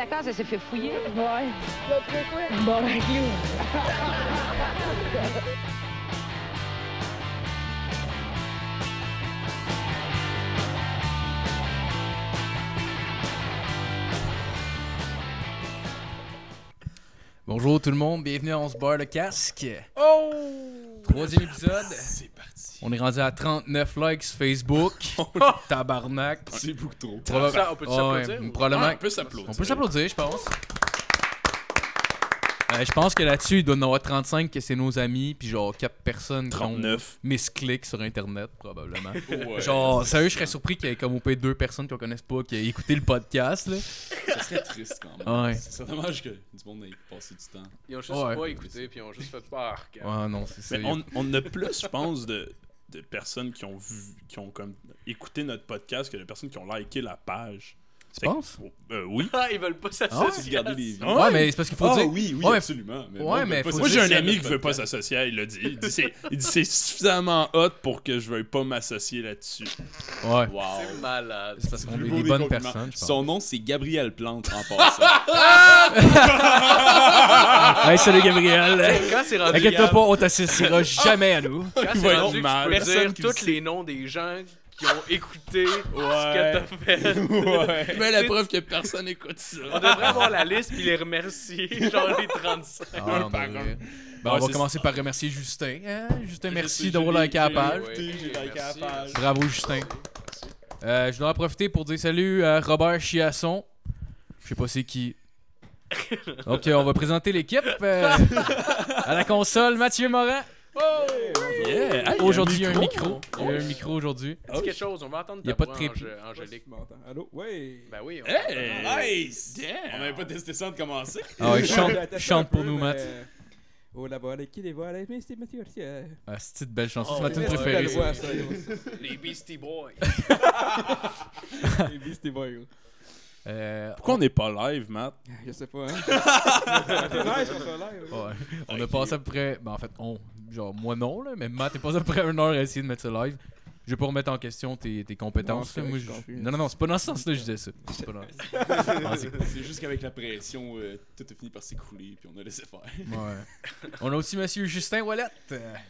ta case, elle s'est fait fouiller. Ouais. Bon, ben. Bonjour tout le monde, bienvenue à On se barre le casque. Oh! Troisième épisode. C'est parti. On est rendu à 39 likes sur Facebook. Tabarnak. C'est beaucoup trop. Probable- Ça, on peut s'applaudir? ouais, ou- Probablement. Ah, on peut s'applaudir. On peut s'applaudir, je pense. Euh, je pense que là-dessus, il doit y en avoir 35 que c'est nos amis, puis genre 4 personnes qui ont 39. misclick sur Internet, probablement. Ouais. Genre, sérieux, je serais surpris qu'il y ait comme au pire deux personnes qu'on connaisse pas qui aient écouté le podcast, là. Ça serait triste quand même. Ouais. C'est dommage que du monde ait passé du temps. Ils ont juste Ouais. pas écouté, puis ils ont juste fait peur. Ouais, non, c'est ça. On, on a plus, je pense, de, de personnes qui ont vu, qui ont comme écouté notre podcast que de personnes qui ont liké la page. Tu penses? Euh, oui. Ah, ils veulent pas Ah s'associer. Les vues. Ouais, mais c'est parce qu'il faut Ah dire. oui, oui, Ouais, absolument. Mais Ouais, moi, mais faut Moi, j'ai un ami qui veut pas s'associer, il l'a dit. Il dit c'est, il dit c'est suffisamment hot pour que je veuille pas m'associer là-dessus. Ouais. Wow. C'est malade. C'est parce qu'on est des des bonnes personnes, je pense. Son nom, c'est Gabriel Plante en passant. Hey, salut Gabriel. Quand c'est rendu, pas, on t'associera jamais à nous. quand c'est rendu tu peux Personne dire tous les noms des gens qui ont écouté ce que t'as fait. ouais. Mais la preuve que personne écoute ça. On devrait avoir la liste puis les remercier, genre les 35. Ah, on par. Ben, Ouais, on va commencer par remercier Justin. hein? Justin, merci d'avoir liké la j'ai page. Bravo, Justin. Euh, je dois en profiter pour dire salut à Robert Chiasson. Je sais pas c'est qui. Ok, on va présenter l'équipe. euh, à la console, Mathieu Morin. Yeah. Hey, Aujourd'hui, il y a un micro. Il y a un micro aujourd'hui. Dis quelque chose, on va entendre Y a pas de voix, Angélique. Allô? Ouais. Ben oui, on Hey! Nice! On n'avait pas testé ça de commencer. Ah ouais, chante, chante pour nous, mais- Matt. Oh là-bas, les qui les voit, les c'est Mathieu. Ah, c'est une belle chanson. Oh, c'est ma tune préférée. Les Beastie Boys. Les Beastie Boys. Euh, Pourquoi on n'est pas live, Matt? Je sais pas, hein. C'est nice qu'on soit là. yo. Ouais. On a passé à peu près. Ben, en fait, on. Genre, moi non, là, mais Matt est passé à peu près une heure à essayer de mettre ça live. Je vais pas remettre en question tes, tes compétences. Non, là. Moi, c'est je- confus. Non, non, non, c'est pas dans ce sens-là que je disais ça. C'est pas dans... Ah, c'est- C'est juste qu'avec la pression, euh, tout a fini par s'écouler, puis on a laissé faire. Ouais. On a aussi Monsieur Justin Wallet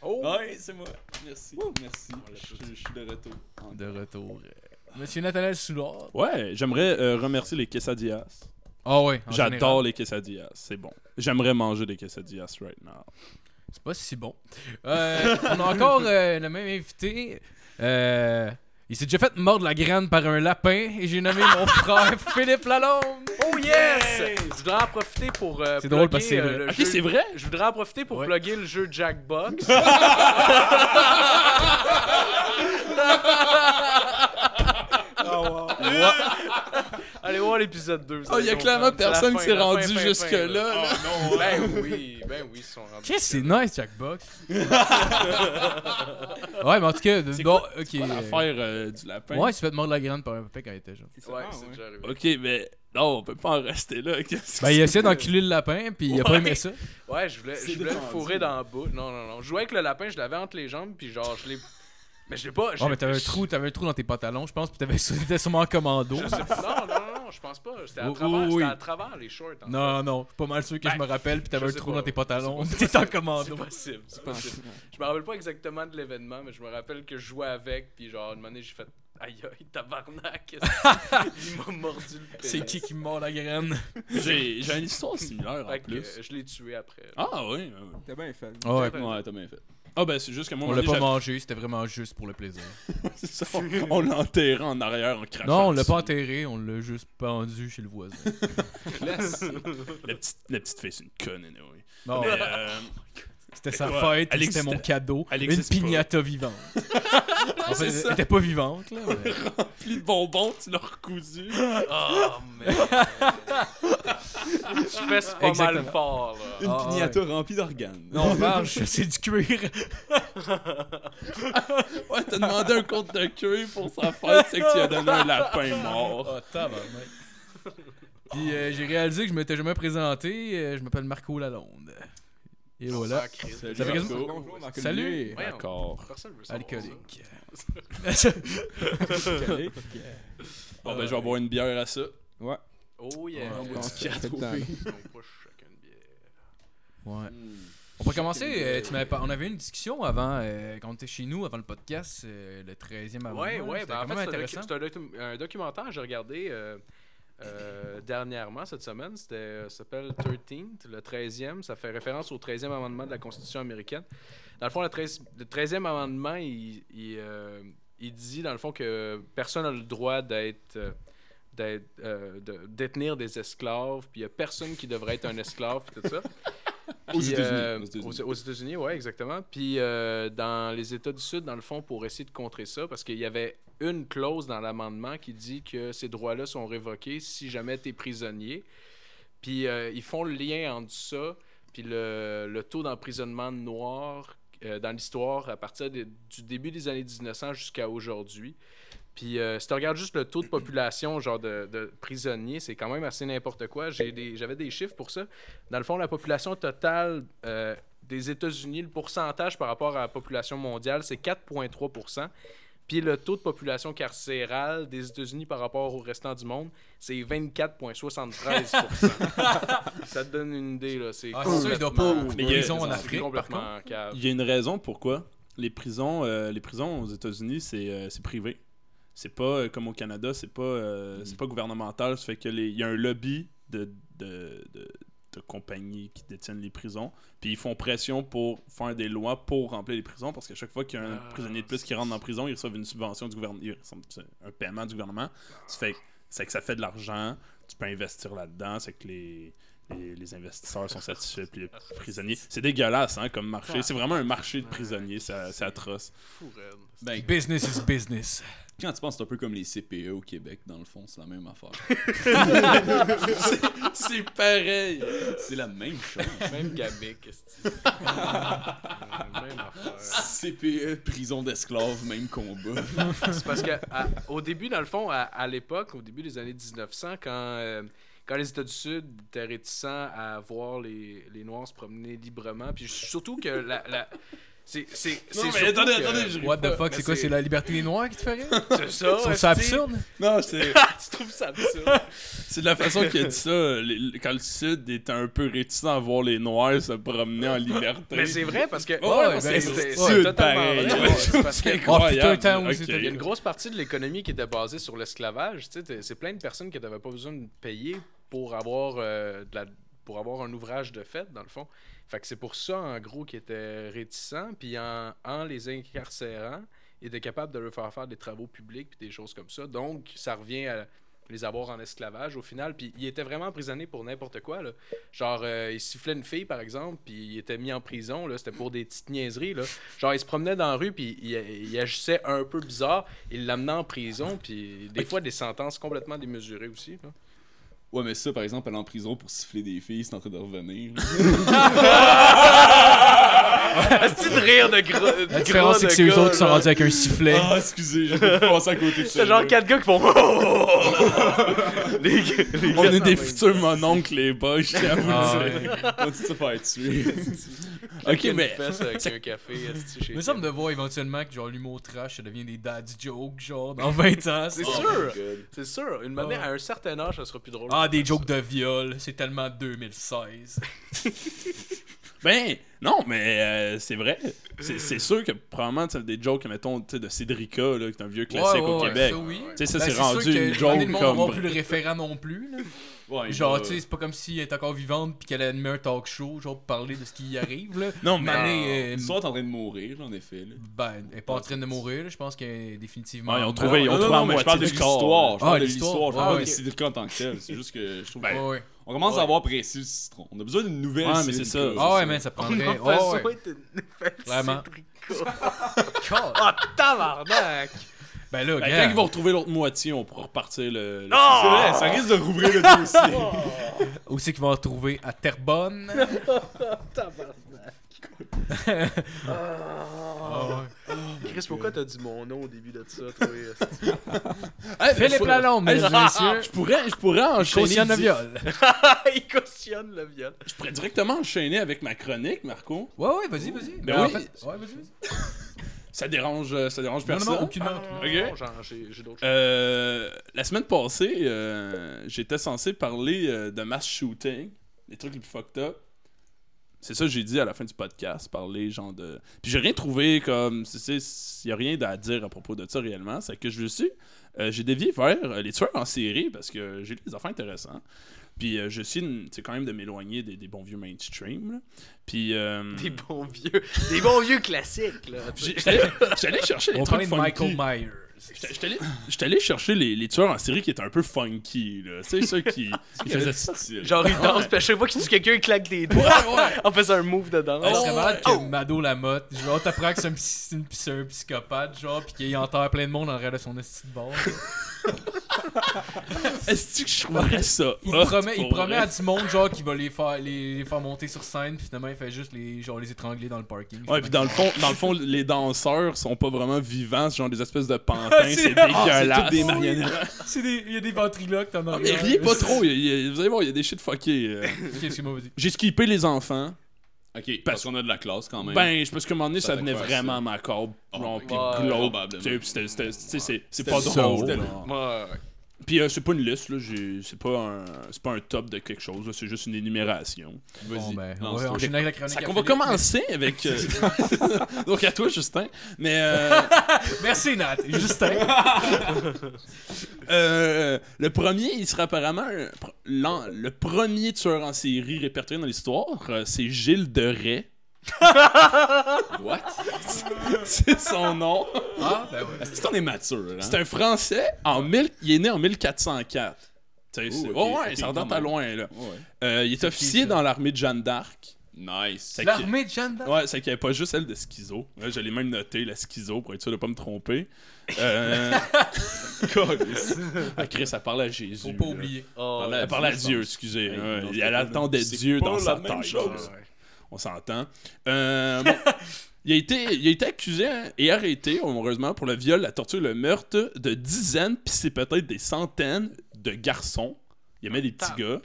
Oh! Ouais, c'est moi. Merci. Merci. Je, je suis de retour. de retour. Monsieur Nathaniel Soulard. Ouais, j'aimerais euh, remercier les quesadillas. Ah ouais, en J'adore général. les quesadillas, c'est bon. J'aimerais manger des quesadillas right now. C'est pas si bon. Euh, on a encore euh, le même invité. Euh, il s'est déjà fait mordre la graine par un lapin et j'ai nommé mon frère Philippe Lalonde. Oh yes! Je voudrais en profiter pour. euh, C'est drôle parce que c'est vrai. le Ok, jeu- c'est vrai? Je voudrais en profiter pour Ouais. plugger le jeu Jackbox. Allez voir l'épisode 2. Oh, il y a clairement personne qui s'est rendu jusque-là. là. Ben oui, ben oui, ils sont rendus. Qu'est-ce que c'est nice, Jackbox. ouais, mais en tout cas, C'est bon, quoi- ok. L'affaire euh, du lapin? Ouais, il s'est fait mordre la graine par un lapin quand il était jeune. Ouais, c'est ouais. déjà arrivé. Ok, mais non, on peut pas en rester là. Qu'est-ce Ben, il essayé d'enculer le lapin, puis il a pas aimé ça. Ouais, je voulais, C'est je voulais le fourrer dans la bouche. Non, non, non. Je jouais avec le lapin, je l'avais entre les jambes, puis genre, je l'ai. Mais je l'ai pas. Oh, mais t'avais un trou, t'avais un trou dans tes pantalons, je pense, puis t'avais t'étais sûrement en commando. Je sais pas. Non, non, non, non, je pense pas. C'était à, Oui, travers, oui, c'était oui. à travers les shorts. en Non, non, je suis pas mal sûr que je Ben, me rappelle, puis t'avais je un sais trou pas. dans tes pantalons, C'est t'étais en C'est commando. possible, c'est possible. Je me rappelle pas exactement de l'événement, mais je me rappelle que je jouais avec, puis genre, une donné, j'ai fait Aïe aïe, tabarnak, il m'a mordu le pénis. C'est qui qui me mord la graine? J'ai j'ai une histoire similaire en Fait que plus. euh, je l'ai tué après. Ah oui. T'as bien fait. Ah ouais, Ouais, t'as bien fait. Ah ben c'est juste que moi, on l'a pas mangé, c'était vraiment juste pour le plaisir. c'est ça, on- On l'a enterré en arrière en crachant. Non, on l'a pas enterré, on l'a juste pendu chez le voisin. La petite, la petite fille, c'est une conne, anyway. Non, Mais, euh, c'était sa quoi, fête, c'était mon cadeau. elle Une pas. pignata vivante. en fait, elle était pas vivante, là. mais- rempli de bonbons, tu l'as recousu. Oh, merde. tu fais pas mal fort, là. Une Ah, pignata remplie d'organes. Non, vache, c'est du cuir. Ouais, t'as demandé un compte de cuir pour sa fête, c'est que tu as donné un lapin mort. Oh, tabarnak. Puis euh, j'ai réalisé que je m'étais jamais présenté. euh, je m'appelle Marco Lalonde. Et voilà. Salut, Ça fait Bonjour, Salut. D'accord. Alcoolique. Alcoolique. Bon, ben, je vais boire une bière à ça. Ouais. Oh yeah. Ouais. On push chacun bière. Ouais. Hmm. On peut commencer. euh, tu pas- on avait eu une discussion avant, euh, quand on était chez nous, avant le podcast, euh, le 13e amendement. Ouais, ouais. C'était Ben, en fait, c'est un, docu- un docu- un documentaire j'ai regardé euh, dernièrement cette semaine. C'était, euh, ça s'appelle 13th, le 13e. Ça fait référence au 13e amendement de la Constitution américaine. Dans le fond, le, 13, le 13e amendement, il, il, euh, il dit, dans le fond, que personne n'a le droit d'être. de détenir des esclaves, puis il n'y a personne qui devrait être un esclave, puis tout ça. Aux Puis, États-Unis, aux États-Unis. aux- aux États-Unis, ouais, exactement. Puis dans les États du Sud, dans le fond, pour essayer de contrer ça, parce qu'il y avait une clause dans l'amendement qui dit que ces droits-là sont révoqués si jamais tu es prisonnier. Puis euh, ils font le lien entre ça, puis le, le taux d'emprisonnement noir euh, dans l'histoire à partir du début des années 1900 jusqu'à aujourd'hui. Puis euh, si tu regardes juste le taux de population, genre de, prisonniers, c'est quand même assez n'importe quoi. J'ai des- J'avais des chiffres pour ça. Dans le fond, la population totale des États-Unis, le pourcentage par rapport à la population mondiale, c'est 4,3 Puis le taux de population carcérale des États-Unis par rapport au restant du monde, c'est 24,73 Ça te donne une idée, là. C'est Ah, sûr, il doit pas complètement- aux Mais il y a- prisons en Afrique, par complètement contre. cave. Il y a une raison pourquoi les prisons, euh, les prisons aux États-Unis, c'est euh, c'est privé. C'est pas euh, comme au Canada, c'est pas, euh, c'est pas gouvernemental. Ça fait que les- il y a un lobby de, de, de, de compagnies qui détiennent les prisons. Puis ils font pression pour faire des lois pour remplir les prisons parce qu'à chaque fois qu'il y a un Ah, prisonnier de plus qui rentre en prison, ils reçoivent une subvention du gouvernement, un paiement du gouvernement. Ça fait c'est que ça fait de l'argent, tu peux investir là-dedans, c'est que les, les, les investisseurs sont satisfaits, puis les prisonniers. C'est dégueulasse hein, comme marché. C'est vraiment un marché de prisonniers, c'est atroce. Ben, Business is business. Quand tu penses, c'est un peu comme les CPE au Québec, dans le fond, c'est la même affaire. C'est- c'est pareil. C'est la même chose. Même gamique, est-ce que- Même affaire. CPE, prison d'esclaves, même combat. C'est parce que à- au début, dans le fond, à, à l'époque, au début des années 1900, quand, euh, quand les États du Sud étaient réticents à voir les, les Noirs se promener librement, puis surtout que la... la c'est c'est c'est mais surtout attendez, que- attendez, je- What the fuck, mais c'est quoi c'est- la liberté des Noirs qui te fait rire? C'est ça Je trouve ça absurde? Non, c'est tu trouves ça absurde? C'est de la façon qu'il a dit ça. les- quand le Sud était un peu réticent à voir les Noirs se promener en liberté. mais c'est vrai parce que Ouais, ouais, c'est ben, totalement pareil. vrai, Ouais, ouais, c'est parce que Oh, c'était- Il y a une grosse partie de l'économie qui était basée sur l'esclavage. Tu sais, c'est plein de personnes qui n'avaient pas besoin de payer pour avoir, euh, de la, pour avoir un ouvrage de fait, dans le fond. Fait que c'est pour ça, en gros, qu'ils étaient réticents. Puis en, en les incarcérant, ils étaient capables de leur faire faire des travaux publics puis des choses comme ça. Donc, ça revient à les avoir en esclavage au final. Puis ils étaient vraiment emprisonnés pour n'importe quoi. Là. Genre, euh, ils sifflaient une fille, par exemple, puis ils étaient mis en prison. là. C'était pour des petites niaiseries. Là. Genre, ils se promenaient dans la rue, puis ils, ils agissaient un peu bizarre. Ils l'amenaient en prison, puis des fois, des sentences complètement démesurées aussi. là. Ouais, mais ça, par exemple, aller en prison pour siffler des filles, c'est en train de revenir. C'est de rire de gros. La différence, c'est que c'est eux autres qui sont rendus avec un sifflet. Ah, excusez, j'ai pas passé à côté de ça. C'est genre quatre gars qui font. les, gars- les On est des futurs mononcles, les boys, je tiens à vous le Ah, dire. ouais. On dit ça faire tuer. Ok, mais. un café. chez Il me de voir éventuellement que genre l'humour trash ça devient des daddy jokes genre dans 20 ans. C'est Oh sûr. C'est sûr. Une manière, à un certain âge, ça sera plus drôle. Ah des jokes de viol, c'est tellement 2016. Ben, non, mais euh, c'est vrai. C'est c'est sûr que probablement, tu des jokes, mettons, de Cédrica, là, qui est un vieux classique Ouais, au Québec. Ça, oui. Tu sais, ça, Ben, c'est sûr rendu que une joke comme. plus le référent non plus. Là. Ouais, Genre, tu sais, c'est pas comme si elle est encore vivante puis qu'elle animait un talk show, genre pour parler de ce qui y arrive. Là. Non, mais. Mané, euh, L'histoire est en train de mourir, là, en effet. Là. ben, elle est pas en train de mourir, là. je pense qu'elle est définitivement. Ouais, ils ont trouvé- ils ont non, trouvé non, en mais je parle de du corps. l'histoire. Je Ah, parle de l'histoire. l'histoire. Je Ah, parle pas de Cédric en tant que tel. C'est juste que je trouve. Ouais, ouais. On commence Ouais. à avoir pressé le citron. On a besoin d'une nouvelle Ouais, mais c'est ça. Ah ouais, mais ça On prendrait. a Ouais, besoin d'une nouvelle Vraiment. Cédrica. God. Ah, tabarnak! Ben là, Ben, quand ils vont retrouver l'autre moitié, on pourra repartir le. le- Non! C'est vrai, ça risque de rouvrir le dossier. Où c'est qu'ils vont retrouver? À Terrebonne? Tabarnak. Ah, ouais. Chris, pourquoi t'as dit mon nom au début de ça, toi? Philippe je- Lalonde, mesdames et messieurs. Je pourrais, je pourrais enchaîner. Cautionne le viol. Il cautionne le viol. Je pourrais directement enchaîner avec ma chronique, Marco. Ouais, ouais, vas-y, vas-y. Ben Ben, en oui. fait, ouais, vas-y, vas-y. Ça dérange, euh, ça dérange personne. non, non, aucunement. Ah, non, j'ai d'autres Euh, la semaine passée, euh, j'étais censé parler euh, de mass shooting, les trucs les plus fucked up. C'est ça que j'ai dit à la fin du podcast, parler genre de. Puis j'ai rien trouvé comme. Il n'y a rien à dire à propos de ça réellement. C'est que je le suis. j'ai dévié vers les tueurs en série parce que j'ai des affaires intéressantes. Puis euh, je suis quand même de m'éloigner des, des bons vieux mainstream. là. Puis. euh, Des bons vieux, des bons vieux classiques, là. J'étais allé- chercher les On trucs de funky. Michael Myers. J'étais allé, chercher les, les tueurs en série qui étaient un peu funky, là. Tu sais, ceux qui, qui faisaient style. Genre, il danse, puis à chaque fois qu'il dit quelqu'un, il claque des doigts en faisant un move de danse. Ah, serait malade que Oh! Mado Lamotte, genre, t'apprends que c'est un, un psychopathe, genre, pis qu'il enterre plein de monde en arrière de son esti de bord. Est-ce que je trouverais ça? Il hot promet, il promet à du monde, genre, qu'il va les faire, les, les faire monter sur scène, pis finalement, il fait juste les, genre, les étrangler dans le parking. Ouais, puis dans le fond, dans le fond, les danseurs sont pas vraiment vivants, c'est genre des espèces de pantins, C'est- c'est Ah, dégueulasse. c'est toutes des marionnettes. C'est des, il y a des ventriloques dans Ah, mais riez pas trop, il y a- vous allez voir, il y a des shit fuckés. euh. J'ai skippé les enfants. Ok, parce qu'on a de la classe quand même. Ben, je pense qu'à un moment donné, Ça venait vraiment. Oh sais, pis c'était- c'était- tu sais, c'est- pas drôle. Puis euh, c'est pas une liste, là. C'est pas, un... c'est pas un top de quelque chose, c'est juste une énumération. Bon, ben, on avec la chronique. Qu'on va Philippe. commencer avec. euh, Donc à toi, Justin. Mais euh, Merci, Nat. Justin. euh, le premier, il sera apparemment le premier tueur en série répertorié dans l'histoire. c'est Gilles de Rais. What? c'est son nom. Ah, ben ouais. Est-ce qu'on est mature, hein? C'est un Français. En mille... Il est né en 1404. Tu sais, c'est- Ouh, ok, oh, ouais, ça remonte à loin, là. Ouais. Euh, il est officier dans l'armée de Jeanne d'Arc. Nice. C'est L'armée de Jeanne d'Arc? Ouais, c'est qu'il n'y avait pas juste celle de schizo. Ouais, je l'ai même noté, la schizo, pour être sûr de pas me tromper. Euh... ah, Chris, elle parle à Jésus. Faut pas là. oublier. Oh, Parlait Elle parle à Dieu, excusez. Ouais, elle attendait c'est Dieu dans sa tête. chose. On s'entend. Euh, bon. Il a, été, il a été accusé hein, et arrêté, heureusement, pour le viol, la torture, le meurtre de dizaines, puis c'est peut-être des centaines de garçons. Il y avait des petits gars.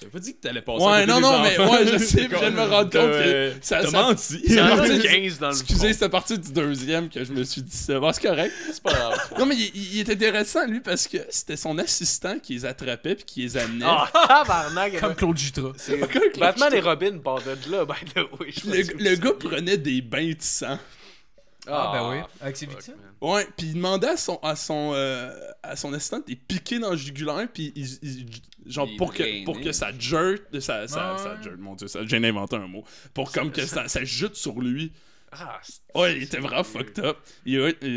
T'as pas dit que t'allais passer à Ouais, non, non, mais ouais, je sais, puis je viens de me rendre compte que ça, T'as ça- menti. Il y en a Excusez- 15 dans le Excusez, c'est à partir du deuxième que je me suis dit ça. Bon, c'est correct. C'est pas grave. Non, mais il, est intéressant, lui, parce que c'était son assistant qui les attrapait puis qui les amenait. Ah, tabarnak! Comme Claude Jutra. C'est- Comme Claude Batman Jutra. et Robin partent de là, by the way. je le, le gars prenait des bains de sang. Ah, ben oui. Avec ses victimes. Ouais, puis il demandait à son, à son, euh, à son assistant de les piquer dans le jugulaire, puis il, il- genre Il pour que, pour que ça jute, ça, ça, Ouais. ça jute, mon dieu, ça, j'ai inventé un mot, pour comme que ça, ça jute sur lui. Ah, c'est- Ouais, il était vraiment fucked up. Il, il,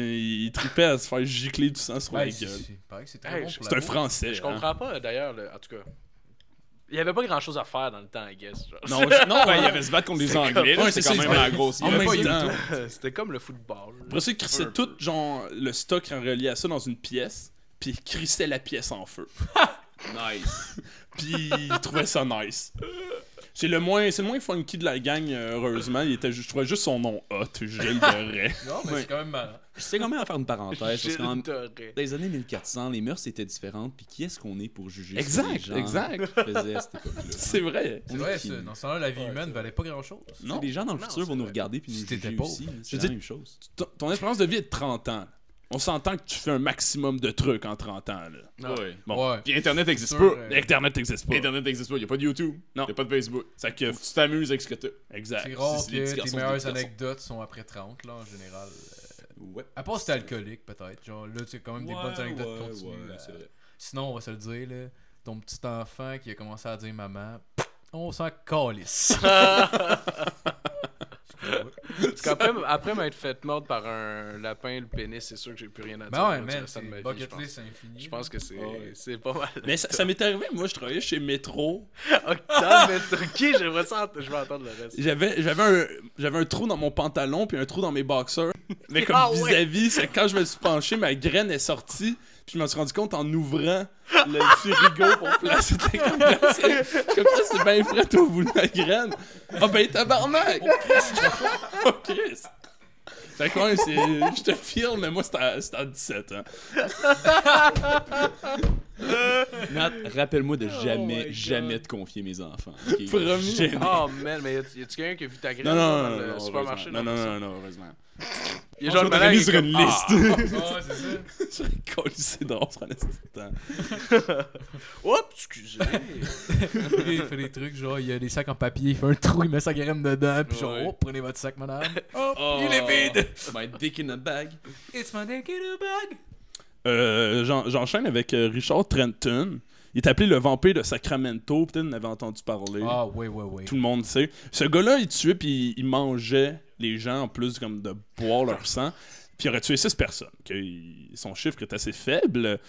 il tripait à se faire gicler du sang sur la Ouais, c'est- gueule. c'est- Hey, bon la un français. Je hein. comprends pas, d'ailleurs, le- en tout cas. Il y avait pas grand chose à faire dans le temps, I guess. genre. Non, je- non, Ben, il ouais. avait se battre contre les C'est Anglais, comme- c'est quand ça, même la grosse. C'était comme le football. Après ça, il crissait Un tout genre, le stock en relié à ça dans une pièce, puis il crissait la pièce en feu. Nice. Puis il trouvait ça nice. C'est le moins, c'est le moins funky de la gang, euh, heureusement. Il était, juste- je trouvais juste son nom hot, Gilles de Rais. Non, mais c'est quand même marrant. Je sais quand même à faire une parenthèse, parce Gilles Doré. dans les années 1400, les mœurs étaient différentes, puis qui est-ce qu'on est pour juger Exact, ce que les gens exact. faisaient à cette époque-là? C'est vrai. C'est vrai. Dans ce temps-là, la vie humaine valait pas grand chose. Non. Les gens dans le Non, futur vont nous regarder puis nous Si juger aussi. C'est la même chose. Ton, ton espérance de vie est de 30 ans. On s'entend que tu fais un maximum de trucs en 30 ans. Là. Ouais. Bon. Ouais. Puis Internet existe pas. euh, Internet n'existe pas. Internet existe pas. Y a pas de YouTube. Non. Y a pas de Facebook. Ça que, tu t'amuses avec ce que t'as. exact. C'est rare que tes meilleures anecdotes sont après 30, là, en général. Euh, Ouais. À part si t'es alcoolique, peut-être. Genre, là, tu sais, quand même des bonnes anecdotes continues. là. c'est vrai. Sinon, on va se le dire, là, ton petit enfant qui a commencé à dire maman, on s'en calisse. Parce qu'après, après m'être fait mordre par un lapin, le pénis, c'est sûr que j'ai plus rien à dire. Ben ouais, man, c'est bucket list infini. Je pense que c'est Ouais. c'est pas mal. Mais ça, ça m'est arrivé, moi, je travaillais chez Métro. Octave, ok, j'aimerais ça, je vais entendre le reste. J'avais, j'avais, un, j'avais un trou dans mon pantalon puis un trou dans mes boxers. Mais comme Ah ouais. vis-à-vis, c'est quand je me suis penché, ma graine est sortie. Puis je me suis rendu compte en ouvrant le frigo pour placer tes placé. Comme ça, c'est bien frais au bout de la graine. Ah ben tabarnak! Oh Chris! Fait que ouais, c'est. Je te filme, mais moi c'était à, c'était à 17 ans. Nat, rappelle-moi de Oh jamais, jamais te confier mes enfants. ok? Promis. Jamais. Oh man, mais y a-tu quelqu'un qui a vu ta graine Non, non, dans non, le non, supermarché? heureusement. non, non, non, non, heureusement. Il est Je genre le est sur une Ah! liste. Ah, ouais, c'est ça. C'est drôle, ça reste tout le temps. Oups, excusez. il fait des trucs, genre, il y a des sacs en papier, il fait un trou, il met sa graine dedans, puis genre, oh, prenez votre sac, madame. Oh, Oh, il est vide. My dick in a bag. It's my dick in a bag. Euh, j'en- J'enchaîne avec euh, Richard Trenton. Il est appelé le vampire de Sacramento. Peut-être vous en avez entendu parler. Ah, ouais, ouais, ouais. Tout le monde sait. Ce gars-là, il tuait puis il mangeait les gens en plus comme de boire leur sang. Puis il aurait tué 6 personnes. Que son chiffre est assez faible.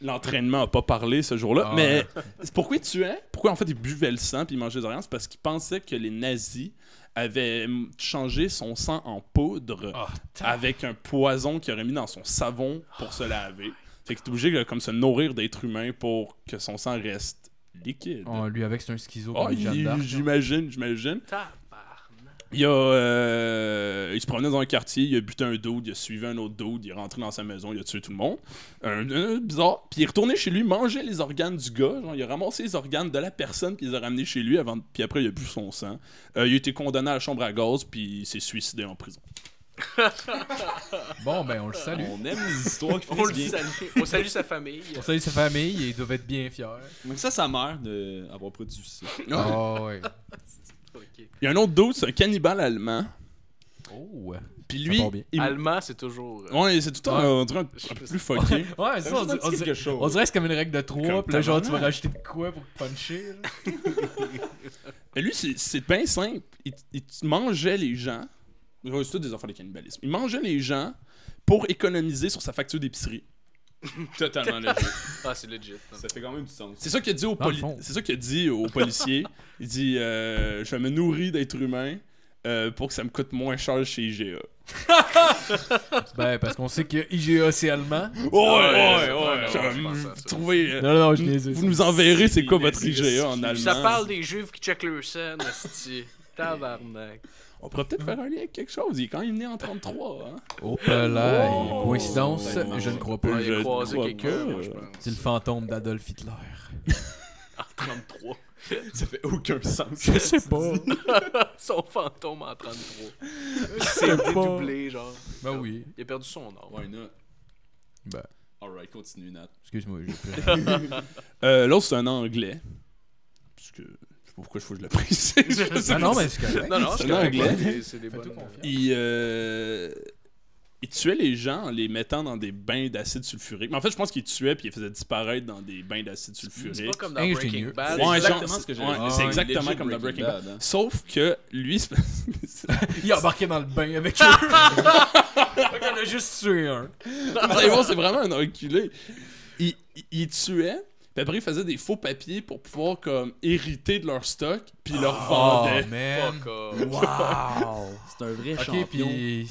L'entraînement n'a pas parlé ce jour-là. Ah. Mais pourquoi il tuait? Pourquoi en fait il buvait le sang puis il mangeait les organes C'est parce qu'il pensait que les nazis avaient mm, changé son sang en poudre Ah, avec un poison qu'il aurait mis dans son savon pour se laver. Fait qu'il est obligé de comme se nourrir d'êtres humains pour que son sang reste liquide. Oh, lui, avec, c'est un schizo j'imagine, j'imagine. Il a, euh, il se promenait dans un quartier, il a buté un dude, il a suivi un autre dude, il est rentré dans sa maison, il a tué tout le monde. Un, un- bizarre. Puis il est retourné chez lui, manger les organes du gars. Genre, il a ramassé les organes de la personne, puis il les a ramenés chez lui, avant, puis après il a bu son sang. Euh, il a été condamné à la chambre à gaz, puis il s'est suicidé en prison. Bon, ben, on le salue. On aime les histoires qui On finissent le bien. salue. On salue sa famille. On salue sa famille, ils doivent être bien fiers. Donc ça, sa mère d'avoir produit ça. Ah, ouais. Il y a un autre dude, c'est un cannibale allemand. Oh. Puis lui, il... Allemand, c'est toujours. euh, Ouais, c'est tout le temps Ouais. on dirait un, un peu plus fucké. Ouais, ça, on, dirait- on dirait- on dirait que c'est comme une règle de 3, Comme puis là, genre, tu vas rajouter de quoi pour puncher. Mais lui, c'est- c'est bien simple. Il, il mangeait les gens. C'est tout des affaires de cannibalisme. Il mangeait les gens pour économiser sur sa facture d'épicerie. Totalement logique. Ah, c'est legit. Ça fait quand même du sens. C'est ça qu'il a dit au le poli- fond. C'est ça qu'il a dit aux policiers. il dit euh, Je me nourris d'êtres humains euh, pour que ça me coûte moins cher chez IGA. Ben, parce qu'on sait que IGA, c'est allemand. Ouais, ouais, ouais. Trouvez, euh, Non, non, je vous nous enverrez c'est quoi votre. IGA en allemand. Ça parle des juifs qui checkent leur scène. Tabarnak. On pourrait peut-être faire un lien avec quelque chose. Il est quand même né en 33. Hein? Oh, là, coïncidence, Oh. je ne crois pas. il a Je croisé crois quelqu'un. C'est le fantôme d'Adolf Hitler. 33. Ça fait aucun sens. Je sais pas. Son fantôme en 33. Je C'est sais pas. dédoublé, genre. Ben oui. Il a perdu son nom. Why not? Ben, Alright, continue, Nat. excuse-moi, j'ai plus rien. Euh, L'autre, c'est un anglais. Parce que. Sais pas pourquoi il faut que je le précise. Je sais Ah pas non, si- mais c'est correct. Non, non, C'est c'est anglais. c'est- C'est des bonnes. Il, euh, il tuait les gens en les mettant dans des bains d'acide sulfurique. Mais en fait, je pense qu'il tuait puis il les faisait disparaître dans des bains d'acide C'est sulfurique. pas comme dans. Breaking Bad. C'est exactement genre, ce que ouais, c'est exactement comme dans Breaking Bad. hein. Sauf que lui, c'est- Il a embarqué dans le bain avec eux. Qu'on a juste tué un. C'est vraiment un enculé. Il, il, il tuait, puis après il faisait des faux papiers pour pouvoir comme hériter de leur stock, puis leur Oh, vendait. man. Fuck off. Wow. C'est un vrai Ok, champion. puis.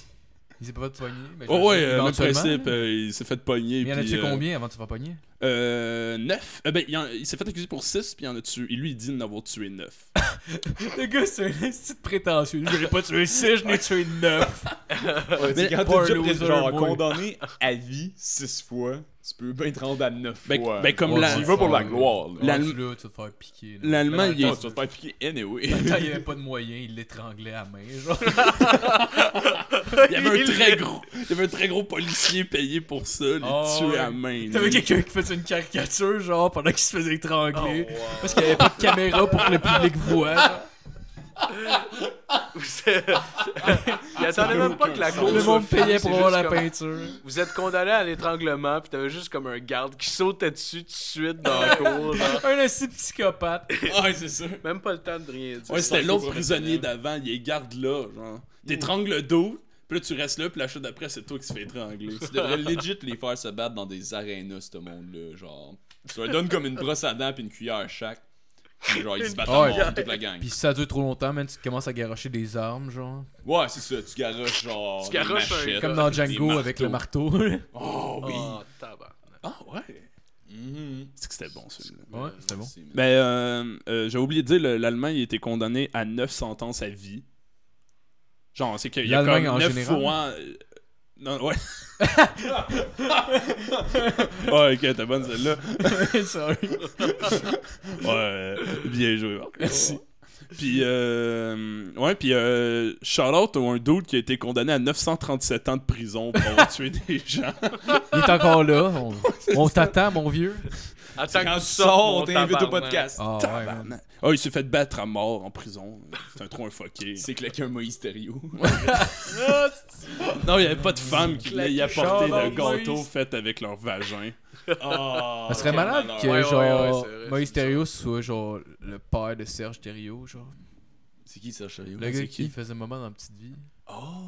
Il s'est pas fait mais je Oh ouais, euh, même principe, euh, il s'est fait pogner. Mais il en a puis, tué euh, combien avant de se faire pogner? Euh, 9. Euh, ben, il, en- il s'est fait accuser pour 6, puis il en a tué. Et lui, il dit d'en avoir tué 9. Le gars, c'est un petit prétentieux. J'aurais pas tué 6, j'en ai tué 9. Ouais, Mais quand t'es déjà pré- genre boy. condamné à vie 6 fois, tu peux bien te rendre à 9 Ben, fois. ben, comme Ouais, la- Tu y vas pour la gloire. là. La- Là, tu vas te faire piquer. L'Allemand, il est. tu vas te faire piquer anyway. Attends, il y avait pas de moyen, il l'étranglait à main, genre. Il y avait un très gros. Il y avait un très gros policier payé pour ça, les Ah, tuer à main. T'avais quelqu'un qui faisait une caricature, genre, pendant qu'il se faisait étrangler. Oh, wow. Parce qu'il y avait pas de caméra pour que le public voit. genre. Il attendait même pas que la cour Le soit monde payait pour voir la comme- peinture. Vous êtes condamné à l'étranglement, puis t'avais juste comme un garde qui sautait dessus tout de suite dans la cour. Un assez psychopathe. ouais, c'est ça. Même pas le temps de rien dire. Ouais, c'était l'autre prisonnier d'avant, il est garde là, genre. T'étrangles le dos, puis là tu restes là, puis la chute d'après, c'est toi qui se fait étrangler. Tu devrais legit les faire se battre dans des arénas, ce monde-là. Genre, tu leur donnes comme une brosse à dents puis une cuillère chaque. Puis genre, ils se battent à mort, toute la gang. Pis si ça dure trop longtemps, man, tu commences à garocher des armes, genre. Ouais, c'est ça, tu garoches genre. Tu des garoches un- machettes, Comme dans des Django avec le marteau. Oh oui. Oh, tabarnak. Ah ouais. Mhm. C'est que c'était bon celui-là. Ouais, c'était bon. Merci, man. Ben, euh, euh, j'ai oublié de dire, le- l'Allemand, il a été condamné à 9 sentences à vie. Genre, c'est qu'il y a comme en 9 général? fois... euh, Non, ouais. ouais, ok, t'es bonne celle-là. Sorry. Ouais, bien joué. Marc. Merci. Puis, euh, ouais, puis euh, shout-out à un dude qui a été condamné à 937 ans de prison pour avoir tué des gens. Il est encore là. On, on t'attend, mon vieux. Attends Quand tu sors, on t'invite au podcast. Ah ouais. Ah, il s'est fait battre à mort en prison. C'est un trop un fucké. C'est claqué un Moïse Thériault. Non, il n'y avait pas de femme qui voulait y apporter le gâteau Moïse. fait avec leur vagin. Oh, Ça serait malade que Ouais, ouais, genre ouais, c'est vrai, Moïse. Thériault soit genre le père de Serge Thériault, genre. C'est qui ça, Thériault? Le gars qui? qui? faisait moment dans Petite Vie. Oh!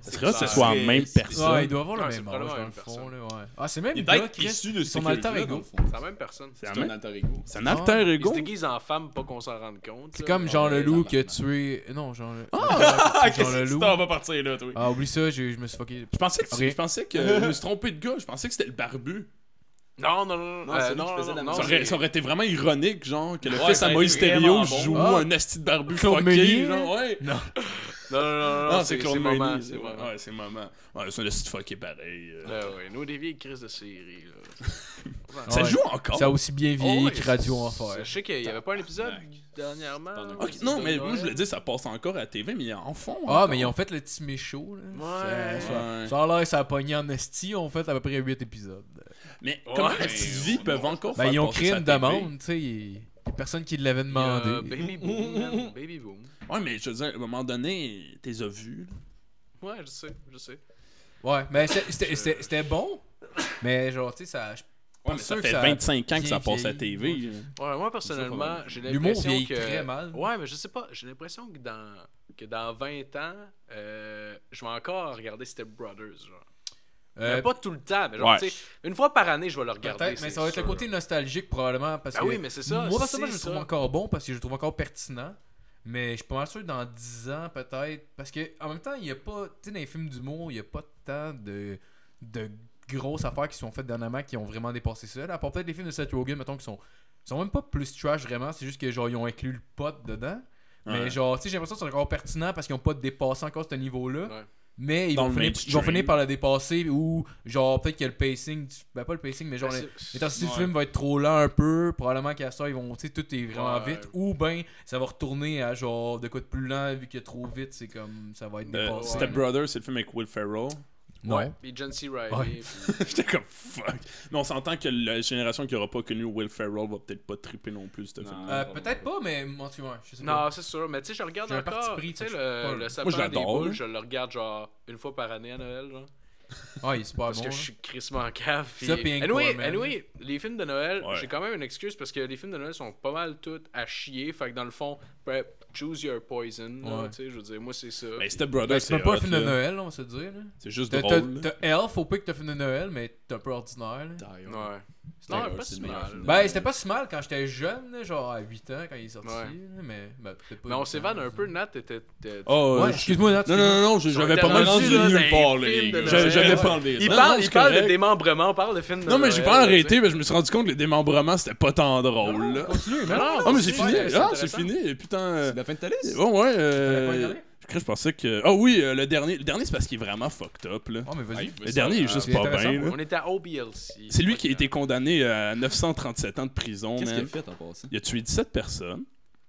Ça serait que ce soit la même c'est- personne. Ouais, il doit avoir le c'est même âge dans le fond, là, ouais. Ah, c'est même Il est issu de son alter ego. dans le fond. C'est la même personne. C'est C'est un alter ego. C'est un alter Il ego? se déguise en femme, pas qu'on s'en rende compte. C'est comme Jean Leloup qui a tabarnak. tué. Non, Jean Le. Ah, Jean qu'est-ce que Leloup. tu t'en vas partir là, toi? Ah, oublie ça, j'ai- je me suis fucké. Je pensais que, tu- je pensais que je me suis trompé de gars. Je pensais que c'était le barbu. Non, non, non. Non, euh, c'est non, non, non. Ça c'est- aurait, ça aurait été vraiment ironique, genre, que le Ouais, fils à Moïse Thériault vraiment bon. joue Ah. un esti de barbu fucké, genre, ouais. Non. Non, non, non, non, Ah, non, c'est Claude maman, c'est- maman. Ouais, c'est maman. Ouais, c'est un fucké pareil. euh. Ah ouais, nous, des vieilles crises de série. Là. Ça Ouais. joue encore? Ça a aussi bien vieilli Oh, que Radio Enfer. Je sais qu'il y avait pas un épisode dernièrement. Non, mais moi, je voulais dire, ça passe encore à la TV, mais en fond. Ah, encore. mais ils ont fait le petit méchot, là. Ouais. Ça, ça- Ouais. ça a l'air ça a pogné en esti, ils ont fait à peu près 8 épisodes. Mais Ouais, comment la petite vie peuvent encore Ben, faire ils ont créé une TV? demande, tu sais. Il y a personne qui l'avait demandé. Baby Boom. Baby Boom. Ouais, mais je veux dire, à un moment donné, t'es as vus. Ouais, je sais, je sais. Ouais, mais c'était- bon, mais genre, tu sais, ça. Ouais, mais ça fait que ça a 25 ans que ça passe à vieilli. TV. Ouais, moi personnellement, j'ai L'humour l'impression vieillit que. très mal. Ouais, mais je sais pas, j'ai l'impression que dans que dans 20 ans, euh, je vais encore regarder Step Brothers, genre. Euh, Mais pas tout le temps, mais genre, ouais. tu sais, une fois par année, je vais le regarder. Mais ça va être le côté nostalgique probablement parce Ah que oui, mais c'est ça, Moi personnellement, je le trouve encore bon parce que je le trouve encore pertinent. Mais je suis pas mal sûr que dans 10 ans peut-être parce que en même temps, il y a pas tu sais dans les films d'humour, il y a pas tant de de grosses affaires qui sont faites dernièrement qui ont vraiment dépassé ça. Là, à part peut-être les films de Seth Rogen mettons qui sont sont même pas plus trash vraiment, c'est juste que genre ils ont inclus le pot dedans. Mais Ouais. genre, tu sais, j'ai l'impression que c'est encore pertinent parce qu'ils ont pas dépassé encore ce niveau-là. Ouais. Mais ils vont, finir, ils vont finir par le dépasser ou genre peut-être que le pacing, du- ben pas le pacing, mais genre Ben, L'intensité Ouais. du film va être trop lent un peu. Probablement qu'à ça, ils vont. Tu sais, tout est vraiment Ouais. vite. Ou ben, ça va retourner à genre de quoi de plus lent, vu que trop vite, c'est comme. Ça va être Euh, dépassé. Step Brothers, c'est le film avec Will Ferrell. Non. Puis John C. Reilly. Ouais. puis- J'étais comme fuck. Mais on s'entend que la génération qui aura pas connu Will Ferrell va peut-être pas triper non plus ce Non. film. Euh, Peut-être pas, mais. Moi, tu vois, je sais Non, pas. c'est sûr, mais tu sais, je regarde J'ai encore. pris, Tu sais, le, le Moi, sapin des l'adore, boules, je le regarde genre une fois par année à Noël, genre. Ah, il est super Parce bon. que là. je suis crissement en cave. Puis... Ça, puis anyway, anyway, les films de Noël, Ouais. j'ai quand même une excuse parce que les films de Noël sont pas mal tous à chier. Fait que dans le fond, choose your poison. Ouais. tu sais, je veux dire, moi c'est ça. Mais Step Ben, Brothers, c'est c'est même pas un film de. Noël, on va se dire. C'est juste T'as t'as- drôle. t'as Elf, faut pas que t'as un film de Noël, mais t'es un peu ordinaire. là. Ouais. C'était Non, pas si mal. film Ben, c'était pas si mal quand j'étais jeune, genre à 8 ans, quand il est sorti. Ouais. Mais, ben, peut-être pas Mais on 8 s'évane ans, un peu, Nat, t'étais. t'étais- Oh, Ouais, euh, excuse-moi, Nat. Non, non, non, j'avais pas mal rendu nulle part, là. J'avais Ouais. pas Il parle, non, il parle de démembrement, on parle de films de Non, mais j'ai pas arrêté, mais je me suis rendu compte que les démembrements, c'était pas tant drôle, là. Continue, mais Non. Ah, mais c'est c'est fini. ouais, c'est Ah, c'est fini. Putain. euh, C'est la fin de ta liste? Bon, ouais. Je pensais que. Ah oui, euh, le dernier. Le dernier, c'est parce qu'il est vraiment fucked up, là. Oh, mais vas-y. Ouais, Le ça, dernier est euh, juste pas bien. On était à OBLC. C'est lui qui a été condamné à 937 ans de prison, Qu'est-ce qu'il a fait en passant? Il a tué 17 personnes,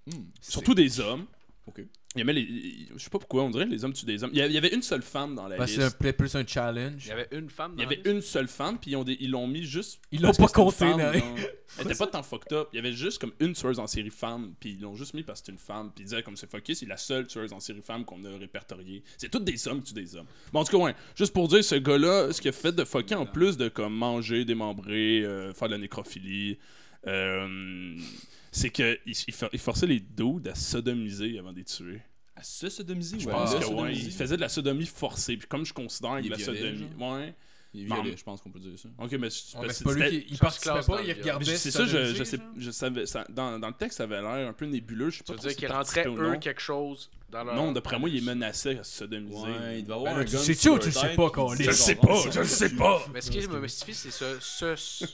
Hmm. surtout des hommes. Ok. Il aimait les... Je sais pas pourquoi, on dirait que les hommes tuent des hommes. Il y avait une seule femme dans la Ben, c'est liste. peut-être plus un challenge. Il y avait une femme Il y dans avait la une seule femme, puis ils ont des- ils l'ont mis juste. Ils l'ont pas compté, là. Elle était pas tant fucked up. Il y avait juste comme une tueuse en série femme, puis ils l'ont juste mis parce que c'est une femme. Puis ils disaient comme c'est fucké, c'est la seule tueuse en série femme qu'on a répertoriée. C'est toutes des hommes qui tuent des hommes. Bon, en tout cas, ouais. Juste pour dire, ce gars-là, ce qu'il a fait de fucké en plus de comme manger, démembrer, euh, faire de la nécrophilie, euh, c'est que il, il for- il forçait les dudes à sodomiser avant de les tuer. À se sodomiser Je pense que ouais, il faisait de la sodomie forcée. Puis comme je considère que Il la violait, sodomie. Ouais. Il est je pense qu'on peut dire ça. Ok, mais, c'est- c'est pas lui qui il ça participait pas, il. Mais c'est ça, je, sais, je savais, ça, dans, dans le texte, ça avait l'air un peu nébuleux. Je sais Tu pas veux trop dire qu'il rentrait eux quelque chose dans leur. Non, d'après moi, il les menaçait à se sodomiser. Ouais, il devait Ben avoir là, un tu sais-tu ou tu le sais pas, dit, Je le sais pas, ça je le sais pas. Mais ce qui me mystifie, c'est ce.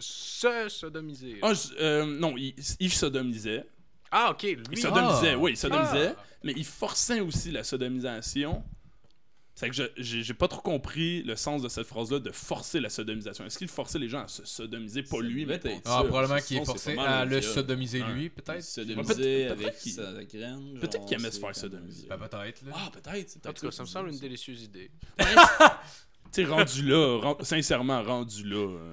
Se sodomiser. Ah, je- euh, non, il, il sodomisait. Ah, ok, lui. Il sodomisait, Ah. oui, il sodomisait. Ah. Mais il forçait aussi la sodomisation. C'est que je- j'ai j'ai pas trop compris le sens de cette phrase-là de forcer la sodomisation. Est-ce qu'il forçait les gens à se sodomiser, pas lui, mais être Ah, probablement qu'il est sinon, c'est forcé pas mal à le viol. sodomiser Ouais. lui, peut-être? Sodomiser peut-être- avec peut-être qu'il- sa graine. peut-être qu'il aimait se c'est faire comme- sodomiser. Ben, peut-être, là. Ah, peut-être. c'est En tout cas, ça me semble une délicieuse idée. Tu sais, rendu là, ren- sincèrement, rendu là. euh,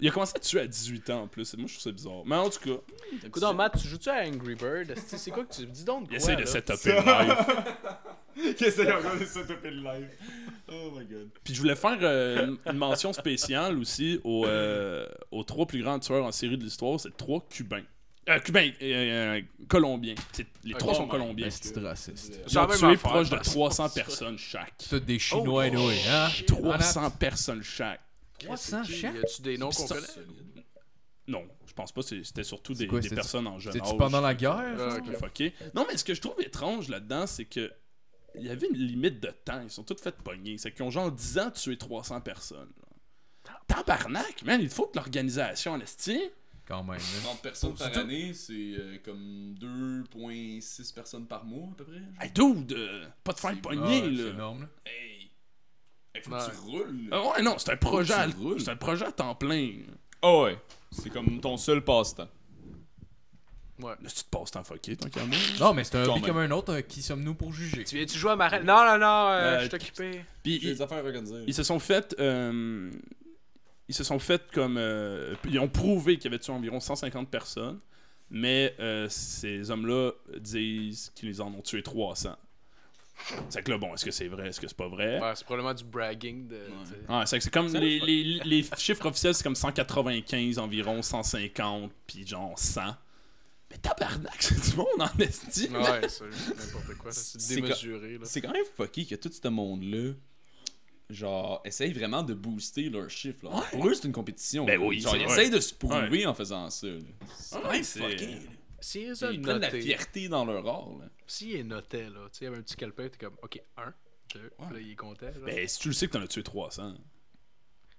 Il a commencé à tuer à 18 ans en plus. Moi, je trouve ça bizarre. Mais en tout cas, Écoute, Matt, tu joues-tu à Angry Bird? C'est quoi que tu dis donc? il quoi, essaie de setuper le live. Y a encore de setuper le live? Oh my god. Puis je voulais faire euh, une- mention spéciale aussi aux, euh, aux trois plus grands tueurs en série de l'histoire. C'est trois Cubains. Euh, Cubains, euh, euh, Colombiens. C'est- Les trois sont Colombiens. C'est raciste. Ils C'est ont tué proche de parce- 300 personnes chaque. Tous des Chinois, Oh, hein? 300 personnes chaque. 300 Qui? chaque? Y a-tu des noms qu'on ça- connaît? Non, je pense pas. c'est- C'était surtout C'est des, quoi, des c'était- personnes en jeune âge. Pendant la guerre? Ah, fucké. Non, mais ce que je trouve étrange là-dedans, c'est que il y avait une limite de temps. Ils sont tous fait pogner. C'est qu'ils ont genre 10 ans tué 300 personnes. Tabarnak, man, il faut que l'organisation en esti. Quand même, là. 30 personnes par année, c'est euh, comme 2,6 personnes par mois à peu près. Hey, dude, euh, pas de faire C'est- pogner, Ah, C'est là. énorme, là. Hey! Faut Ouais. que tu roules. Ah ouais, non, c'est un projet, à, c'est un projet à temps plein. Ah ouais. C'est comme ton seul passe-temps. Ouais. Là, tu te passes temps fucké, tant qu'à moi. Non, mais c'est un hobby comme un autre. euh, Qui sommes-nous pour juger? Tu viens-tu jouer à Marelle? Non, non, non, euh, Euh, je suis occupé. Puis J'ai ils, des affaires organisées. ils se sont fait. euh, ils se sont fait comme. euh, ils ont prouvé qu'il y avait tué environ 150 personnes, mais euh, ces hommes-là disent qu'ils en ont tué 300. C'est que là, bon, est-ce que c'est vrai, est-ce que c'est pas vrai? Ouais, c'est probablement du bragging de. Ouais, c'est que c'est comme les, le les, les chiffres officiels, c'est comme 195 environ, 150, puis genre 100. Mais tabarnak, c'est du monde en esti. Ouais, c'est n'importe quoi. C'est démesuré. Là. C'est quand même fucky que tout ce monde-là, genre, essaye vraiment de booster leur chiffre. Là. Pour eux, c'est une compétition. Ben oui, Genre, ils essayent de se prouver en faisant ça. C'est quand Ouais, a Ils prennent la fierté dans leur art. Là. S'il les notait, là, tu sais, il y avait un petit calepin, t'es comme, ok, 1, 2, là, il comptait. Là. Ben, si tu le sais que t'en as tué 300.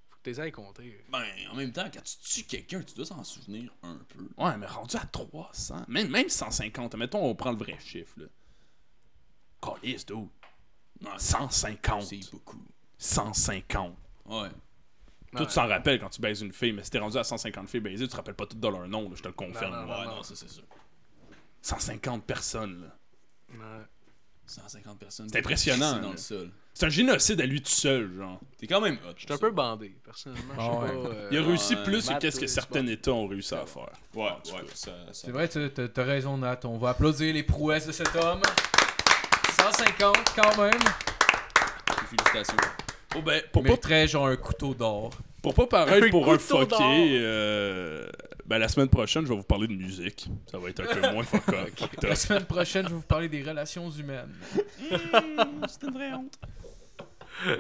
Faut que t'es ailles compter. Ben, en même temps, quand tu tues quelqu'un, tu dois s'en souvenir un peu. Ouais, mais rendu à 300, même, même 150, mettons, on prend le vrai chiffre, là. Dude. Ouais, 150. C'est beaucoup. 150. Ouais. Toi, tu s'en rappelles quand tu baises une fille, mais si t'es rendu à 150 filles baisées, tu te rappelles pas toutes de leur nom, là, je te le confirme. Non, non, Ouais, non. non, ça c'est sûr. 150 personnes, là. Ouais. 150 personnes. C'est impressionnant, dans le sol. C'est un génocide à lui tout seul, genre. T'es quand même hot. Je suis un peu bandé, personnellement. Je sais Ah ouais. pas. euh, Il a réussi plus que qu'est-ce que euh, certains États ont réussi à faire. Ouais, ouais. Ça, ça... C'est vrai, t'as- raison, Nat. On va applaudir les prouesses de cet homme. 150 quand même. Félicitations. Oh, ben, pour pas, genre un couteau d'or. pour pas paraître Un pour un couteau d'or. fucké, euh, ben, la semaine prochaine, je vais vous parler de musique. Ça va être un peu moins fuck up. La semaine prochaine, je vais vous parler des relations humaines. C'est une vraie honte.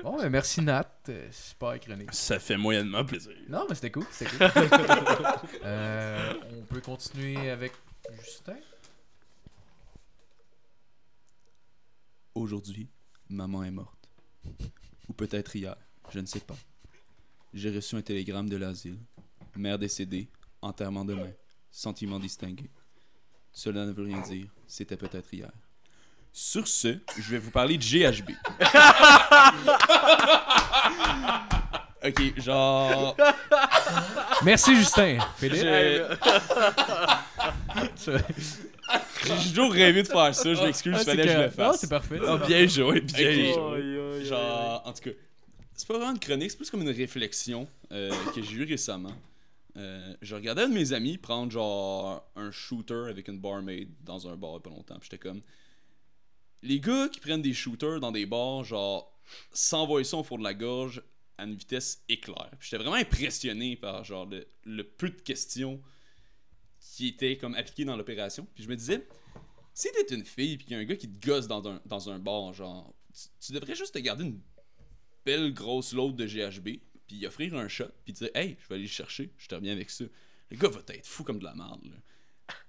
Bon, ben merci Nat. Euh, Super chronique. Ça fait moyennement plaisir. Non, mais c'était cool, c'était cool. Euh, on peut continuer avec Justin? Aujourd'hui, maman est morte. Ou peut-être hier, je ne sais pas. J'ai reçu un télégramme de l'asile. Mère décédée, enterrement demain, sentiment distingué. Cela ne veut rien dire, c'était peut-être hier. Sur ce, je vais vous parler de GHB. ok, genre. Merci Justin. Philippe? J'ai toujours rêvé de faire ça, je m'excuse, Ah, il c'est fallait que je le. Non, fasse. c'est parfait. Ah, c'est bien joué, bien Ok. joué. Genre, en tout cas, c'est pas vraiment une chronique, c'est plus comme une réflexion euh, que j'ai eue récemment. Euh, je regardais un de mes amis prendre genre un shooter avec une barmaid dans un bar pas longtemps. J'étais comme. Les gars qui prennent des shooters dans des bars, genre, s'envoient ça au fond de la gorge à une vitesse éclair. J'étais vraiment impressionné par genre le, le peu de questions qui étaient comme appliquées dans l'opération. Puis je me disais, si t'es une fille puis qu'il y a un gars qui te gosse dans un, dans un bar, genre, tu, tu devrais juste te garder une belle grosse load de GHB, puis y offrir un shot, puis dire Hey, je vais aller le chercher, je te reviens avec ça. Le gars va être fou comme de la merde, là.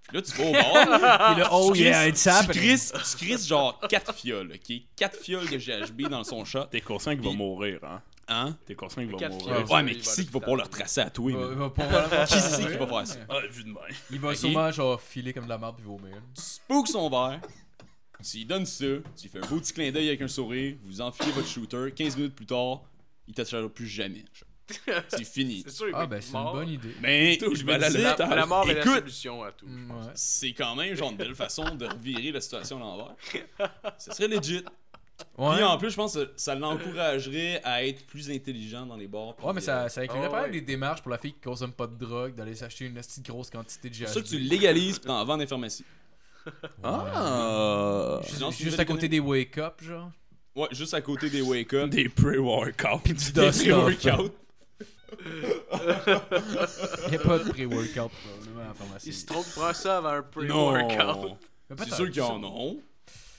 Puis là, tu vas au bar, Et là, oh tu yeah, it's happening. tu crisses genre 4 fioles, ok? 4 fioles de GHB dans son shot. T'es conscient qu'il va mourir, hein? Hein? T'es conscient qu'il va mourir. fioles. Ouais, mais qui va c'est qui va pouvoir le retracer à toi, Il va, Qui c'est qui va faire ça? Ah, vu de même. Il va Ok. sûrement genre filer comme de la merde puis vomir. Tu spooks son verre, Tu lui donnes ça, tu lui fais un beau petit clin d'œil avec un sourire, vous enfilez votre shooter, 15 minutes plus tard, il t'attirera plus jamais. C'est fini. C'est sûr, Ah, ben, c'est une bonne idée. Mais Tout, je vais aller à l'hôpital. La, la mort est la Écoute. solution à tout. je Mm, ouais. c'est quand même genre une belle façon de revirer la situation à l'envers. Ça serait legit. Ouais. Puis en plus, je pense que ça l'encouragerait à être plus intelligent dans les bars. Ouais, mais ça, euh, ça inclurait Ah pas mal ouais. des démarches pour la fille qui consomme pas de drogue, d'aller s'acheter une petite grosse quantité de C'est GHB. pour ça que tu légalises puis t'en vends les pharmacies. Ah! C'est Juste à côté des wake-up, genre. Ouais, juste à côté des wake-up. Des pre-workouts. Du Des pré-workouts. Y'a pas de pré-workout, probablement, à la pharmacie. Il se trompe, prend ça avant un pre-workout. Non! C'est sûr qu'ils en ont.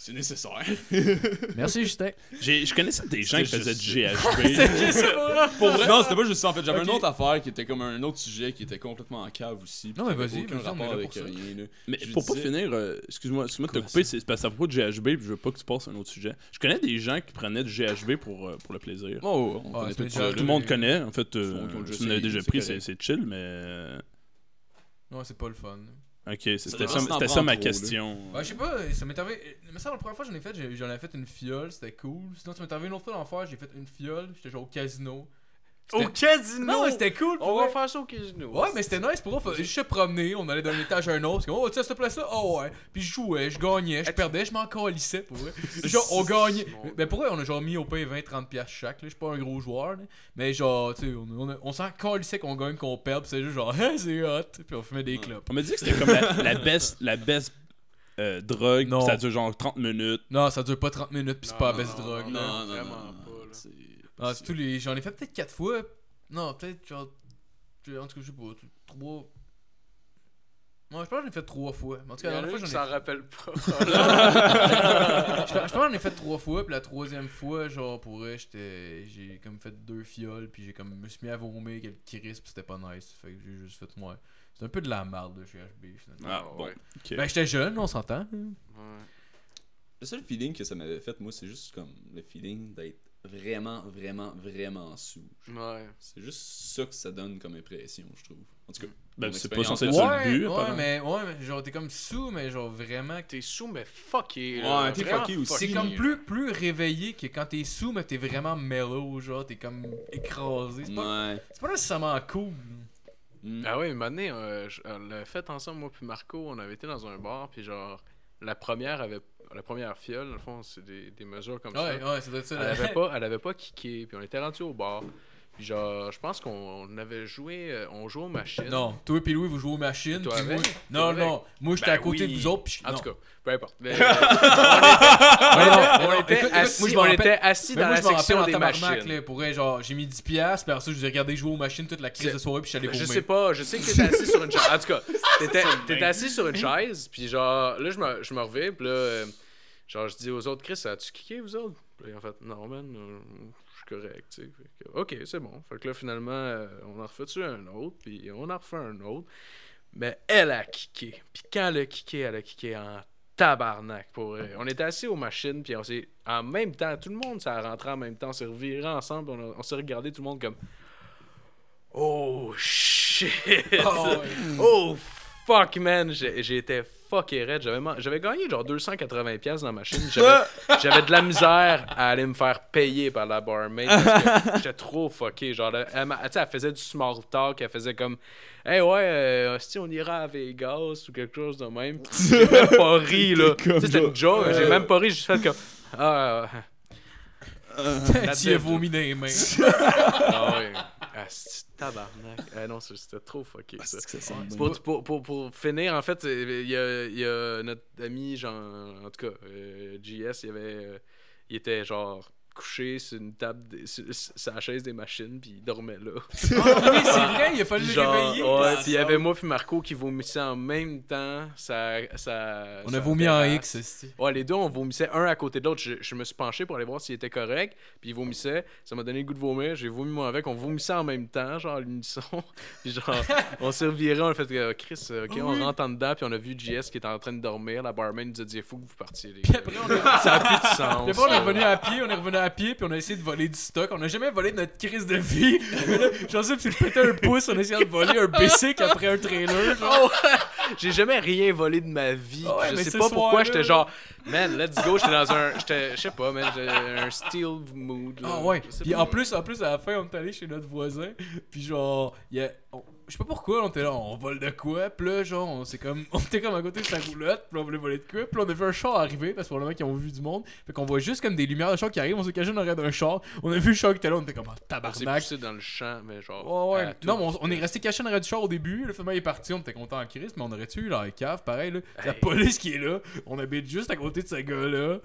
C'est nécessaire. Merci, Justin. J'ai- Je connaissais des gens qui C'était faisaient du juste GHB. Pour vrai, non, c'était pas juste ça. En fait, j'avais Ok. une autre affaire qui était comme un autre sujet qui était complètement en cave aussi. puis Non, mais qui avait vas-y, Aucun vas-y, on est rapport là avec pour ça. rien. là. Mais Je pour pas disais- finir, euh, excuse-moi, excuse-moi de te Quoi, couper, c'est parce que ça propos de GHB, puis je veux pas que tu passes à un autre sujet. Je connais des gens qui prenaient du GHB pour, euh, pour le plaisir. Oh, on Ah, connaît tout ça. Le monde connaît, en fait, euh, Faut qu'on le tu en as déjà c'est pris, correct. c'est c'est chill, mais... euh, Non, c'est pas le fun. Ok, c'était ça, ma trop, là. question. Ouais, je sais pas, ça m'est arrivé. Mais ça, la première fois que j'en ai fait, j'en ai fait une fiole, c'était cool. Sinon, ça m'est arrivé une autre fois d'en faire, j'ai fait une fiole, j'étais genre au casino. Au casino! Non, mais c'était cool pour On va faire ça au casino. Ouais, mais c'était nice pour eux. Faut juste se promener, on allait d'un étage à un autre. c'est comme, Oh, tu sais, cette place-là? Oh, ouais. Puis je jouais, je gagnais, je perdais, je m'en calissais pour vrai. Genre, on gagnait. Ben, pour vrai, on a genre mis au pain 20-30$ piastres chaque. là. Je suis pas un gros joueur, là. mais genre, tu sais, on, on, a- on s'en calissait qu'on gagne, qu'on perde. Puis c'est juste genre, Hein, c'est hot. Puis on fumait des clopes. On m'a dit que c'était comme la, la best, la best euh, drogue, ça dure genre 30 minutes. Non, ça dure pas 30 minutes, puis c'est pas la best non, drogue. Non, là. non, non. Ah, c'est tous les. J'en ai fait peut-être 4 fois. Non, peut-être genre. En tout cas, je sais pas. 3. Ouais, je pense que j'en ai fait 3 fois. Mais En tout cas, la dernière fois, j'en ai s'en rappelle pas. Je pense je que j'en ai fait trois fois, puis la troisième fois, genre, pour vrai, j'étais. J'ai comme fait deux fioles, puis j'ai comme. me suis mis à vomir quelques crisp, puis c'était pas nice. Fait que j'ai juste fait, moi. C'est un peu de la merde, là, chez HB, finalement. Ah, bon. ouais. Ben, j'étais jeune, on s'entend. Ouais. Le seul feeling que ça m'avait fait, moi, c'est juste comme le feeling d'être vraiment, vraiment, vraiment sous. Ouais. C'est juste ça que ça donne comme impression, je trouve. En tout cas, Ben, c'est pas censé être ça le but, ouais, apparemment. mais, ouais, mais genre, t'es comme sous, mais genre, vraiment. T'es sous, mais fucké. Ouais, t'es fucké aussi. C'est comme plus, plus réveillé que quand t'es sous, mais t'es vraiment mellow, genre, t'es comme écrasé. C'est pas, Ouais. c'est pas nécessairement cool. Mm. Ah oui, une année, euh, on l'a fait ensemble, moi puis Marco, on avait été dans un bar, puis genre, la première avait, la première fiole, dans le fond, c'est des, des mesures comme Ouais, ça. ouais, ça doit être ça. Elle avait pas, elle avait pas kické, puis on était rendu au bar. Puis genre, je pense qu'on avait joué, euh, on jouait aux machines. Non, toi et Louis, vous jouez aux machines. Toi? Non, avec? non. Moi, j'étais Ben à côté oui. de vous autres. Puis je- En non. tout cas, peu importe. Mais, non, on était assis, moi, je me on rappelle- était assis Mais dans moi, la section en des machines. là, pour vrai, genre, j'ai mis 10 piastres, puis après ça, je regardé jouer aux machines toute la crise de soirée, puis je suis allé Je sais pas, je sais que t'étais assis sur une chaise. En tout cas, t'étais, assis sur une chaise, puis genre, là, je me, je me reviens, puis là, euh, genre, je dis aux autres, Chris, as-tu kické, vous autres? Puis en fait, non, man, euh, je suis correct, tu sais. Ok, c'est bon. Fait que là, finalement, euh, on en refait-tu un autre, puis on en refait un autre. Mais elle a kické. Puis quand elle a kické, elle a kické en tabarnak. Pour, vrai. on était assis aux machines, puis on s'est. En même temps, tout le monde s'est rentré en même temps. On s'est reviré ensemble, on, a- on s'est regardé tout le monde comme. Oh shit! Ouais. Oh fuck man, j'ai été fucké raide. J'avais gagné genre 280$ piastres dans la machine. J'avais j'avais de la misère à aller me faire payer par la barmaid j'étais trop fucké. Genre, elle, elle m'a- tu sais, elle faisait du small talk, elle faisait comme Hey ouais, euh, si on ira à Vegas ou quelque chose de même. J'ai même pas ri là. C'était une joke, j'ai même pas ri, j'ai juste fait comme Ah, Tu y as vomi dans les mains? ah ouais. Ah, c'est tabarnak. Ah non, c'était trop fucké ça. C'est que ça bien. Pour, pour, pour, pour finir, en fait, il y a, il y a notre ami, genre, en tout cas, euh, JS, il, avait, euh, il était genre couché sur une table, de- sur, sur la chaise des machines, puis il dormait là. Ah oui, c'est vrai, il a fallu Puis le genre, réveiller. ouais, puis il y avait moi puis Marco qui vomissaient en même temps. Ça, ça, On ça a vomi en. X, c'est Ouais, les deux, on vomissait un à côté de l'autre. Je, je me suis penché pour aller voir s'il était correct. Puis il vomissait. Ça m'a donné le goût de vomir. J'ai vomi moi avec. On vomissait en même temps, genre à l'unisson. puis genre, on s'est reviré. On a fait euh, Chris, ok, on rentre en dedans. Puis on a vu JS qui était en train de dormir. La barman nous a dit il faut que vous partiez. Les Puis après, on est... Ça a plus de sens. Puis après, on est revenu à pied, on est revenu à pied, puis on a essayé de voler du stock. On a jamais volé notre crise de vie. J'en sais, puis pété un pouce en essayant de voler un basic après un trailer. Genre. Oh. J'ai jamais rien volé de ma vie. Ouais, je sais pas pourquoi j'étais genre, man, let's go. J'étais dans un, j'étais, je sais pas, man, un steel mood. Ah ouais. Puis en plus, en plus, à la fin, on est allé chez notre voisin. Puis genre, il y a. on- Je sais pas pourquoi, on était là, on vole de quoi. Puis là, genre, on s'est comme. On était comme à côté de sa roulotte. Puis là, on voulait voler de quoi. Puis là, on a vu un char arriver. Parce que probablement qu'ils ont vu du monde. Fait qu'on voit juste comme des lumières de char qui arrivent. On s'est caché en arrière d'un char. On a vu le char qui était là. On était comme en On s'est tabarnak. dans le champ, mais genre. Ouais, ouais. Non, mais on, on est resté caché en arrière du char au début. Le film est parti, on était content en crise, mais on aurait tué la cave, pareil. Là? La police qui est là, on habite juste à côté de ce gars-là.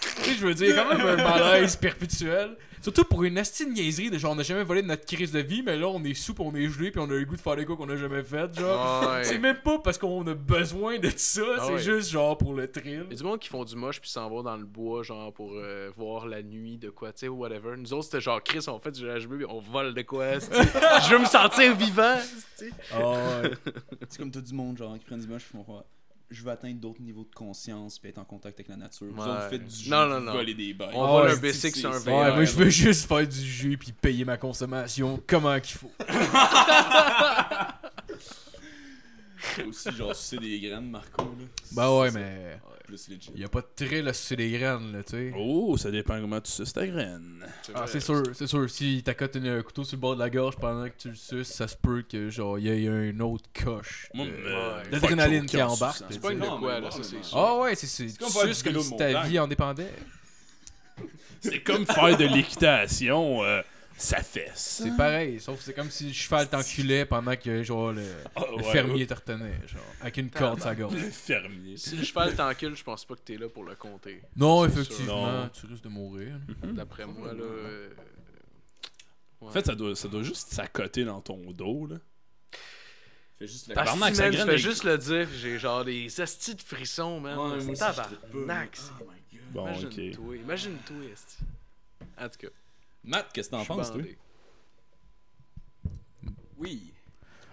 tu sais, je veux dire, il y a quand même un malaise perpétuel. Surtout pour une astine niaiserie de genre, on n'a jamais volé de notre crise de vie, mais là, on est sous, pis on est gelé, puis on a le goût de faire des gars qu'on a jamais fait. Genre, Ouais. c'est même pas parce qu'on a besoin de ça, Ah c'est ouais. juste genre pour le thrill. Il y a du monde qui font du moche puis s'en vont dans le bois, genre pour euh, voir la nuit de quoi, tu sais, ou whatever. Nous autres, c'était genre Chris, on fait du HB puis on vole de quoi. Je veux me sentir vivant, c'ti. Ah ouais. C'est comme tout du monde, genre, qui prennent du moche, font quoi? Je veux atteindre d'autres niveaux de conscience, puis être en contact avec la nature. Vous autres, faites du jeu, Non, non, non. des bails. On vole un c'est- basic c'est- sur un Ouais, VR. moi je veux juste faire du jus puis payer ma consommation comment qu'il faut. aussi, genre, sucer des graines, Marco, là. Bah ouais, mais Plus legit. y a pas de thrill à sucer des graines, là, tu sais. Oh, ça dépend comment tu suces ta graine. Ah, c'est sûr, c'est sûr. Si t'accotes un couteau sur le bord de la gorge pendant que tu le suces, ça se peut que, genre, y ait un autre coche. Euh. L'adrénaline qui embarque. C'est pas une de quoi, là, ça c'est. Ah ouais, c'est suces comme si ta vie en dépendait. C'est comme faire de l'équitation, euh, ça fesse. C'est pareil, sauf que c'est comme si le cheval t'enculait pendant que, genre, le, Ah, le ouais, fermier te retenait, genre, avec une corde la gorge. Le fermier. Si le cheval t'encule, je pense pas que t'es là pour le compter. Non, C'est effectivement, tu risques de mourir. D'après moi, là. euh, ouais. En fait, ça doit, ça doit juste s'accoter dans ton dos, là. Fais juste ça je graine fais juste le dire, j'ai genre des astis de frissons, man. Ouais, je Tabarnak, c'est- Oh. Imagine-toi, imagine-toi. En tout cas, Matt, qu'est-ce que t'en penses, toi? Oui.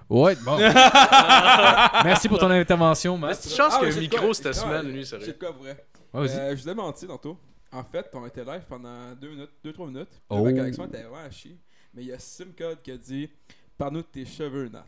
Ouais, bon. Merci pour ton intervention, Matt. C'est une chance Ah, qu'il y a un micro quoi- cette semaine, lui, sérieux. de quoi, vrai? Ouais, vas-y. Euh, je vous ai menti tantôt. En fait, on était live pendant 2 minutes, 2-3 minutes. Oh. Ma connexion était vraiment à chier. Mais il y a Simcode qui a dit Parle-nous de tes cheveux, Nat.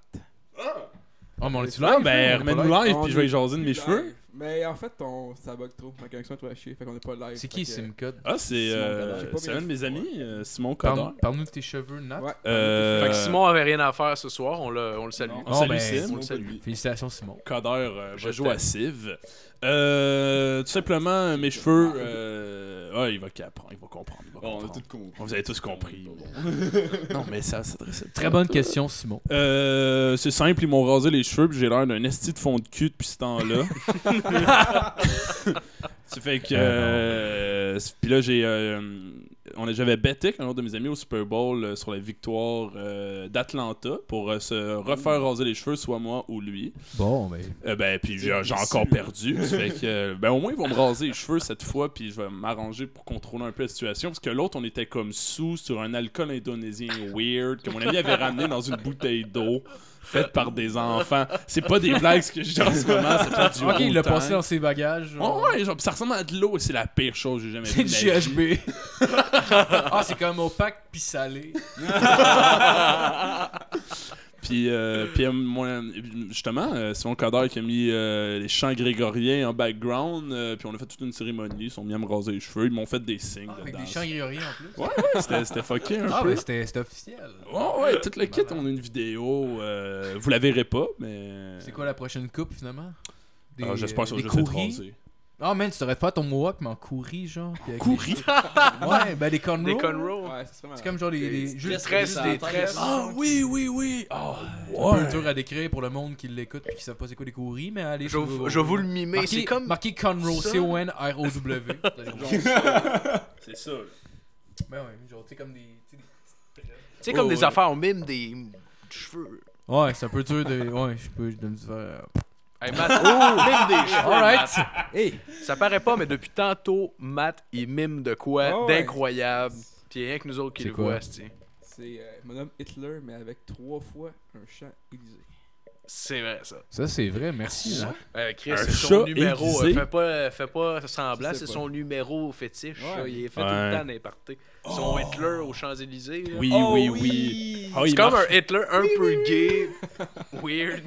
Oh, mais on est-tu Ah, live? ben, remets-nous live, puis je vais jaser de mes cheveux. Mais en fait, on... ça bug trop. Ma connexion est trop à chier. Fait qu'on est pas live. C'est qui que- Simcode? Ah, c'est Simon euh, c'est un de mes amis, euh, Simon Coder. Parle-nous de tes cheveux, Nat. Ouais. Euh, Fait que Simon avait rien à faire ce soir, on le, on le salue. Non. On salue ben, Sim. On le salue. Félicitations, Simon. Coder euh, Je va jouer à. Civ. Euh, tout simplement, mes cheveux. Euh, ouais, il va comprendre. Il va comprendre. il va on a tout compris. Vous avez tous compris. non, mais ça s'adresse. Très bonne question, Simon. Euh, c'est simple, ils m'ont rasé les cheveux, puis j'ai l'air d'un esti de fond de cul depuis ce temps-là. Ça fait que. euh, puis là, j'ai. euh, on a- J'avais betté un autre de mes amis au Super Bowl euh, sur la victoire euh, d'Atlanta pour euh, se refaire raser les cheveux, soit moi ou lui. Bon, ben. Euh, ben, puis j'ai encore perdu. Fait que, euh, ben, au moins, ils vont me raser les cheveux cette fois, puis je vais m'arranger pour contrôler un peu la situation. Parce que l'autre, on était comme sous sur un alcool indonésien weird que mon ami avait ramené dans une bouteille d'eau faite par des enfants. C'est pas des blagues ce que je dis en ce moment, c'est pas du Ok, il l'a passé dans ses bagages. genre. Ouais, ouais, genre, ça ressemble à de l'eau c'est la pire chose que j'ai jamais C'est vue. du de ma vie. GHB. ah, c'est comme opaque pis salé. Puis, euh, puis euh, moi, justement, euh, Simon Coder qui a mis euh, les chants grégoriens en background, euh, puis on a fait toute une cérémonie, ils sont mis à me raser les cheveux, ils m'ont fait des signes Ah, de avec des chants grégoriens en plus. Ouais, ouais, c'était c'était fucké un Ah, peu. c'était c'était officiel. Ouais, ouais, tout le kit, on a une vidéo. vous la verrez pas, mais. C'est quoi la prochaine coupe finalement? Des, Ah, J'espère que ça euh, Ah, man, tu devrais faire ton mohawk, mais en courri, genre. puis avec Courri? Ouais, ben des cornrows. Des conrows. Ouais, malade. C'est comme genre les. Des les tresses, des tresses. Ah oui, oui, oui! Ah, un peu dur à décrire pour le monde qui l'écoute et qui savent pas c'est quoi des courris, mais allez. Je vais je vais vous le mimer. Marquez, C'est comme. marquez Conroe, ça. C-O-N-R-O-W. Vous. C'est ça, là. Ben ouais, genre, tu sais, comme des. tu sais, des- Tu sais, comme Oh, des ouais. affaires, on mime des cheveux. Ouais, c'est un peu dur de. Ouais, je peux. De me faire. Hey, Matt, mime des cheveux. Matt. Hey! Ça paraît pas, mais depuis tantôt, Matt, il mime de quoi Oh, ouais. d'incroyable. Puis il y a rien que nous autres qui C'est le quoi? voient, c'ti. C'est euh, mon homme Hitler, mais avec trois fois un chant Élysée. C'est vrai, ça. Ça, c'est vrai, merci. hein. Euh, Chris, Un c'est son numéro. aiguisé? euh, Fais pas, fais pas semblant, c'est son numéro fétiche. Ouais. Il est fait tout Ouais. le temps n'importe. Son Hitler aux Champs-Élysées. Oui, Oh, oui, oui. Ah, C'est il comme marche un Hitler un peu gay, weird.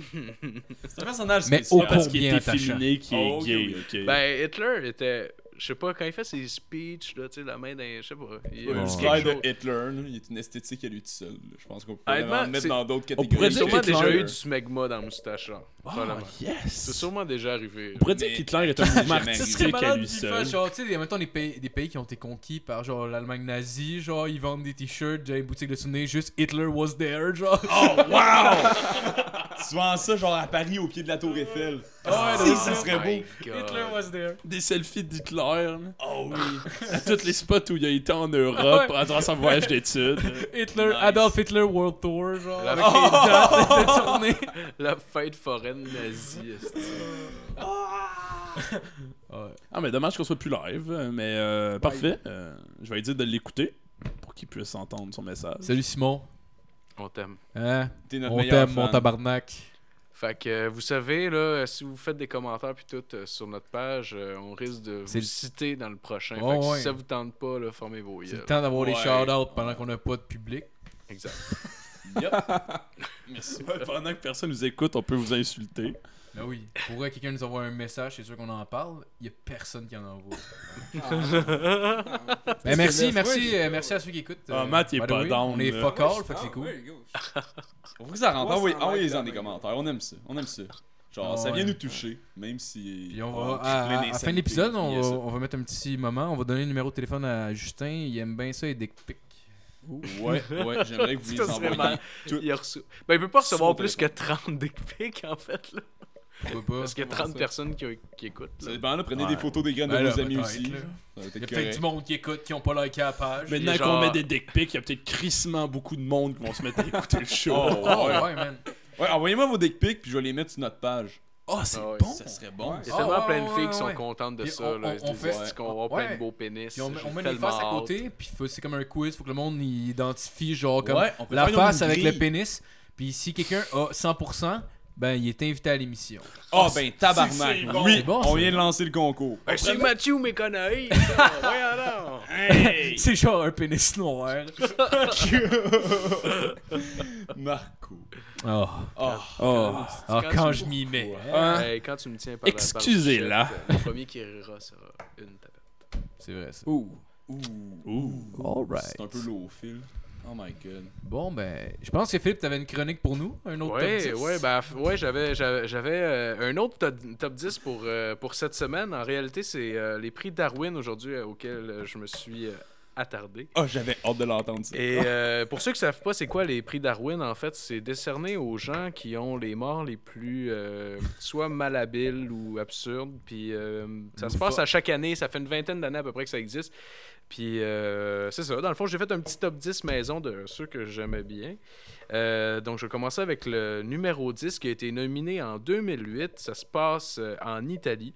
C'est un personnage Mais spécial. au parce qu'il est attachant. efféminé qui est Oh, ok, gay. oui. ok. ben, Hitler était. Je sais pas, quand il fait ses speeches, là, tu sais, la main d'un. Je sais pas. Il y a Ouais, chose. de Hitler, là, il est une esthétique à lui tout seul. Je pense qu'on peut le mettre dans d'autres pourrait catégories. A dire sûrement déjà eu du smegma dans moustache, là. Ah, probablement. C'est yes! sûrement déjà arrivé. On pourrait dire qu'Hitler est un mouvement artistique à lui seul. genre, tu sais, mettons des pays, des pays qui ont été conquis par genre l'Allemagne nazie, genre ils vendent des t-shirts, genre une boutique de souvenirs, juste Hitler was there, genre. Oh, wow! tu vends ça genre à Paris au pied de la Tour Eiffel. Ah, si, ça serait beau. Hitler was there. Des selfies d'Hitler. là. Oh oui. À tous les spots où il a été en Europe Ouais. pendant son voyage d'études. Hitler, Nice. Adolf Hitler World Tour, genre. La- Avec les dates de tournée. La fête foraine nazie. esti. Ah, mais dommage qu'on soit plus live. euh, Mais euh, parfait. Euh, je vais lui dire de l'écouter pour qu'il puisse entendre son message. Salut Simon. On t'aime. Hein? T'es notre On meilleur t'aime, mon fan. tabarnak. Fait que euh, vous savez, là, si vous faites des commentaires puis tout euh, sur notre page, euh, on risque de vous le- citer dans le prochain. Oh, fait que ouais. si ça vous tente pas, là, formez vos C'est yeux. le temps d'avoir des Ouais. shout-outs pendant qu'on n'a pas de public. Exact. Yup. Merci. Ouais, pendant que personne nous écoute, on peut vous insulter. Ben oui. Pourrait quelqu'un nous envoie un message, c'est sûr qu'on en parle. Il y a personne qui en envoie. Ben merci, merci, euh, merci à ceux qui écoutent. Ah, Euh, Matt, il est pas down, On est fuck all, fait que c'est cool. On que ça rentre. Envoyez-en des commentaires. On aime ça. On aime ça. Genre, Ah ça vient ouais. nous toucher. Même si. Puis on va, à, à- à la fin de l'épisode, on va, ça. on va mettre un petit moment. On va donner le numéro de téléphone à Justin. Il aime bien ça et dick pic. Ouais, ouais, j'aimerais que vous les envoyiez. Il, a reçu... ben, il peut pas recevoir plus que 30 dick pics, en fait. Là. Parce qu'il y a 30 personnes qui, qui écoutent. Ça dépend, là. Prenez Ouais. des photos des graines Ben de là, vos amis aussi. là. Il y a être peut-être du monde qui écoute qui ont pas liké la page. Maintenant qu'on genre- met des dick pics, il y a peut-être crissement beaucoup de monde qui vont se mettre à écouter le show. Oh, Oh, ouais. ouais, man. Ouais, envoyez-moi vos dick pics puis je vais les mettre sur notre page. Oh, c'est Ah ouais. bon! Ça serait bon. Il y a tellement ouais, plein de ouais, filles qui sont contentes de Puis ça. on- là. fait- Est-ce qu'on ouais. plein de beaux pénis? Puis on, on met les faces à côté, puis c'est comme un quiz, faut que le monde il identifie genre comme Ouais, on peut la face avec le pénis. Puis si quelqu'un a 100%, ben il est invité à l'émission. Oh, ben tabarnak. bon. Oui, C'est bon, on vient de lancer le concours. Ben, c'est Mathieu McConaughey! ça. Voyons. Hey! C'est genre un pénis noir. Marco. Oh, Oh. Oh. Ah, Quand quand tu- je m'y mets. Hein? Hey, quand tu me tiens par la Excusez-la. barbichette, Le premier qui rira sera une tapette. C'est vrai ça. Ouh. Ouh. Ouh. Alright. C'est un peu low au fil. Oh my god. Bon ben, je pense que Philippe, t'avais une chronique pour nous, un autre Ouais, top 10. ouais, ben, ouais, j'avais, j'avais, j'avais, euh, un autre top, top 10 pour, euh, pour cette semaine. En réalité, c'est euh, les prix Darwin aujourd'hui euh, auxquels euh, je me suis euh, attardé. Oh, j'avais hâte de l'entendre ça. Et euh, pour ceux qui savent pas, c'est quoi les prix Darwin? En fait, c'est décerné aux gens qui ont les morts les plus euh, soit malhabiles ou absurdes. Puis euh, ça se passe à chaque année. Ça fait une vingtaine d'années à peu près que ça existe. Puis euh, c'est ça. Dans le fond, j'ai fait un petit top 10 maison de ceux que j'aimais bien. Euh, donc, je vais commencer avec le numéro 10 qui a été nominé en 2008. Ça se passe euh, en Italie.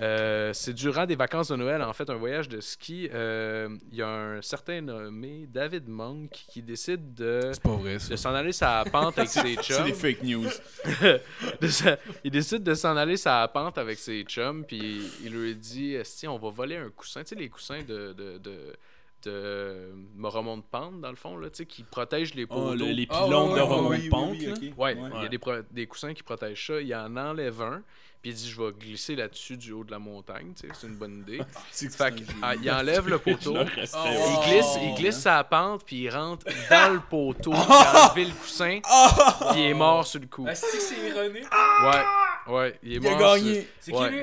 Euh, c'est durant des vacances de Noël, en fait, un voyage de ski. Euh, Il y a un certain nommé David Monk qui décide de, C'est s'en aller sa pente avec ses C'est chums. des fake news. De sa- Il décide de s'en aller sa pente avec ses chums, puis il lui dit si on va voler un coussin, tu sais, les coussins de. de, de de moromon de pente dans le fond là, tu sais, qui protègent les poteaux. Oh, le- les Ah, pylônes ouais, de oui, de oui, Pente. oui. Ouais, il y a des, pro- des coussins qui protègent ça. Il en enlève un, puis il dit Je vais glisser là-dessus du haut de la montagne. Tu sais, c'est une bonne idée. C'est fait que, ah, il enlève le poteau. Respecte. Oh. Il glisse, il glisse sa pente, puis il rentre dans le poteau, puis il a enlevé le coussin, puis il est mort sur le coup. Ah, c'est que c'est ironique? Ouais, ouais, il est Il a mort. gagné. sur- C'est qui Ouais. lui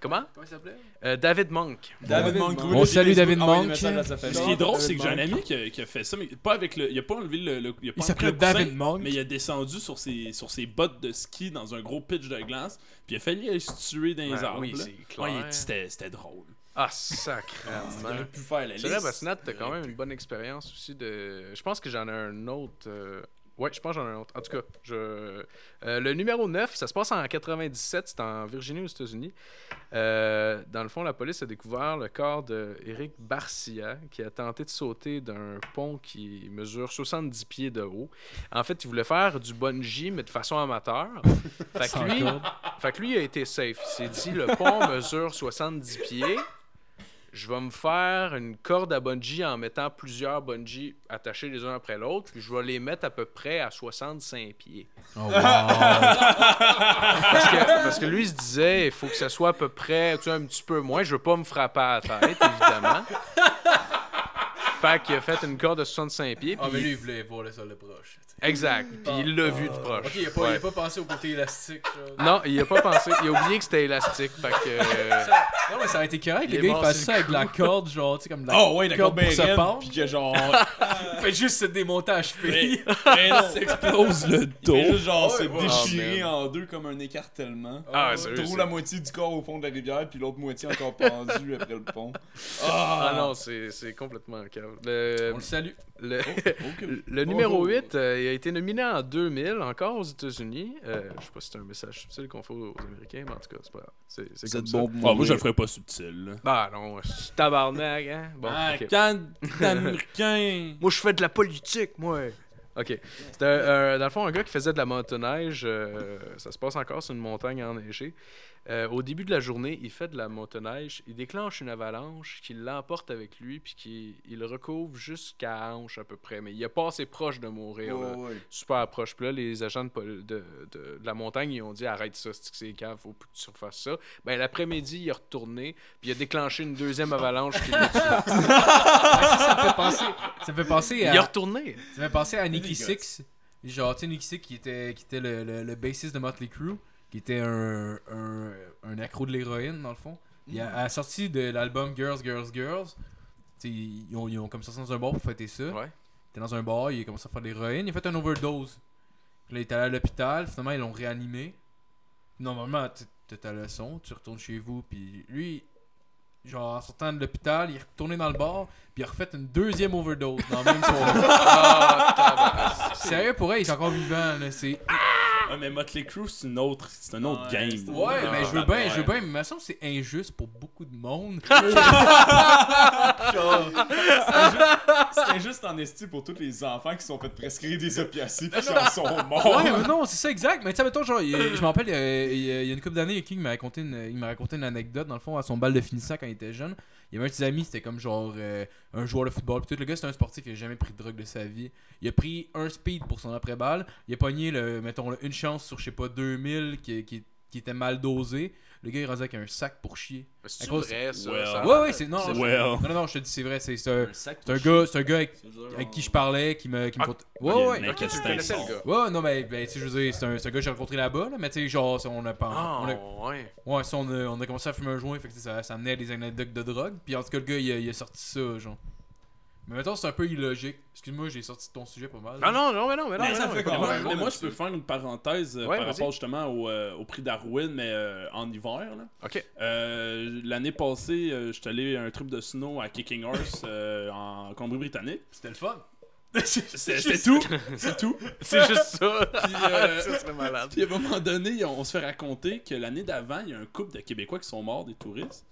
Comment? Comment il s'appelait? Euh, David Monk. David Monk. On salue David Monk. Ce Ce qui est drôle, c'est que j'ai un ami qui a, qui a fait ça, mais pas avec le. Il a pas enlevé le. le- il s'appelait David Monk. Mais il a descendu sur ses, sur ses bottes de ski dans un gros pitch de glace, puis il a failli aller se tuer dans les arbres. oui, c'est clair. Ouais, il- c'était drôle. Ah, sacrément. J'aurais pu faire la C'est liste. vrai, parce que Nat, t'as quand même une bonne expérience aussi de. Je pense que j'en ai un autre. euh, Ouais, je pense que j'en ai un autre. En tout cas, je... euh, le numéro 9, ça se passe en 97, c'est en Virginie aux États-Unis. Euh, dans le fond, la police a découvert le corps de Eric Barcia qui a tenté de sauter d'un pont qui mesure 70 pieds de haut. En fait, il voulait faire du bungee, mais de façon amateur. Fait que lui, fait que lui il a été safe. Il s'est dit le pont mesure 70 pieds. Je vais me faire une corde à bungee en mettant plusieurs bungees attachés les uns après l'autre, puis je vais les mettre à peu près à 65 pieds. Oh, wow. Parce que, parce que lui il se disait, il faut que ça soit à peu près, tu sais, un petit peu moins. Je veux pas me frapper à la tête, évidemment. Fait qu'il a fait une corde de 65 pieds. Ah, mais lui, il voulait voir le sol de proche. Exact. Puis il l'a vu de proche. Ok, il a pas, Ouais. il a pas pensé au côté élastique. genre. Non, il a pas pensé. Il a oublié que c'était élastique. Fait que. euh, Non, mais ça aurait été correct. Il Le est gars, il mort fait sur ça avec de la corde, genre, tu sais, comme de la Oh, ouais, d'accord, corde pour ben se raide, pendre. Puis que genre. Il fait juste se démonter à cheville. Mais non, Explose le il dos. juste genre se ouais. déchirer Oh, man. en deux comme un écartellement. Ah, ouais. sérieux, Trop c'est- la moitié du corps au fond de la rivière, puis l'autre moitié encore pendue après le pont. Ah non, c'est c'est complètement calme. Le, On le salue. le, le numéro 8, euh, il a été nominé en 2000, encore aux États-Unis. Euh, je sais pas si c'est un message subtil qu'on fait aux Américains, mais en tout cas, c'est pas grave. C'est ça. Ah, moi, je le ferais pas subtil. Bah non, c'est tabarnak, hein? Bon, Ah, quand américain. Moi, je fais de la politique, moi. OK. C'était, euh, dans le fond, un gars qui faisait de la motoneige. euh, ça se passe encore sur une montagne enneigée. Euh, au début de la journée, il fait de la motoneige. Il déclenche une avalanche qui l'emporte avec lui, puis qui il le recouvre jusqu'à la hanche à peu près. Mais il est pas assez proche de mourir. là. Ouais. Super proche. Puis là, les agents de, pol- de, de- de la montagne, ils ont dit arrête ça, c'est que c'est cave, faut plus que tu refasses ça. Ben, l'après-midi, il est retourné, puis il a déclenché une deuxième avalanche qui l'a tué. ça me fait penser, ça me fait penser Il à, est retourné. ça me fait penser à Nicky Six. Genre, tu sais, Nicky Six qui était, qui était le, le, le bassiste de Motley Crue, qui était un, un, un accro de l'héroïne, dans le fond. Il a, à la sortie de l'album Girls, Girls, Girls, ils ont, ils ont comme sorti dans un bar pour fêter ça. Ouais. Il était dans un bar, il a commencé à faire de l'héroïne, il a fait un overdose. Puis là, il est allé à l'hôpital, finalement, ils l'ont réanimé. Normalement, tu t'as ta leçon, tu retournes chez vous, puis lui, genre, en sortant de l'hôpital, il est retourné dans le bar, puis il a refait une deuxième overdose dans le même soir. Ah. Sérieux, pour elle, il est encore vivant, là, c'est... Ah, mais Motley Crue, c'est une autre, c'est un autre Ouais, game. c'est- Ouais, Ah, mais je veux bien, ouais. je veux bien, mais me semble que c'est injuste pour beaucoup de monde. C'était juste en esti pour tous les enfants qui sont fait prescrire des opiacés puis qui en sont morts. Ouais, mais non, c'est ça exact. Mais tu sais, mettons, genre, il- je me rappelle, il y a il y a une couple d'années, King m'a raconté une, raconté une anecdote, dans le fond, à son bal de finissant quand il était jeune. Il y avait un de ses amis, c'était comme genre euh, un joueur de football. Puis tout le gars, c'était un sportif, il a jamais pris de drogue de sa vie. Il a pris un speed pour son après-balle. Il a pogné, le, mettons, le- une chance sur, je sais pas, 2000 qui, qui, qui était mal dosé. Le gars, il rasait avec un sac pour chier. C'est cause- vrai, ça. Well. ça- Ouais, ouais, c'est. Non, C'est non, well. non, je te dis, c'est vrai. C'est un, un gars, c'est un gars avec, qui je parlais, qui me. Qui me Ah, ouais, ouais. mais- Ok, tu le connaissais, le gars. Ouais, non, mais ben, tu sais, je veux dire, c'est un, c'est un gars que j'ai rencontré là-bas, là, mais tu sais, genre, on a pas. Ah, on a- ouais. ouais, ça, on a, on a commencé à fumer un joint, fait que ça, ça amenait à des anecdotes de drogue. Puis en tout cas, le gars, il a, il a sorti ça, genre. Mais mettons, c'est un peu illogique. Excuse-moi, j'ai sorti ton sujet pas mal. Ah non, non, mais non, mais non. Mais mais ça non, fait mais de problème. mais moi, je peux faire une parenthèse euh, Ouais, par rapport justement au, euh, au prix Darwin, mais euh, en hiver. là. Ok. Euh, L'année passée, euh, j'étais allé à un trip de snow à Kicking Horse euh, en Colombie-Britannique. C'était le fun. C'est tout. C'est tout. C'est juste ça. Puis, euh, ça serait malade. Puis à un moment donné, on se fait raconter que l'année d'avant, il y a un couple de Québécois qui sont morts, des touristes.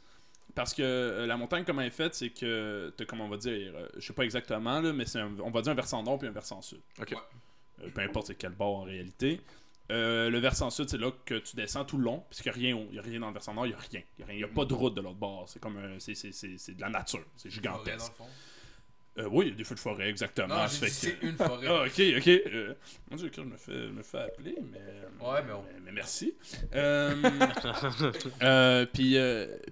Parce que euh, la montagne, comment elle est faite, c'est que, t'as, comment on va dire, euh, je sais pas exactement, là, mais c'est un- on va dire un versant nord puis un versant sud. Ok. Euh, peu importe c'est quel bord en réalité. Euh, le versant sud, c'est là que tu descends tout le long, puisqu'il n'y a rien, au- il y a rien dans le versant nord, il n'y a rien. Il n'y a, rien. Il y a pas de route de l'autre bord. C'est comme un- c'est, c'est, c'est, c'est de la nature. C'est gigantesque. Euh, oui, il y a des feux de forêt, exactement. Non, j'ai dit, c'est que- une forêt. ah, ok, ok. Euh, mon dieu, je me fais, je me fais appeler, mais. Ouais, mais on- mais, merci. Euh, euh, puis,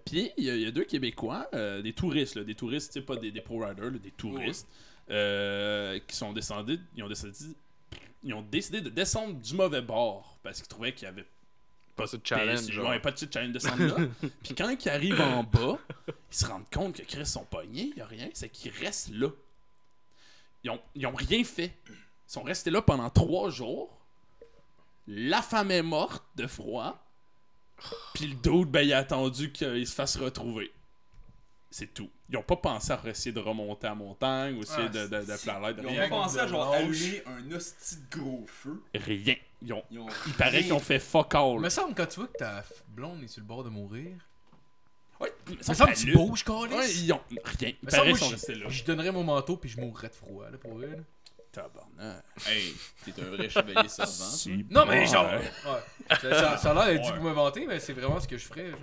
puis il y, a- il y a deux Québécois, des touristes, là, des touristes, tu sais, pas des, des pro-riders, des touristes, euh, qui sont descendus, ils ont décidé, ils ont décidé de descendre du mauvais bord parce qu'ils trouvaient qu'il y avait Pas ce challenge. il genre. n'y pas de challenge de là. Puis quand ils arrivent en bas, ils se rendent compte que Chris sont pognés, il n'y a rien, c'est qu'ils restent là. Ils ont, ils ont rien fait. Ils sont restés là pendant trois jours. La femme est morte de froid. Puis le dude, ben, il a attendu qu'il se fasse retrouver. C'est tout. Ils ont pas pensé à essayer de remonter à la montagne ou essayer Ah, de, de, de faire l'aide. Ils ont Rien. pas pensé à genre allumer un hostie de gros feu. Rien. Ils ont... Ils ont Il paraît qu'ils ont fait fuck all. Il me semble quand tu vois que ta f- blonde est sur le bord de mourir. Ouais, Il me semble que tu bouges, Carlis. Ouais, ils ont rien. Il Me paraît semble, qu'ils sont moi, restés là. je, donnerais mon manteau puis je mourrais de froid là, pour elle. Tabarnak. Hey, t'es un vrai chevalier servant. Non, mais genre. Ouais. Ça, a l'air d'être dit Ouais. pour m'inventer, mais c'est vraiment ce que je ferais. Genre,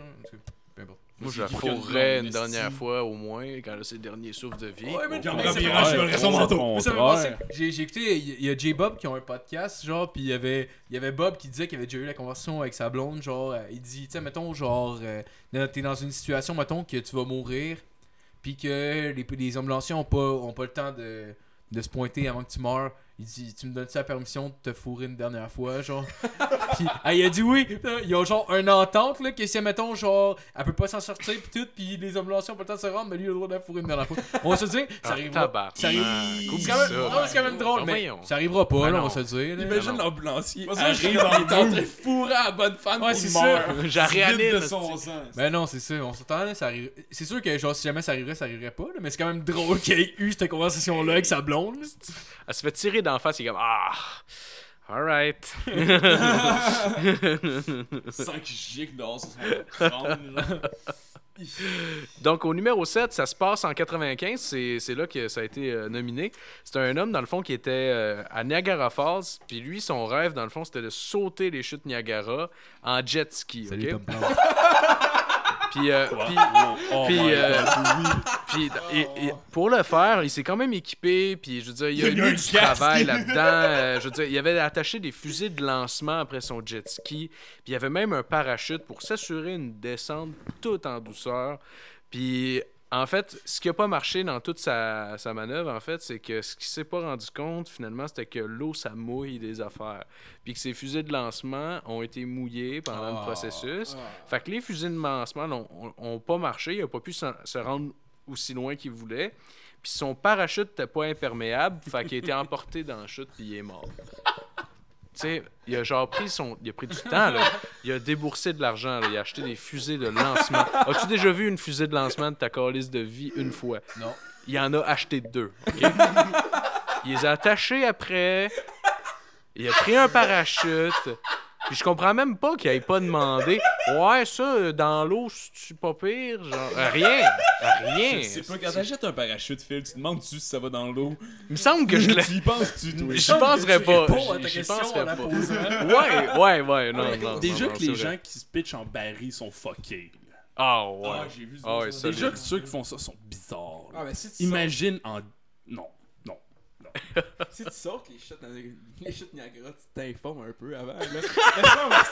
peu importe. Moi, je la fourrais une dernière fois au moins, quand elle a ses derniers souffles de vie. Ouais, mais- c'est J'ai écouté, il y, a J-Bob qui ont un podcast, genre, puis il y avait, il y avait Bob qui disait qu'il avait déjà eu la conversation avec sa blonde, genre, euh, il dit, tu sais, mettons, genre, euh, t'es dans une situation, mettons, que tu vas mourir, puis que les, les ambulanciers ont pas, ont pas le temps de, de se pointer avant que tu meurs. Il dit, tu me donnes-tu la permission de te fourrer une dernière fois, genre? Puis, ah, il a dit oui. Ils ont genre une entente, là, que si, mettons, genre, elle peut pas s'en sortir, puis tout, puis les ambulanciers ont pas le temps de se rendre, mais lui, il a le droit de la fourrer une dernière fois. On va se dire, ça Ah, arrivera. tabarnak. Ça arrive. Oublie C'est quand même, c'est quand même drôle, Ah, mais voyons. ça arrivera pas, Ah, là, on va se dire. là. Imagine non. l'ambulancier arrive, il est en dans train de fourrer à la bonne femme Ouais, ça. meurt. J'ai réanime. de son sang. Ben non, c'est ça, on s'entend, ça arrive. C'est sûr que, genre, si jamais ça arriverait, ça arriverait pas, là, mais c'est quand même drôle qu'il ait eu cette conversation-là avec sa blonde. Elle se fait tirer d'en face, il est comme Ah, alright. Sans qu'il gicle dehors sur. Donc, au numéro 7, ça se passe en 95. C'est c'est là que ça a été euh, nominé. C'est un homme, dans le fond, qui était euh, à Niagara Falls. Puis lui, son rêve, dans le fond, c'était de sauter les chutes Niagara en jet ski. ok? Puis, euh, puis- Oh Puis, euh, Puis et- et pour le faire, il s'est quand même équipé. Puis je veux dire, il a Il y a un du travail là-dedans. euh, je veux dire, il avait attaché des fusées de lancement après son jet ski. Puis il y avait même un parachute pour s'assurer une descente toute en douceur. Puis en fait, ce qui n'a pas marché dans toute sa, sa manœuvre, en fait, c'est que ce qu'il s'est pas rendu compte, finalement, c'était que l'eau, ça mouille des affaires. Puis que ses fusées de lancement ont été mouillées pendant le Ah. processus. Fait que les fusées de lancement n'ont ont- ont pas marché. Il a pas pu se, se rendre aussi loin qu'il voulait. Puis son parachute n'était pas imperméable. Fait qu'il a été emporté dans la chute puis il est mort. Tu sais, il a genre pris son. Il a pris du temps, là. Il a déboursé de l'argent, là. Il a acheté des fusées de lancement. As-tu déjà vu une fusée de lancement de ta calice de vie une fois? Non. Il en a acheté deux. OK? il les a attachés après. Il a pris un parachute. Puis je comprends même pas qu'il ait pas demandé. Ouais, ça, dans l'eau, c'est pas pire? Genre, euh, rien. Rien. C'est pas quand t'achètes un parachute, Phil, tu te demandes-tu si ça va dans l'eau. Il me semble que je l'ai. Tu y penses-tu, toi? Je penserais pas. penserais pas. Ouais, ouais, ouais, non, non. Déjà non, que non, les gens qui se pitchent en baril sont fuckés. Ah, ouais. Ah, j'ai vu ça. Ah ouais, ça. ça, Déjà que ceux qui font ça sont bizarres. Ah, mais si tu Imagine en. Non, si tu sautes les chutes, les chutes Niagara, tu t'informes un peu avant. Là. Mais c'est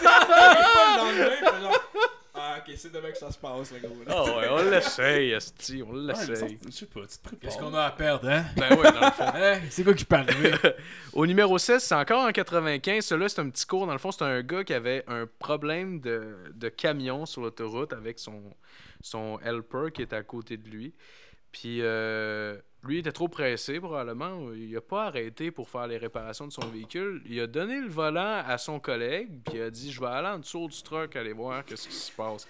pas le lendemain, genre, Ah, ok, c'est demain que ça se passe, le gros. Ah ouais, on l'essaye, Esti, on l'essaye. Je sais pas, tu te prépares. Qu'est-ce qu'on a à perdre, hein? Ben ouais, dans le fond. Hein? C'est quoi qui peut arriver? Au numéro 16, c'est encore en 95. Celui-là, c'est un petit cours. Dans le fond, c'est un gars qui avait un problème de, de camion sur l'autoroute avec son, son helper qui était à côté de lui. Puis euh, lui, il était trop pressé, probablement. Il a pas arrêté pour faire les réparations de son véhicule. Il a donné le volant à son collègue, puis il a dit Je vais aller en dessous du truck, aller voir qu'est-ce qui se passe.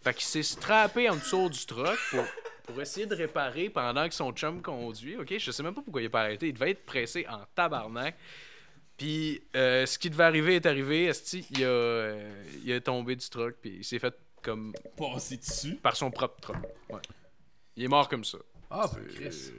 Fait qu'il s'est strappé en dessous du truck pour, pour essayer de réparer pendant que son chum conduit. Ok, je sais même pas pourquoi il a pas arrêté. Il devait être pressé en tabarnak. Puis euh, ce qui devait arriver est arrivé. Esti, il a, euh, il a tombé du truck, puis il s'est fait comme Passer dessus. par son propre truck. Ouais. Il est mort comme ça. Ah, ben, Chris.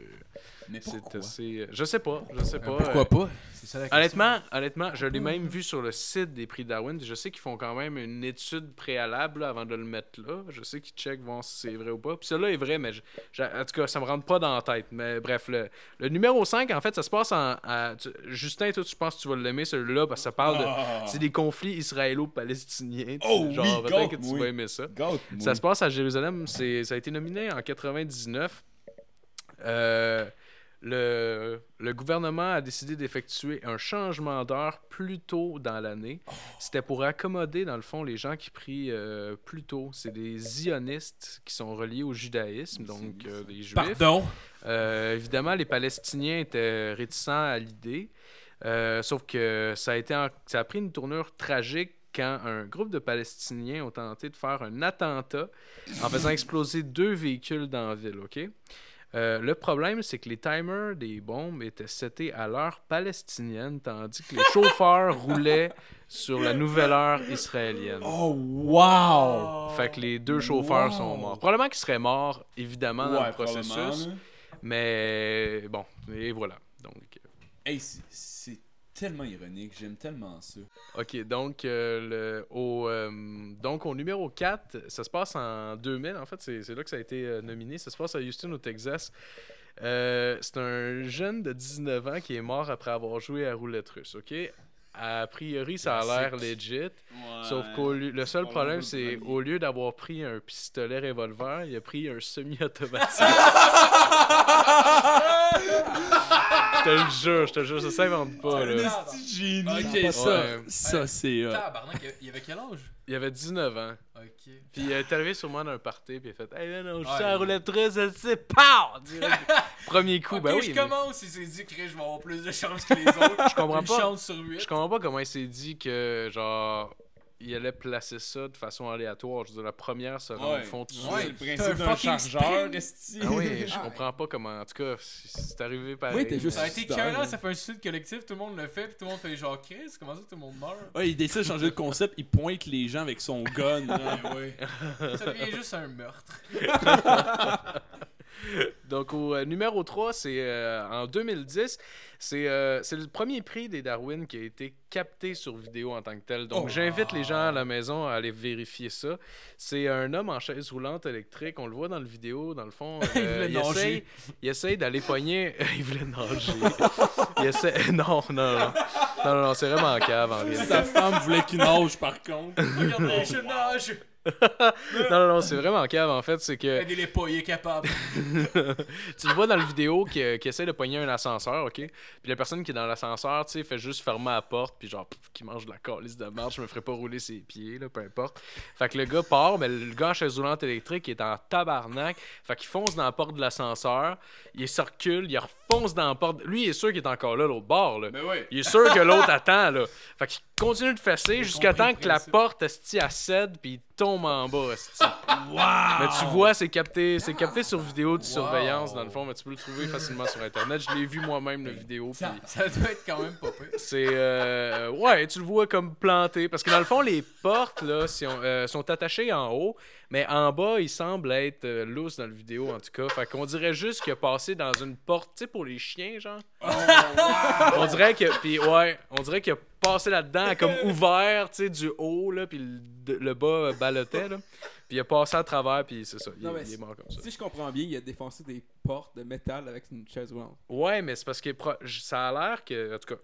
Mais C'est pourquoi? assez. Je sais pas, je sais pas. Pourquoi euh, pas? C'est ça la question. Honnêtement, honnêtement, je l'ai même vu sur le site des prix Darwin. Je sais qu'ils font quand même une étude préalable là, avant de le mettre là. Je sais qu'ils checkent voir si c'est vrai ou pas. Puis celui-là est vrai, mais je- je- en tout cas, ça me rentre pas dans la tête. Mais bref, le, le numéro 5, en fait, ça se passe en. à- Justin, toi, tu penses que tu vas l'aimer, celui-là, parce que ça parle de. Ah. C'est des conflits israélo-palestiniens. Oh oui, genre, peut-être que tu gâte-moi. vas aimer ça. Ça se passe à Jérusalem. Ça a été nominé en 99. Euh, le, le gouvernement a décidé d'effectuer un changement d'heure plus tôt dans l'année. C'était pour accommoder, dans le fond, les gens qui prient euh, plus tôt. C'est des zionistes qui sont reliés au judaïsme, donc euh, des juifs. Pardon? Euh, évidemment, les Palestiniens étaient réticents à l'idée. Euh, sauf que ça a, été en- ça a pris une tournure tragique quand un groupe de Palestiniens ont tenté de faire un attentat en faisant exploser deux véhicules dans la ville, OK? Euh, le problème, c'est que les timers des bombes étaient setés à l'heure palestinienne, tandis que les chauffeurs roulaient sur la nouvelle heure israélienne. Oh, wow! Fait que les deux chauffeurs Wow. sont morts. Probablement qu'ils seraient morts, évidemment, dans le processus. Mais bon, et voilà. Donc, Hey, c'est- c'est tellement ironique, j'aime tellement ça. ok, donc, euh, le, au, euh, donc au numéro 4, ça se passe en 2000. En fait, c'est là que ça a été euh, nominé. Ça se passe à Houston, au Texas. C'est un jeune de 19 ans qui est mort après avoir joué à roulette russe, ok? A priori, ça a l'air legit. Sauf que le seul problème, c'est le au lieu d'avoir pris un pistolet revolver, il a pris un semi-automatique. je te le jure, je te le jure, ça s'invente pas. Là. génie. Ok, ça, ouais. ça c'est. euh, Tabarnak, il y avait quel âge? Il avait 19 ans. Ok. Puis il est arrivé sûrement d'un party, puis il a fait Hey, non, je Ouais. suis à la roulette russe, elle sait pas! Premier coup, ben oui. je commence, il s'est dit que je vais avoir plus de chance que les autres. Je comprends pas. sur 8. Je comprends pas comment il s'est dit que, genre, il allait placer ça de façon aléatoire. Je veux dire, la première se rend au fond tout. Ouais, Ouais, le principe d'un chargeur. Ah oui, je Ah, comprends pas comment. En tout cas, c'est- arrivé pareil. Oui, t'es juste- Ça a été écœurant, ça fait un suicide collectif, tout le monde le fait, puis tout le monde fait genre Chris, comment ça tout le monde meurt? Ouais, il décide de changer de concept, il pointe les gens avec son gun. là. ouais. Ça devient juste un meurtre. Donc, au euh, numéro 3, c'est euh, en 2010. C'est euh, le premier prix des Darwin qui a été capté sur vidéo en tant que tel. Donc, Oh. j'invite les gens à la maison à aller vérifier ça. C'est un homme en chaise roulante électrique. On le voit dans le vidéo, dans le fond. Il euh, nager. essaye, il essaye d'aller pogner. il voulait nager. il essaie... Non, non, non. Non, non, non, c'est vraiment cave en réalité. Sa femme voulait qu'il nage par contre. Regardez, je nage! Non, non, non, c'est vraiment cave en fait. C'est que. Pas, il est capable. tu le vois dans la vidéo qui, qui essaie de pogner un ascenseur, ok? Puis la personne qui est dans l'ascenseur, tu sais, fait juste fermer la porte, puis genre, qui mange de la calice de marche, je me ferais pas rouler ses pieds, là, peu importe. Fait que le gars part, mais le gars en chaise roulante électrique il est en tabarnak. Fait qu'il fonce dans la porte de l'ascenseur, il circule, il dans la porte. Lui, il est sûr qu'il est encore là, l'autre bord, là. Mais ouais. Il est sûr que l'autre attend, là. Fait qu'il continue de fesser jusqu'à temps que la porte, esti, elle cède, puis il tombe en bas, esti. Mais tu vois, c'est capté, c'est capté sur vidéo de surveillance, dans le fond, mais tu peux le trouver facilement sur Internet. Je l'ai vu moi-même, la vidéo, puis... Ça doit être quand même pas pire. C'est euh, ouais, tu le vois comme planté parce que dans le fond les portes là si on- euh, sont attachées en haut, mais en bas il semble être euh, loose dans le vidéo en tout cas. Fait qu'on dirait juste qu'il a passé dans une porte, tu sais pour les chiens genre. On dirait que puis ouais, on dirait qu'il a passé là-dedans comme ouvert, tu sais du haut là puis le, bas euh, ballottait là. Puis il a passé à travers puis c'est ça, il, Non, mais il est mort comme ça. Si je comprends bien, il a défoncé des portes de métal avec une chaise roulante. Ouais, mais c'est parce que pro- j- ça a l'air que, en tout cas,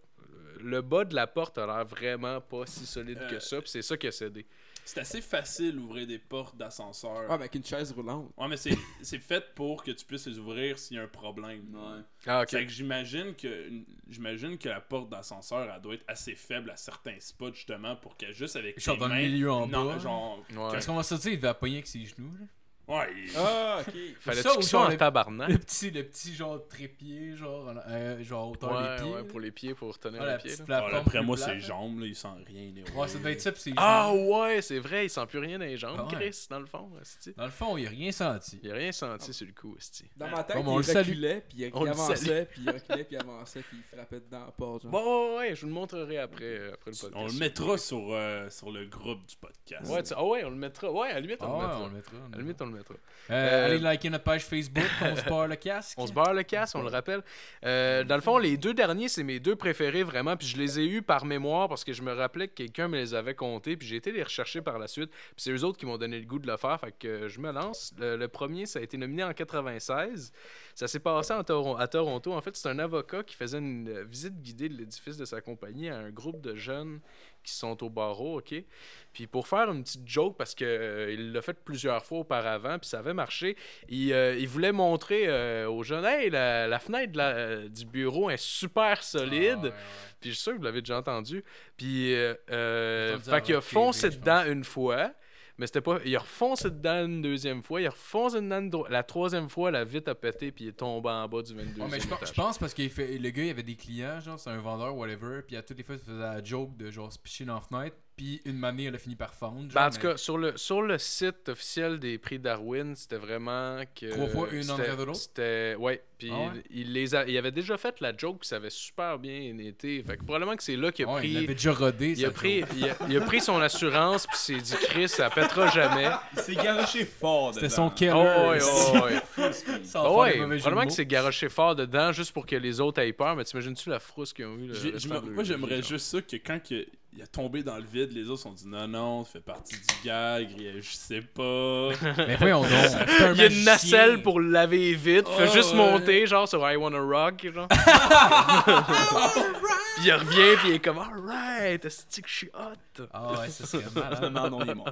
le bas de la porte a l'air vraiment pas si solide que Euh, ça, puis c'est ça qui a cédé. C'est assez facile d'ouvrir des portes d'ascenseur. Ah, mais avec une chaise roulante. Ouais, mais c'est c'est fait pour que tu puisses les ouvrir s'il y a un problème. Ouais. Ah, ok. Fait que j'imagine que j'imagine que la porte d'ascenseur elle doit être assez faible à certains spots justement pour qu'elle juste avec Genre tes dans le milieu en non, bas. genre Ouais. Parce qu'on va se dire, il devait appuyer avec ses genoux. Là. Ouais, il- Ah, ok. Fallait ça, soit genre en le- tabarnak. Le petit, le petit genre trépied, genre, en- euh, genre hauteur Ouais, des pieds. ouais, là. pour les pieds, pour tenir la les pieds. là. Ah, Après moi, ses jambes, là, il sent rien. là, Ouais, ça doit être ça, pis c'est Ah ouais, c'est vrai, il sent plus rien dans les jambes, Ah ouais. Chris, dans le fond. Dans le fond, il a rien senti. Il a rien senti sur le coup, esti. Dans ma tête, Bon, on il reculait, puis il, On avançait, puis il reculait, puis il avançait, puis il frappait dedans la porte. Bon, ouais, ouais, je vous le montrerai après, euh, après le podcast. On le mettra sur, euh, sur le groupe du podcast. Ouais, tu- ah ouais, on le mettra. Ouais, à la limite, on Ah le mettra. À la limite, on le mettra. Euh, Euh, allez liker notre page Facebook, on se barre le casque. On se barre le casse, on le rappelle. Euh, dans le fond, les deux derniers, c'est mes deux préférés vraiment. Puis je les ai eus par mémoire parce que je me rappelais que quelqu'un me les avait comptés. Puis j'ai été les rechercher par la suite. Puis c'est eux autres qui m'ont donné le goût de le faire. Fait que je me lance. Le, le premier, ça a été nominé en 96. Ça s'est passé en Toron- à Toronto. En fait, c'est un avocat qui faisait une visite guidée de l'édifice de sa compagnie à un groupe de jeunes qui sont au barreau, OK? Puis pour faire une petite joke, parce qu'il il l'a fait plusieurs fois auparavant, puis ça avait marché, il, euh, il voulait montrer euh, aux jeunes, hey, la, la fenêtre de la- euh, du bureau est super solide. Ah, ouais. Puis je suis sûr que vous l'avez déjà entendu. Puis, euh, euh, fait qu'il a foncé dedans une fois. Mais c'était pas. Il a refoncé dedans une deuxième fois. Il a refoncé dedans une dro- la troisième fois, la vitre a pété, puis il est tombé en bas du 22e Ouais, mais je pense, je étage. pense parce que le gars, il avait des clients, genre, c'est un vendeur, whatever, puis à toutes les fois, il faisait la joke de genre se picher dans la fenêtre. Puis une manée, elle a fini par fondre. Ben, genre, en tout mais- cas, sur le, sur le site officiel des prix Darwin, c'était vraiment que. Trois fois une en c'était- de l'autre? C'était. Ouais. Puis Ah ouais? il, les a, il avait déjà fait la joke, puis ça avait super bien été. Fait que probablement que c'est là qu'il a Ouais, pris. il l'avait déjà rodé. Il a, pris, il, a, il a pris son assurance, puis s'est dit, Chris, ça pètera jamais. Il s'est garoché fort C'était dedans. son killer. Oh, ouais, oh, ouais. Ah faire ouais, probablement que c'est garoché fort dedans juste pour que les autres aient peur, mais t'imagines-tu la frousse qu'ils ont eu moi, j'aimerais juste ça que quand il a tombé dans le vide, les autres se sont dit non, non, ça fait partie du gag, il- je sais pas. Mais voyons donc. Il y a une nacelle pour le laver vite, fait Oh, juste ouais. monter, genre sur I Wanna Rock, genre. puis il revient, puis il est comme Alright, est-ce que je suis hot? Ah ouais, ça serait malade. Non, il est mort.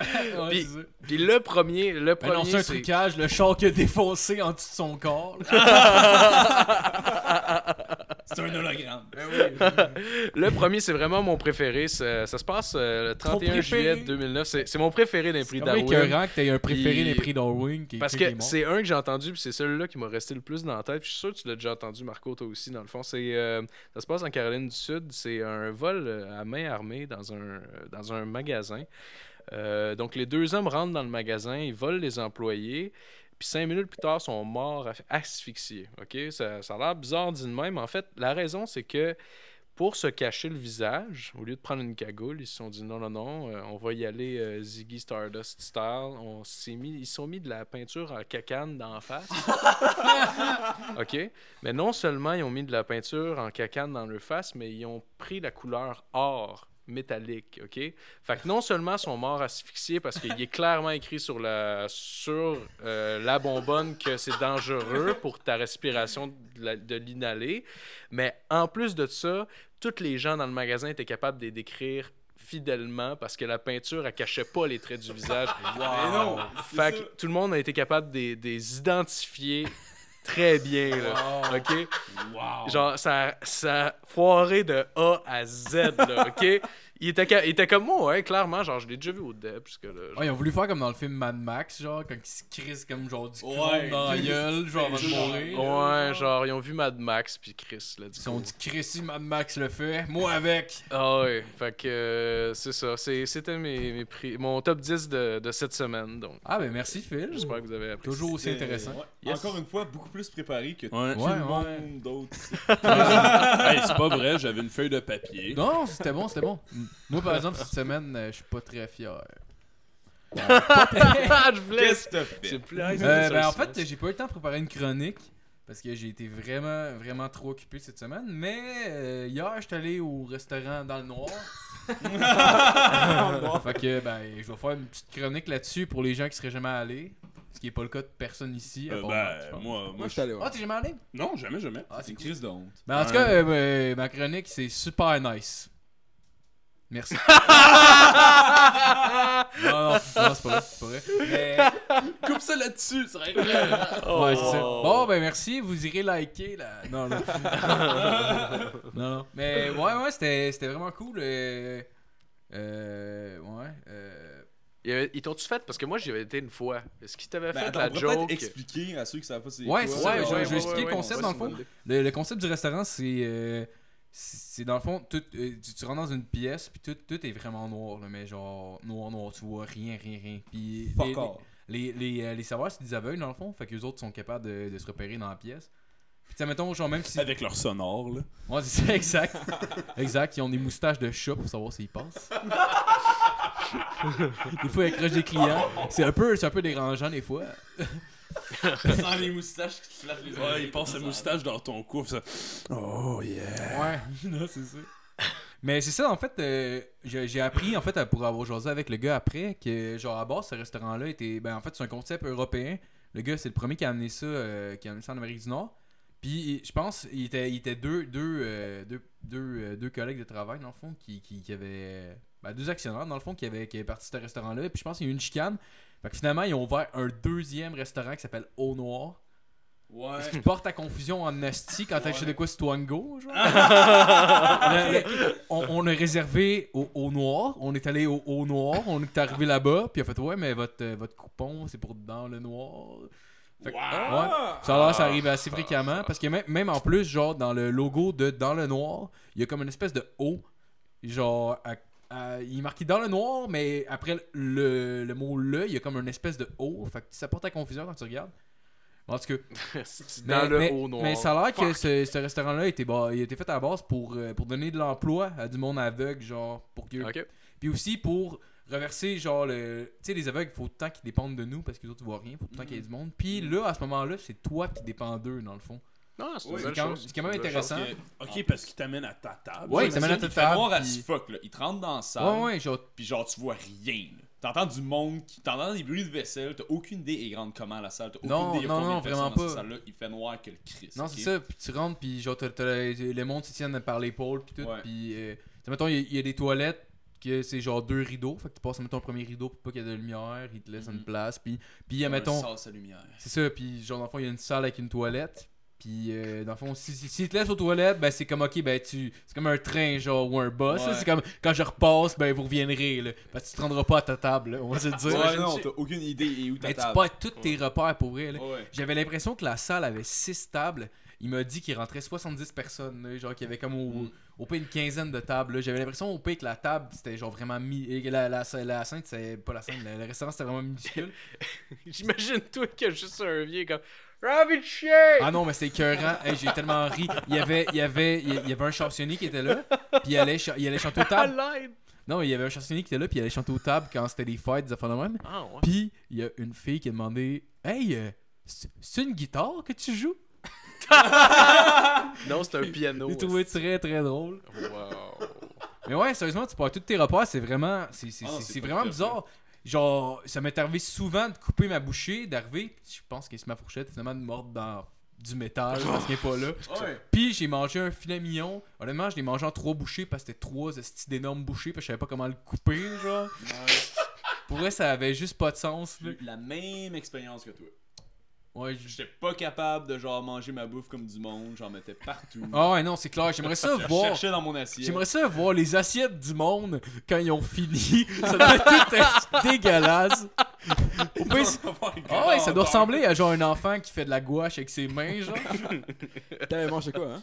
Ouais, Puis- le premier, le Ben non, premier, un trucage, le char qui a défoncé en dessous de son corps. C'est un hologramme. Le premier, c'est vraiment mon préféré. Ça, ça se passe euh, le 31 préféré? juillet 2009. C'est c'est mon préféré des prix C'est Darwin. écœurant que t'aies un préféré des prix Darwin qui Parce que c'est un que j'ai entendu, puis c'est celui-là qui m'a resté le plus dans la tête. Puis je suis sûr que tu l'as déjà entendu, Marco, toi aussi, dans le fond. C'est, euh, ça se passe en Caroline du Sud. C'est un vol euh, à main armée dans un, dans un magasin. Euh, donc, les deux hommes rentrent dans le magasin, ils volent les employés. Puis cinq minutes plus tard, sont morts asph- asphyxiés. OK? Ça, ça a l'air bizarre dit de même. En fait, la raison, c'est que pour se cacher le visage, au lieu de prendre une cagoule, ils se sont dit non, non, non, euh, on va y aller euh, Ziggy Stardust style. On s'est mis, ils se sont mis de la peinture en cacane d'en face. OK? Mais non seulement ils ont mis de la peinture en cacane dans leur face, mais ils ont pris la couleur or métallique, OK? Fait que non seulement sont morts asphyxiés parce qu'il est clairement écrit sur la, sur, euh, la bonbonne que c'est dangereux pour ta respiration de l'inhaler, mais en plus de ça, tous les gens dans le magasin étaient capables de les décrire fidèlement parce que la peinture, elle cachait pas les traits du visage. Mais non, Fait que tout le monde a été capable de les identifier très bien, là. OK? Wow. Genre, ça, ça a foiré de A à Z, là, OK? Il était, ca- il était comme moi, ouais, clairement, genre, je l'ai déjà vu au deb, jusque là. genre. Ouais, ils ont voulu faire comme dans le film Mad Max, genre, quand ils se crissent comme genre du chrome Ouais, dans la gueule, genre avant de genre, mourir. Ouais, genre, ils ont vu Mad Max, puis Chris, là, du Ils ont dit Chris, si Mad Max le fait, moi avec. Ah ouais, fait que euh, c'est ça. C'était mes, mes prix, mon top 10 de, de cette semaine, donc. Ah ben merci Phil. J'espère que vous avez apprécié. Toujours aussi intéressant. ouais. Yes. Encore une fois, beaucoup plus préparé que Ouais. tout Ouais, le ouais. monde d'autres. hey, c'est pas vrai, j'avais une feuille de papier. Non, c'était bon, c'était bon. Moi par exemple, cette semaine, euh, je suis pas très fier. je voulais. Qu'est-ce que t'as fait? Euh, ben, en fait, j'ai pas eu le temps de préparer une chronique parce que j'ai été vraiment, vraiment trop occupé cette semaine. Mais euh, hier, j'étais allé au restaurant dans le noir. fait que, ben, je vais faire une petite chronique là-dessus pour les gens qui seraient jamais allés. Ce qui est pas le cas de personne ici. à Euh, part ben, moi, je pense. moi, moi, Moi, je je... suis allé. Ah, t'es jamais allé? Non, jamais, jamais. Ah, C'est une cool. crise de honte. Ben, en tout cas, euh, euh, ma chronique, c'est super nice. Merci. non, non, non, c'est pas vrai, c'est pas vrai. Mais, Coupe ça là-dessus, ça serait ouais, c'est ça. Oh. Bon, ben merci, vous irez liker là. Non, non. non, non. Mais ouais, ouais, c'était c'était vraiment cool. Euh, euh, ouais. Euh, Ils t'ont-tu fait? Parce que moi, j'y avais été une fois. Est-ce qu'ils t'avaient Ben, fait attends, la joke? peut-être expliquer à ceux qui savent pas c'est Ouais, quoi. c'est ça, genre, je- vais ouais, expliquer ouais, le concept, ouais, dans le fond. le, le concept du restaurant, c'est. C'est dans le fond, tout, euh, tu, tu rentres dans une pièce, puis tout, tout est vraiment noir, là, mais genre noir, noir, tu vois rien, rien, rien. Puis les, les, les, euh, les serveurs, c'est des aveugles dans le fond, fait que les autres sont capables de, de se repérer dans la pièce. Puis tu mettons, genre, même si. Avec leur sonore, là. Ouais, c'est ça, exact. exact, ils ont des moustaches de chat pour savoir s'ils passent. des fois, ils accrochent des clients. C'est un, peu, c'est un peu dérangeant, des fois. Sans les moustaches qui te flattent les Ouais, il passe la moustache dans ton cou, ça. Oh yeah. Ouais, non, c'est ça. Mais c'est ça, en fait, euh, j'ai appris, en fait, à- pour avoir jasé avec le gars après, que, genre, à base, ce restaurant-là était. Ben, en fait, c'est un concept européen. Le gars, c'est le premier qui a amené ça, euh, qui a amené ça en Amérique du Nord. Puis, je pense, il était, il était deux, deux, euh, deux, deux, euh, deux collègues de travail, dans le fond, qui, qui, qui avaient. Ben, deux actionnaires, dans le fond, qui avaient, qui avaient parti de ce restaurant-là. Puis, je pense qu'il y a eu une chicane. Fait que finalement, ils ont ouvert un deuxième restaurant qui s'appelle Au Noir. Ouais. Qui porte à confusion en asti quand t'achètes de quoi c'est Twango, genre. On, on a réservé au, au noir, on est allé au, au noir, on est arrivé là-bas, puis il a fait ouais, mais votre, euh, votre coupon c'est pour dans le noir. Fait que- ouais, ça arrive assez fréquemment parce que même, même en plus, genre dans le logo de dans le noir, il y a comme une espèce de O, genre à, euh, il est marqué dans le noir, mais après le, le mot le, il y a comme une espèce de O. Fait que ça porte à confusion quand tu regardes. En tout cas, C'est mais, dans le mais- haut noir. mais ça a l'air que ce, ce restaurant-là bah, il été fait à la base pour, euh, pour donner de l'emploi à du monde aveugle, genre, pour que. Puis aussi pour reverser, genre, le. Tu sais, les aveugles, il faut tout le temps qu'ils dépendent de nous parce que les autres, ils voient rien, il faut tout le temps qu'il y ait du monde. Puis là, à ce moment-là, c'est toi qui dépends d'eux, dans le fond. Non, c'est Oui, quand- même intéressant. Ok, parce qu'il t'amène à ta table. Ouais, mais il t'amène à ça, ta il fait table, noir puis- as fuck, là. Il te rentre dans la salle. Ouais, ouais, genre. Puis genre, tu vois rien. là. T'entends du monde, qui... t'entends des bruits de vaisselle, t'as aucune idée est grande comment la salle, t'as aucune Non, idée il y a non, combien non, de personnes vraiment dans cette pas. salle-là. Il fait noir que le Christ. Non, c'est ça. Puis tu rentres, puis genre, t'as, t'as le, le monde s'y tienne par l'épaule, puis tout. Ouais. Puis, euh, tu sais, mettons, il y, a- il y a des toilettes que c'est genre deux rideaux. Fait que tu passes, mettons, le premier rideau pour pas qu'il y ait de lumière. Il te laisse Mhm. une place. Puis, puis il y a, Un mettons. sa lumière. C'est ça, puis genre dans le fond, il y a une salle avec une toilette. Puis euh, dans le fond, si, si, s'il te laisse aux toilettes, ben c'est comme ok, ben tu. C'est comme un train, genre, ou un bus. Ouais. C'est comme quand je repasse, ben vous reviendrez, là. Parce que tu te rendras pas à ta table, là, on va se le dire. Ouais, non, t'as aucune idée et où ta Mais tu pas tous tes repères pour vrai, là. Ouais. J'avais l'impression que la salle avait 6 tables. Il m'a dit qu'il rentrait 70 personnes, là, genre qu'il y avait comme au, Mm. Au pire une quinzaine de tables. là. J'avais l'impression au pire que la table c'était genre vraiment et La, la, la, la scène, c'est pas la scène, le, restaurant c'était vraiment minuscule. J'imagine toi a juste un vieux comme Shake! Ah non, mais c'était écœurant. Hey, J'ai tellement ri. Il y avait, il y avait, il y avait un chansonnier qui était là. Puis il allait, il allait chanter aux tables. Non, il y avait un chansonnier qui était là. Puis il allait chanter aux tables quand c'était des fêtes, des affaires de même. Ah ouais. Puis il y a une fille qui a demandé Hey, euh, c'est c'est une guitare que tu joues Non, c'est un piano. J'ai trouvé très très drôle. Wow. Mais ouais, sérieusement, tu perds tous tes repères, c'est vraiment. C'est c'est- Ah c'est- c'est vraiment bizarre. Genre, ça m'est arrivé souvent de couper ma bouchée, d'arriver, je pense que c'est ma fourchette, finalement de mordre dans du métal parce qu'il est pas là. Ouais. Puis j'ai mangé un filet mignon. Honnêtement, je l'ai mangé en trois bouchées parce que c'était trois d'énormes bouchées parce que je savais pas comment le couper, genre. Pour vrai, ça avait juste pas de sens, là. la même expérience que toi. Ouais, je- J'étais pas capable de genre manger ma bouffe comme du monde, j'en mettais partout. Ah ouais, non, c'est clair. J'aimerais ça Je voir. cherchais dans mon assiette. J'aimerais ça voir les assiettes du monde quand ils ont fini. Ça doit être tout esti dégueulasse. Au pire, c'est- Ah ouais, ça doit ressembler à genre un enfant qui fait de la gouache avec ses mains, genre. T'avais mangé quoi, hein?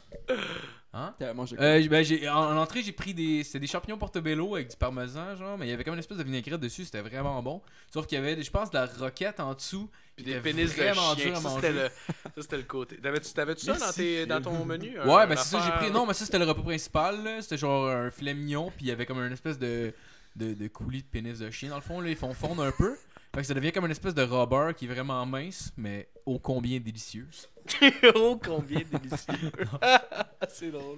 Hein? T'avais mangé quoi? Euh, ben, j'ai, en, en entrée, j'ai pris des. C'était des champignons portobello avec du parmesan, genre, mais il y avait comme une espèce de vinaigrette dessus, c'était vraiment bon. Sauf qu'il y avait, je pense, de la roquette en dessous. Puis des pénis de chien. Ça, c'était le, ça, c'était le côté. T'avais-tu, t'avais-tu ça dans, tes, dans ton menu? un- Ouais, ben c'est ça, j'ai pris. Non, mais ça, c'était le repas principal, là. C'était genre un filet mignon, puis il y avait comme une espèce de. de, de coulis de pénis de chien, dans le fond, là. Ils font fondre un peu. Fait que ça devient comme une espèce de rubber qui est vraiment mince, mais ô combien délicieux. oh, combien délicieux. c'est drôle.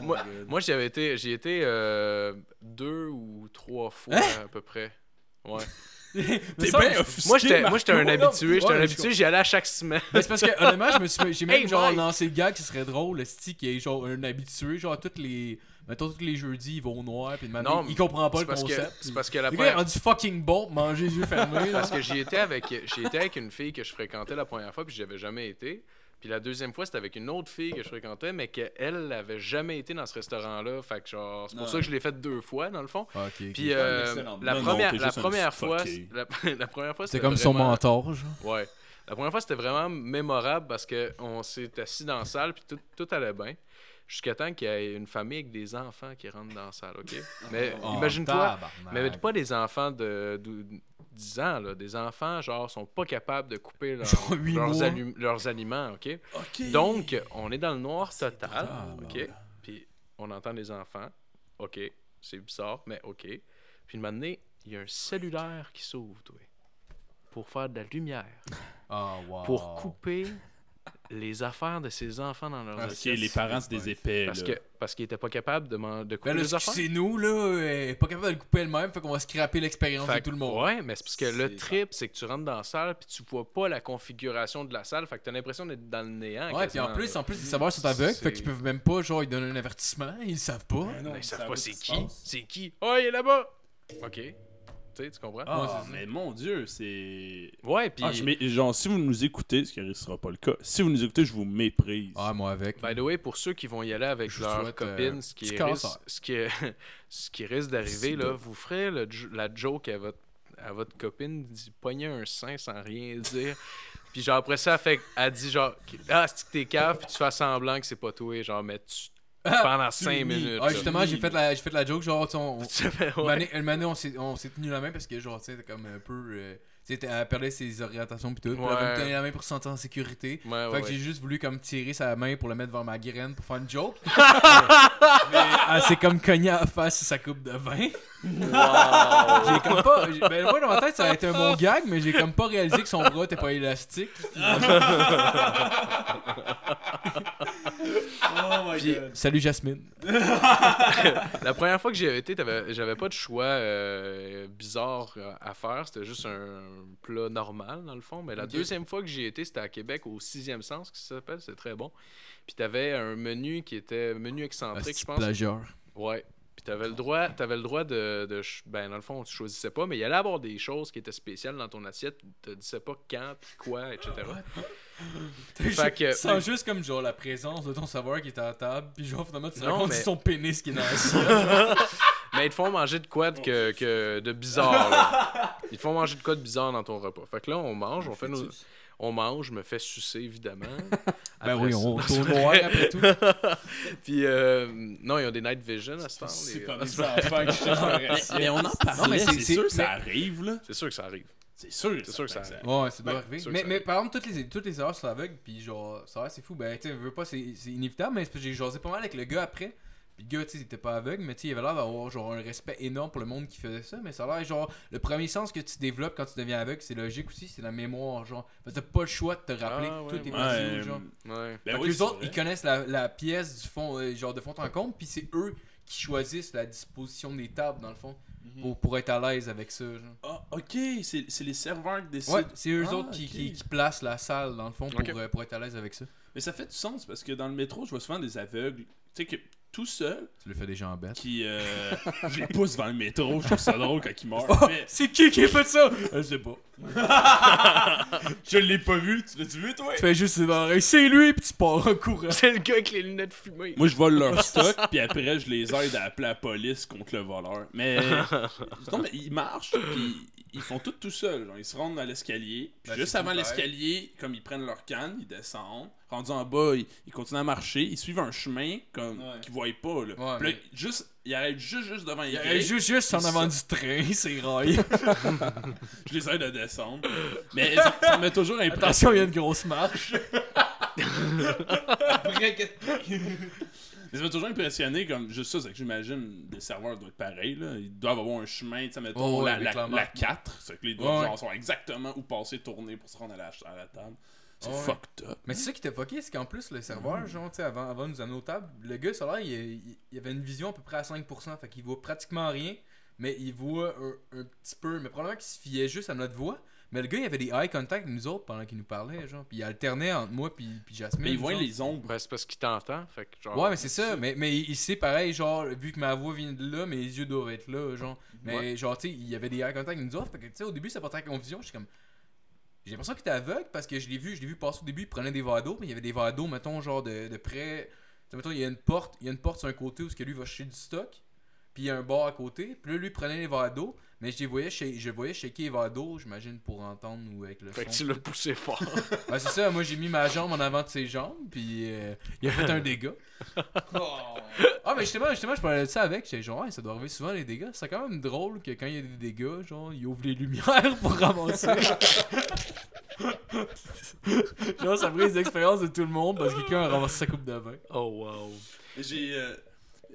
moi, moi j'avais été, j'y étais euh, deux ou trois fois à peu près. Ouais. T'es bien offusqué, Moi, j'étais, moi, j'étais un habitué. J'étais un habitué. J'y allais à chaque semaine. Mais c'est parce que honnêtement, je me suis, j'ai même genre lancé le gag qui serait drôle, le qui est genre un habitué, genre tous les, mettons tous les jeudis il va au noir puis Non, il comprend pas le concept. c'est parce que la gars première, rendu fucking bon, manger les yeux fermés. parce que j'y étais avec, j'y étais avec une fille que je fréquentais la première fois puis j'avais jamais été. Puis la deuxième fois, c'était avec une autre fille que je fréquentais, mais qu'elle avait jamais été dans ce restaurant-là. Fait que genre, c'est pour ça que je l'ai fait deux fois, dans le fond. Ah. Puis une euh, la Non, première, la première fois, la, la première fois, C'était comme son vraiment- mentor, genre. Ouais. La première fois, c'était vraiment mémorable parce qu'on s'est assis dans la salle puis tout, tout allait bien. Jusqu'à temps qu'il y ait une famille avec des enfants qui rentrent dans la salle, OK? Mais Oh, imagine-toi, mais pas des enfants de, de 10 ans, là. Des enfants, genre, sont pas capables de couper leur- leurs, leurs aliments, OK? Ok. Donc, on est dans le noir total, OK? Puis on entend les enfants, OK? C'est bizarre, mais OK. Puis une moment donné, il y a un cellulaire qui s'ouvre, toi, pour faire de la lumière Ah, wow. pour couper les affaires de ses enfants dans leurs Ah, Ok, assiettes. les parents, c'est des épais. Parce là. que parce qu'ils étaient pas capables de, de couper Ben là, les affaires. c'est nous, là, est pas capable de le couper elle-même, fait qu'on va scraper l'expérience de tout le que- monde. Ouais, mais c'est parce que le trip, c'est que tu rentres dans la salle puis tu vois pas la configuration de la salle. Fait que t'as l'impression d'être dans le néant. Ouais, puis en plus, là. en plus, les serveurs sont aveugles, fait qu'ils peuvent même pas, genre, ils donnent un avertissement, ils le savent pas. non, Mais ils savent ça pas c'est ce qui. C'est qui. Oh, il est là-bas. Ok. Tu sais, tu comprends? Ah, Ouais, mais mon dieu, c'est. Ouais, puis. Ah, je genre, si vous nous écoutez, ce qui ne sera pas le cas, si vous nous écoutez, je vous méprise. Ah, moi avec. By the way, pour ceux qui vont y aller avec Je copines, euh, ce, qui risque, ce, qui, ce qui risque d'arriver, là, vous ferez le la joke à votre, à votre copine d'y pogner un sein sans rien dire. Puis genre après ça, elle, fait, elle dit genre Ah, c'est que t'es cave, puis tu fais semblant que c'est pas toi. Genre, mais tu pendant 5 mis. minutes. Ah, justement, j'ai fait, la, j'ai fait la joke, genre, on, Une ouais. année, on s'est, tenu la main parce que, genre, tu sais, comme un peu. euh, elle perdait ses orientations pis tout. Là, elle Ouais. me tenait la main pour se sentir en sécurité. Ouais, ouais, fait que ouais. j'ai juste voulu comme tirer sa main pour le mettre vers ma graine pour faire une joke. mais elle s'est comme cognée à face sur sa coupe de vin. J'ai comme pas. Ben, moi, dans ma tête, ça a été un bon gag, mais j'ai comme pas réalisé que son bras était pas élastique. Oh my Puis- god. Salut Jasmine. La première fois que j'y avais été, t'avais- j'avais pas de choix euh, bizarre euh, à faire. C'était juste un plat normal, dans le fond. Mais la deuxième fois que j'y étais, c'était à Québec, au sixième sens, que ça s'appelle. C'était très bon. Puis t'avais un menu qui était menu excentrique, je pense. Plagieur. Ouais. Puis t'avais le droit, t'avais le droit de, de ben dans le fond tu choisissais pas, mais il y allait avoir des choses qui étaient spéciales dans ton assiette, tu te disais pas quand, puis quoi, etc. Fait que- Sans juste comme genre la présence de ton savoir qui est à la table, puis genre finalement tu te Non, rends compte mais- son pénis qui est dans l'assiette. Mais ils te font manger de quoi de, que, que- de bizarre. là. Ils te font manger de quoi de bizarre dans ton repas. Fait que là, on mange, on fait nos... On mange, je me fais sucer, évidemment. Ben Après oui, ça- on tourne noir après tout. Puis, euh, non, ils ont des night vision à ce temps. C'est les- pas des enfants qui. Mais on en parlait, Non, mais c'est- c'est c'est- sûr que ça arrive, là. C'est sûr que ça arrive. C'est sûr, C'est sûr que ça arrive. Ouais, ça doit Ben, arriver. sûr que Mais, ça mais arrive. par exemple, toutes les, toutes les erreurs sur l'aveugle, puis genre, ça va, c'est fou. Ben, tu sais, veux pas, c'est c'est inévitable, mais j'ai jasé pas mal avec le gars après. Puis le gars, tu sais, il était pas aveugle, mais tu sais, il avait l'air d'avoir genre un respect énorme pour le monde qui faisait ça. Mais ça a l'air genre, le premier sens que tu développes quand tu deviens aveugle, c'est logique aussi, c'est la mémoire. Genre, t'as pas le choix de te rappeler Ah, que ouais, tout genre. Ouais. Ben oui, les c'est autres, vrai. ils connaissent la, la pièce du fond, euh, genre de fond en compte, puis c'est eux qui choisissent la disposition des tables, dans le fond, Mhm. pour, pour être à l'aise avec ça. Genre. Ah, ok, c'est c'est les serveurs qui décident. Ouais, c'est eux Ah, autres qui, qui, qui placent la salle, dans le fond, pour, euh, pour être à l'aise avec ça. Mais ça fait du sens parce que dans le métro, je vois souvent des aveugles, tu sais, que tout seul, Tu le fais des gens bêtes. qui. Euh, je les pousse vers le métro, je trouve ça drôle quand ils meurent. Oh, Mais- c'est qui qui a fait ça? Je sais pas. Je l'ai pas vu, tu l'as-tu vu toi? Tu fais juste dans l'oreille, c'est lui, puis tu pars en courant. C'est le gars avec les lunettes fumées. Moi, je vole leur stock, puis après, je les aide à appeler la police contre le voleur. Mais, non, mais ils marchent, puis ils font tout tout seuls. genre. Ils se rendent à l'escalier, puis Ben, juste avant l'escalier, comme ils prennent leur canne, ils descendent. Rendus en bas, ils, ils continuent à marcher, ils suivent un chemin comme Ouais. qu'ils voient pas. Là. Ouais, Puis là, mais- juste, ils arrêtent juste, juste devant les Il grilles. est juste, juste en Ils avant du train, c'est rail. Je les aide à descendre. Mais ça, ça m'a toujours impressionné. Attention, il y a une grosse marche. Mais ça m'a toujours impressionné, comme juste ça, c'est que j'imagine des serveurs doivent être pareils, là. Ils doivent avoir un chemin, tu sais, mettons, Oh, ouais, la, la, la la marque. 4, c'est que les doivent Ouais, genre, savoir exactement où passer, tourner pour se rendre à la, à la table. C'est Ouais. fucked up. Mais c'est ça qui était fucké, c'est qu'en plus, le serveur, genre, tu sais, avant, avant de nous amener aux tables, le gars, ça il, il- il avait une vision à peu près à 5%, fait qu'il voit pratiquement rien, mais il voit un, un petit peu, mais probablement qu'il se fiait juste à notre voix. Mais le gars, il avait des eye contact avec nous autres pendant qu'il nous parlait, genre, puis il alternait entre moi puis, puis Jasmine. Mais voient genre. les ombres. Ben, c'est parce qu'il t'entend. Fait que, genre, Ouais, mais c'est ça, mais, mais il sait pareil, genre, vu que ma voix vient de là, mes yeux doivent être là, genre. Mais Ouais. genre, tu sais, il y avait des eye contact avec nous autres, fait que, tu sais, au début, ça portait à confusion, j'étais comme. J'ai l'impression qu'il était aveugle parce que je l'ai vu, je l'ai vu passer au début, il prenait des verres mais il y avait des verres d'eau, mettons, genre de, de près. Mettons, il y a une porte, il y a une porte sur un côté où ce que lui va chercher du stock, puis il y a un bar à côté, puis là, lui, prenait les verres mais je les voyais, shake- je voyais verres d'eau, j'imagine, pour entendre ou avec le Fait que tu l'as poussé fort. C'est ça, moi, j'ai mis ma jambe en avant de ses jambes, puis euh, il a fait un dégât. Ah, mais justement, justement, je parlais de ça avec. J'étais genre, ouais, ça doit arriver souvent les dégâts. C'est quand même drôle que quand il y a des dégâts, genre, il ouvre les lumières pour ramasser. genre, ça brise l'expérience de tout le monde parce que quelqu'un a ramassé sa coupe de vin. Oh, wow. J'ai. euh,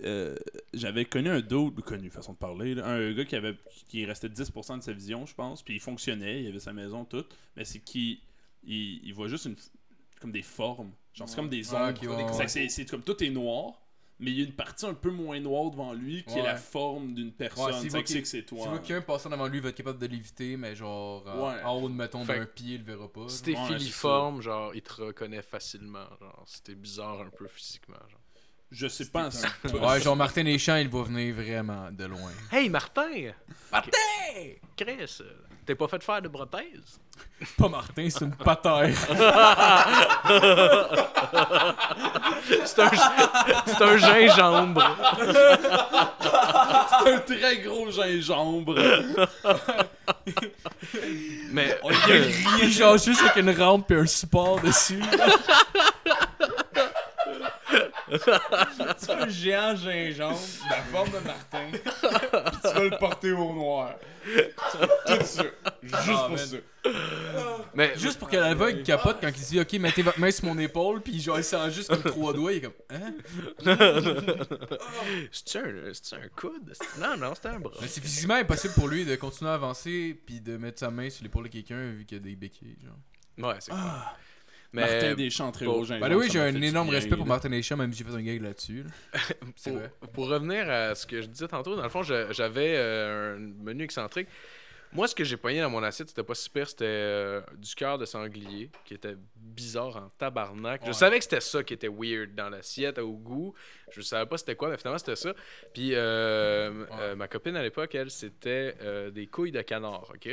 euh, J'avais connu un dude, connu façon de parler, là, un gars qui avait qui restait 10% de sa vision, je pense, puis il fonctionnait, il avait sa maison toute, mais c'est qu'il il, il voit juste une comme des formes, genre c'est comme des Ah, ombres. C'est ouais. comme tout est noir, mais il y a une partie un peu moins noire devant lui qui est la forme d'une personne. Ouais, tu sais que c'est qu'il- que c'est toi. Tu vois qu'un passant devant lui va être capable de l'éviter, mais genre, euh, Ouais. en haut de mettons d'un pied, il le verra pas. Si t'es filiforme, genre, il te reconnaît facilement. Genre, si t'es bizarre un peu physiquement. Genre. Je sais pas. Ouais, genre, Martin Deschamps, il va venir vraiment de loin. Hey, Martin! Martin! Chris, euh, t'es pas fait faire de prothèse? Pas Martin, c'est une patère. C'est un, c'est un gingembre. un très gros gingembre. Mais Il est genre juste avec une rampe et un support dessus. tu fais un géant gingembre de la forme de Martin, pis tu vas le porter au noir. Tout ça. Juste Ah, pour man. ça. Mais Juste pour que l'aveugle capote quand il dit Ok, mettez votre main sur mon épaule, puis genre il sent juste comme trois doigts, il est comme Hein? C'est un, c'est un coude? Non, non, c'était un bras. Mais c'est physiquement impossible pour lui de continuer à avancer, puis de mettre sa main sur l'épaule de quelqu'un vu qu'il y a des béquilles. Genre. Ouais, c'est cool. Mais Martin Deschamps, très gros. Bah oui, j'ai un énorme respect pour. Martin Deschamps, même si j'ai fait un gag là-dessus. pour, revenir à ce que je disais tantôt, dans le fond, j'avais euh, un menu excentrique. Moi, ce que j'ai pogné dans mon assiette, c'était pas super, c'était euh, du cœur de sanglier, qui était bizarre en tabarnak. Je Ouais. savais que c'était ça qui était weird dans l'assiette, au goût. Je savais pas c'était quoi, mais finalement, c'était ça. Puis, euh, euh, ma copine à l'époque, elle, c'était des couilles de canard, OK?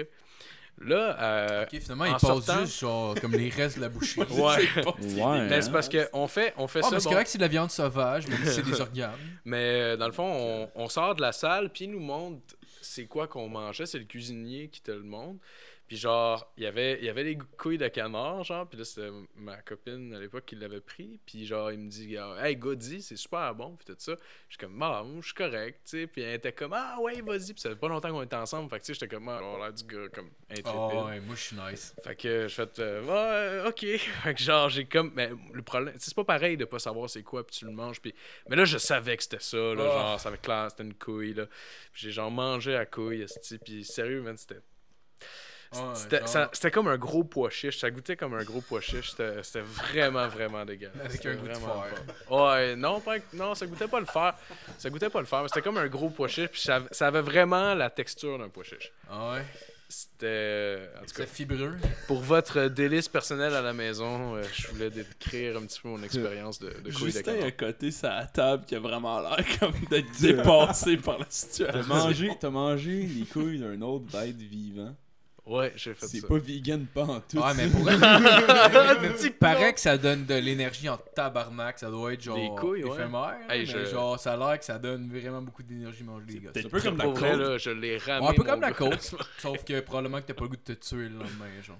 Là, euh, finalement, en il passe sortant- juste genre comme les restes de la boucherie. ouais. Ouais. Mais c'est hein. parce qu'on fait, on fait Ah, ça. mais c'est bon, correct que c'est de la viande sauvage, mais c'est des organes. Mais euh, dans le fond, on, on sort de la salle, puis il nous montre c'est quoi qu'on mangeait. C'est le cuisinier qui te le montre. Puis genre, il y avait, il y avait les couilles de canard, genre, puis là, c'était ma copine à l'époque qui l'avait pris. Puis genre, il me dit, hey, Gaudi, c'est super bon, puis tout ça. Je suis comme, ah, moi, je suis correct, tu sais. Puis elle était comme, ah, ouais, vas-y. Puis ça fait pas longtemps qu'on était ensemble, fait que tu sais, j'étais comme, ah, on a l'air du gars, comme, intrépide. Oh, ouais, moi je suis nice. Fait que je fais euh, ouais, ok. Fait que genre j'ai comme mais le problème c'est pas pareil de pas savoir c'est quoi puis tu le manges puis mais là je savais que c'était ça là, Ah. genre ça avait clair c'était une couille là. Puis j'ai genre mangé à couille puis sérieux man c'était C'était c'était comme un gros pois chiche, ça goûtait comme un gros pois chiche, c'était c'était vraiment vraiment dégueulasse. Avec C'était un goût de fer. Ouais, non pas non, ça goûtait pas le fer. Ça goûtait pas le fer, mais c'était comme un gros pois chiche puis ça, ça avait vraiment la texture d'un pois chiche. Ah ouais, C'était c'est fibreux? pour votre délice personnel à la maison, euh, je voulais décrire un petit peu mon expérience de, de couilles de Justin à côté, la table qui a vraiment l'air comme d'être dépassé par la T'as situation. mangé, t'as mangé les couilles d'un autre bête vivant. Ouais, j'ai fait C'est ça. pas vegan pas en tout. Ouais, mais pour Il paraît que ça donne de l'énergie en tabarnak. Ça doit être genre Des couilles, ouais. éphémère. Hey, mais je- genre, ça a l'air que ça donne vraiment beaucoup d'énergie manger des gars. Ça. un peu comme la vrai, côte. là, je l'ai ramé. Ouais, un peu comme la côte. Sauf que probablement que t'as pas le goût de te tuer le lendemain, genre.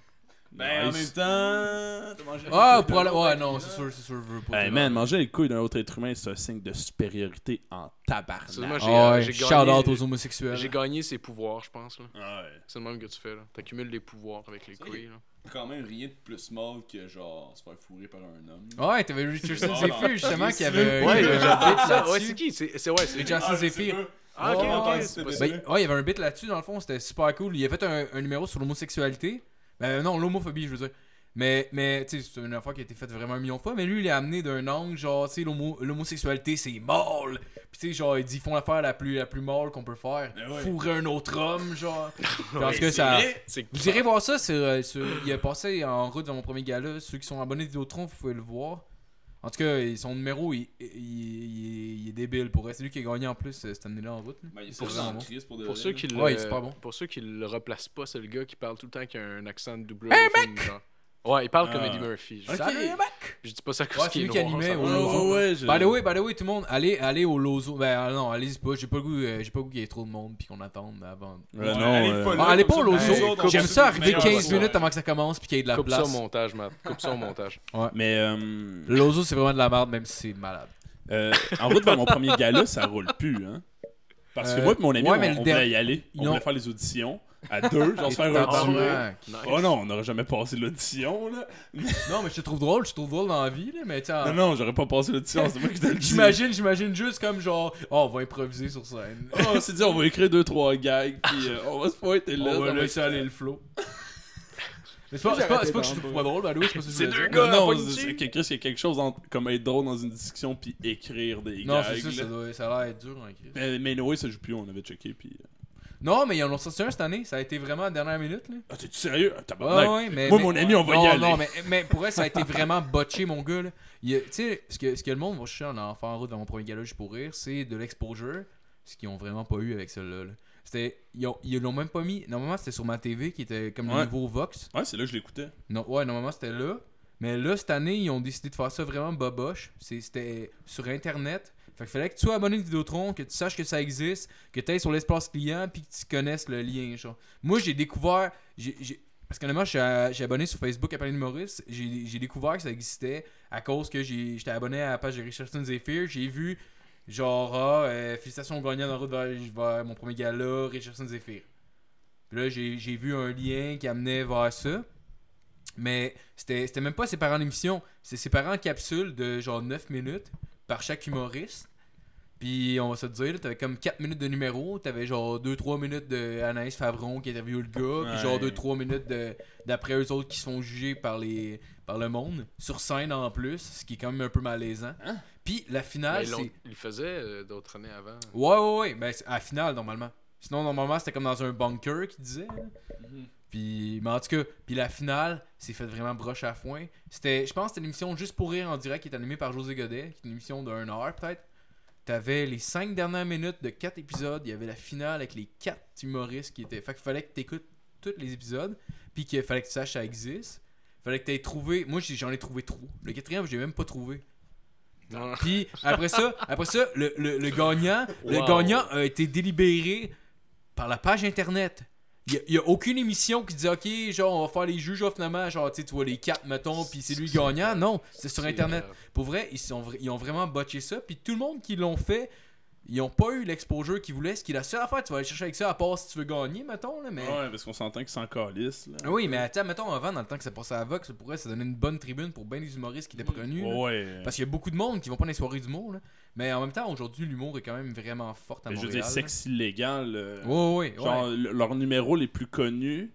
Ben, en même temps, t'as mangé Ah, les couilles pour d'un Ouais, autre non, c'est sûr, c'est sûr, je veux pas. Hey man, manger les couilles d'un autre être humain, c'est un signe de supériorité en tabarnak. Ah euh, ouais, j'ai shout gagné- out aux homosexuels. J'ai gagné ses pouvoirs, je pense. là. Ouais. C'est le même que tu fais. là. T'accumules les pouvoirs avec les couilles. Là. Quand même rien de plus small que genre se faire fourrer par un homme. Ouais, t'avais Richardson Ah, Zephyr justement qui avait. Ouais, ah, c'est qui? C'est c'est- ouais, c'est Richardson Zephyr. Ah, ok, ok, c'est possible. Ben, ouais, il y avait un bit là-dessus, dans le fond, c'était super cool. Il a fait un, un numéro sur l'homosexualité. Ben non, l'homophobie, je veux dire. Mais, mais tu sais, c'est une affaire qui a été faite vraiment un million de fois. Mais lui, il a amené d'un angle, genre, tu sais, l'homo- l'homosexualité, c'est mâle. Puis tu sais, genre, il dit, ils font l'affaire la plus, la plus mâle qu'on peut faire. Ben ouais. Fourrer un autre homme, genre. Ouais, Parce que ça. Vous irez voir ça, sur, euh, sur- il a passé en route dans mon premier gala. Ceux qui sont abonnés de Vidéotron, vous pouvez le voir. En tout cas, son numéro, il, il- il- il est débile pour. C'est lui qui a gagné en plus euh, cette année-là en route. Ben, il Pour ça, ceux qui le, Ouais, c'est pas bon. pour ceux qui le replacent pas, c'est le gars qui parle tout le temps qui a un accent de film, genre. Ouais, il parle comme Ah. Eddie Murphy. Je, Salut, mec! je dis pas ça Ouais, parce c'est qu'il est lui qui animait ça au. Lozo. ouais, ouais, je- By the way, by the way, tout le monde, allez, allez au Lozo. Ben ah non, allez-y pas. J'ai pas le goût, euh, j'ai pas le goût qu'il y ait trop de monde puis qu'on attende avant. Euh, Ouais, non, allez euh, Ah, allez comme pas au ça, Lozo. nous autres, on J'aime ça arriver meilleur 15 soir. minutes avant que ça commence puis qu'il y ait de la Coupe ça au place. montage, Matt. Coupe ça au montage. Mais euh, Le Lozo, c'est vraiment de la merde, même si c'est malade. euh, en route vers mon premier gala, ça roule plus, hein. Parce que Euh, moi et mon ami, ouais, on, mais le on der- voulait y aller. On Non. voulait faire les auditions à deux, genre se faire un Tabarnak. duo. Nice. Oh non, on n'aurait jamais passé l'audition, là. Non, mais je te trouve drôle, je te trouve drôle dans la vie, là, mais tiens. Non, non, j'aurais pas passé l'audition, c'est moi qui te le dis. J'imagine, j'imagine juste comme genre, oh, on va improviser sur scène. Oh, on s'est dit, on va écrire deux, trois gags, puis euh, on va se pointer là. on va laisser aller le flow. Mais c'est pas, que je trouve pas drôle, oui, c'est pas ça que je C'est deux gars. Non, non, c'est Chris, il y a quelque chose entre comme être drôle dans une discussion puis écrire des Non, gags. c'est ça, ça, doit, ça a l'air être dur en écrire. Mais, mais Noé, ça joue plus, on avait checké, puis... Non, mais ils en ont sorti un cette année, ça a été vraiment à la dernière minute, là. Ah, t'es-tu sérieux? Ah, Ouais, tabarnak. ouais, mais, Moi, mais- mon ami, on va non, y aller. Non, mais, mais pour elle, ça a été vraiment botché, mon gars. Là. Il y a- Tu sais, ce que, ce que le monde va chercher en enfant en route dans mon premier gala juste pour rire, c'est de l'exposure, ce qu'ils ont vraiment pas eu avec celle-là. là. C'était, ils, ont- ils l'ont même pas mis. Normalement, c'était sur ma TV qui était comme le Ouais. nouveau Vox. Ouais, c'est là que je l'écoutais. Non, ouais, normalement, c'était là. Mais là, cette année, ils ont décidé de faire ça vraiment boboche. C'est- C'était sur Internet. Fait qu'il fallait que tu sois abonné de Vidéotron, que tu saches que ça existe, que tu ailles sur l'espace client, puis que tu connaisses le lien. Genre. Moi, j'ai découvert. honnêtement, je suis à- j'ai abonné sur Facebook à Palais Maurice. J'ai découvert que ça existait à cause que j'étais abonné à la page de Richardson Zephyr. J'ai vu genre, ah, euh, félicitations gagnant en route vers, mon premier gala, Richardson Zephyr. Puis là, j'ai vu un lien qui amenait vers ça. Mais c'était même pas séparé en émission. C'est séparé en capsules de genre 9 minutes par chaque humoriste. Puis on va se dire, t'avais comme 4 minutes de numéro, t'avais genre 2-3 minutes de Anaïs Favron qui interviewe le gars, puis genre Ouais. 2-3 minutes d'après eux autres qui se font juger par, les, par le monde, sur scène en plus, ce qui est quand même un peu malaisant. Hein? Puis la finale, Mais c'est. ils le faisaient euh, d'autres années avant. Ouais, ouais, ouais, c'est à la finale normalement. Sinon, normalement, c'était comme dans un bunker qui disait. Puis, mais en tout cas, puis la finale, c'est fait vraiment broche à foin. C'était, je pense que c'était l'émission Juste pour rire en direct qui est animée par José Godet, qui est une émission d'un heure peut-être. T'avais les 5 dernières minutes de 4 épisodes, il y avait la finale avec les 4 humoristes qui étaient. Fait qu'il fallait que t'écoutes tous les épisodes, puis qu'il fallait que tu saches que ça existe. Fallait que t'aies trouvé. Moi, j'en ai trouvé trop. Le quatrième, j'ai même pas trouvé. Non. Puis après ça, après ça, le, le, le gagnant, le gagnant a été délibéré par la page internet. Il y, a aucune émission qui dit OK, genre on va faire les juges, finalement, genre tu vois les quatre mettons, puis c'est lui gagnant. Non, c'est sur internet. Pour vrai, ils, sont, ils ont vraiment botché ça. Puis tout le monde qui l'ont fait, ils ont pas eu l'exposure qu'ils voulaient. Ce qui est la seule affaire, tu vas aller chercher avec ça, à part si tu veux gagner, mettons. Là, mais... Ouais, parce qu'on s'entend qu'ils s'en calissent. là. Ah Oui, mais attends, mettons avant, dans le temps que ça passait à Vox, ça pourrait ça donner une bonne tribune pour bien des humoristes qui étaient pas connus. là. Ouais. Parce qu'il y a beaucoup de monde qui vont pas dans les soirées d'humour. là. Mais en même temps, aujourd'hui, l'humour est quand même vraiment fort à Mais je veux Montréal. dire, sexe illégal. euh. Ouais, ouais, ouais. Genre, le- leurs numéros les plus connus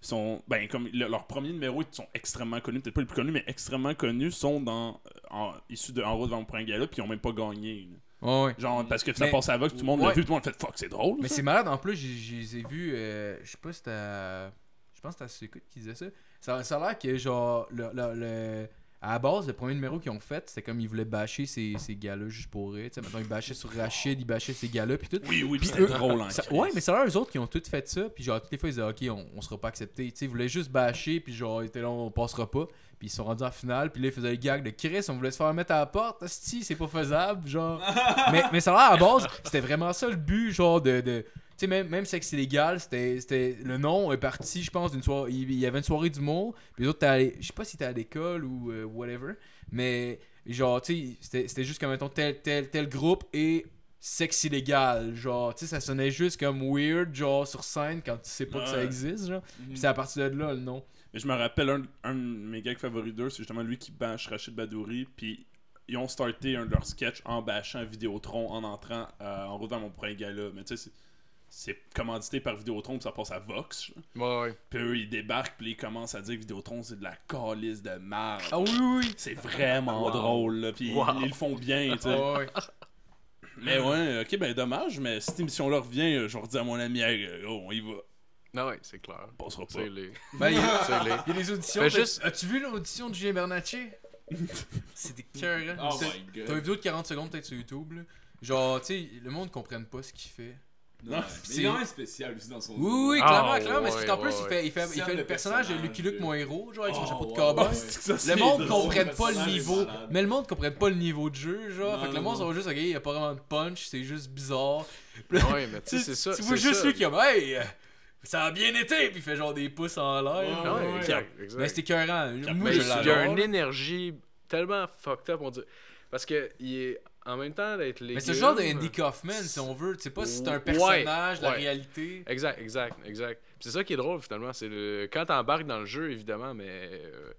sont. Ben, comme le- leurs premiers numéros ils sont extrêmement connus, peut-être pas les plus connus, mais extrêmement connus, sont dans, en, issus de En route vers mon premier gala, puis ils ont même pas gagné. là. Ouais, ouais. Genre, parce que ça Mais- passe à Vox, tout le monde l'a vu, tout le monde a fait fuck, c'est drôle. Mais c'est malade, en plus, j'ai- je les ai vus, euh, je sais pas si c'était. Je pense que c'était qui disait ça. Ça, ça a l'air que, genre, le, le- le- à la base, le premier numéro qu'ils ont fait, c'était comme ils voulaient bâcher ces, ces gars-là juste pour rire. Tu sais, maintenant, ils bâchaient sur Rachid, ils bâchaient ces gars-là, puis tout. Oui, oui, Puis c'était drôle en Ça- ouais, mais c'est là eux autres qui ont tout fait ça, puis genre, toutes les fois, ils disaient, ok, on, on sera pas accepté. Tu sais, ils voulaient juste bâcher, puis genre, ils étaient là, on passera pas. Puis ils sont rendus en finale, puis là, ils faisaient les gags de Chris, on voulait se faire mettre à la porte. Asti, c'est pas faisable, genre. mais, mais ça a l'air à la base, c'était vraiment ça le but, genre, de. de tu sais, même, même sexe illégal, c'était. Le nom est parti, je pense, d'une soirée. Il y avait une soirée d'humour, puis les autres, je sais pas si t'es à l'école ou euh, whatever, mais genre, tu sais, c'était, juste comme, mettons, tel, tel, tel groupe et sexe illégal. Genre, tu sais, ça sonnait juste comme weird, genre, sur scène quand tu sais pas que ça existe, genre. Mhm. Puis c'est à partir de là, le nom. Mais je me rappelle, un, un de mes gags favoris d'eux, c'est justement lui qui bâche Rachid Badouri, puis ils ont starté un de leurs sketchs en bâchant Vidéotron en entrant euh, en route dans mon premier gala. Mais tu sais, c'est- commandité par Vidéotron, puis ça passe à Vox. Ouais, ouais. Puis eux, ils débarquent, puis ils commencent à dire que Vidéotron, c'est de la calice de merde. Ah oui, oui. C'est vraiment Wow. drôle, là. Puis Wow. ils, ils le font bien, tu sais. Ouais. Mais ouais, ok, ben dommage, mais si cette émission-là revient, euh, je vais redire à mon ami, hey, oh, on y va. Non, ouais, c'est clair. On passera pas. C'est les. Ben, il y a, C'est les. il y a les auditions. T'as- juste- As-tu vu l'audition de Julien Bernatchez C'était cœur. Oh T'as une vidéo de 40 secondes peut-être sur YouTube, là. Genre, tu sais, le monde comprenne pas ce qu'il fait. Non, c'est- quand même spécial aussi dans son. Oui, oui, oui, Ah, clairement, clairement. Mais ouais, c'est qu'en plus, ouais, il fait, il fait, il fait le Le personnage de Lucky Luke, mon héros, genre avec son Oh, chapeau de cowboy. C'est Le c'est monde comprenne pas le niveau. Mais le monde comprenne pas le niveau de jeu, genre. Non, fait que le monde, va juste, ok, il y a pas vraiment de punch, c'est juste bizarre. Ouais, mais tu sais, c'est ça. Tu vois c'est juste lui qui est comme, hey, ça a bien été, puis il fait genre des pouces en l'air. Ouais, genre. Ouais. Mais c'était écœurant. Moi, je il y a une énergie tellement fucked up, on dit. Parce que il est en même temps d'être les. Mais c'est le genre de Andy Kaufman, si on veut. Tu sais pas si c'est un Ouais, personnage, la ouais. réalité. Exact, exact, exact. Puis c'est ça qui est drôle finalement, c'est le quand t'embarques dans le jeu évidemment, mais euh,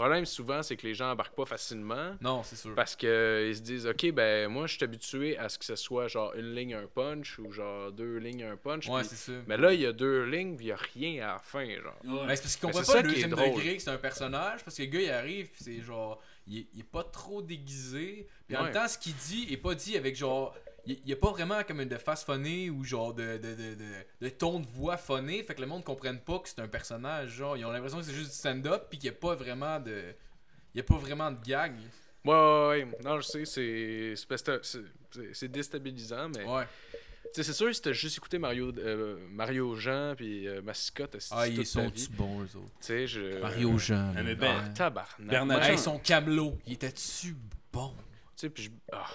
problème souvent c'est que les gens embarquent pas facilement Non, c'est sûr. parce que ils se disent OK ben moi je suis habitué à ce que ce soit genre une ligne un punch ou genre deux lignes un punch. Ouais, c'est ça. mais là il y a deux lignes puis il y a rien à la fin genre. Ouais. Ben, c'est parce qu'il comprend Mais pas le deuxième drôle. degré que c'est un personnage, parce que le gars il arrive, puis c'est genre, il est, il est pas trop déguisé, puis en même temps, ce qu'il dit est pas dit avec genre, il, il y a pas vraiment comme une de face phonée ou genre de, de, de, de, de ton de voix phoné, fait que le monde comprenne pas que c'est un personnage, genre, ils ont l'impression que c'est juste du stand-up, puis qu'il y a pas vraiment de, il y a pas vraiment de gag. Ouais, ouais, ouais. Non, je sais, c'est c'est parce que c'est- c'est c'est déstabilisant, mais Ouais. tu sais, c'est sûr si t'as juste écouté Mario euh, Mario Jean puis euh, Mascotte, Ah, toute ils sont tu bons eux autres. Tu sais, je Mario Jean. Ah, mais ben, Ah, tabarnak. Bernard- Hey, son camelot, il était-tu bon? Tu sais, puis je. Ah,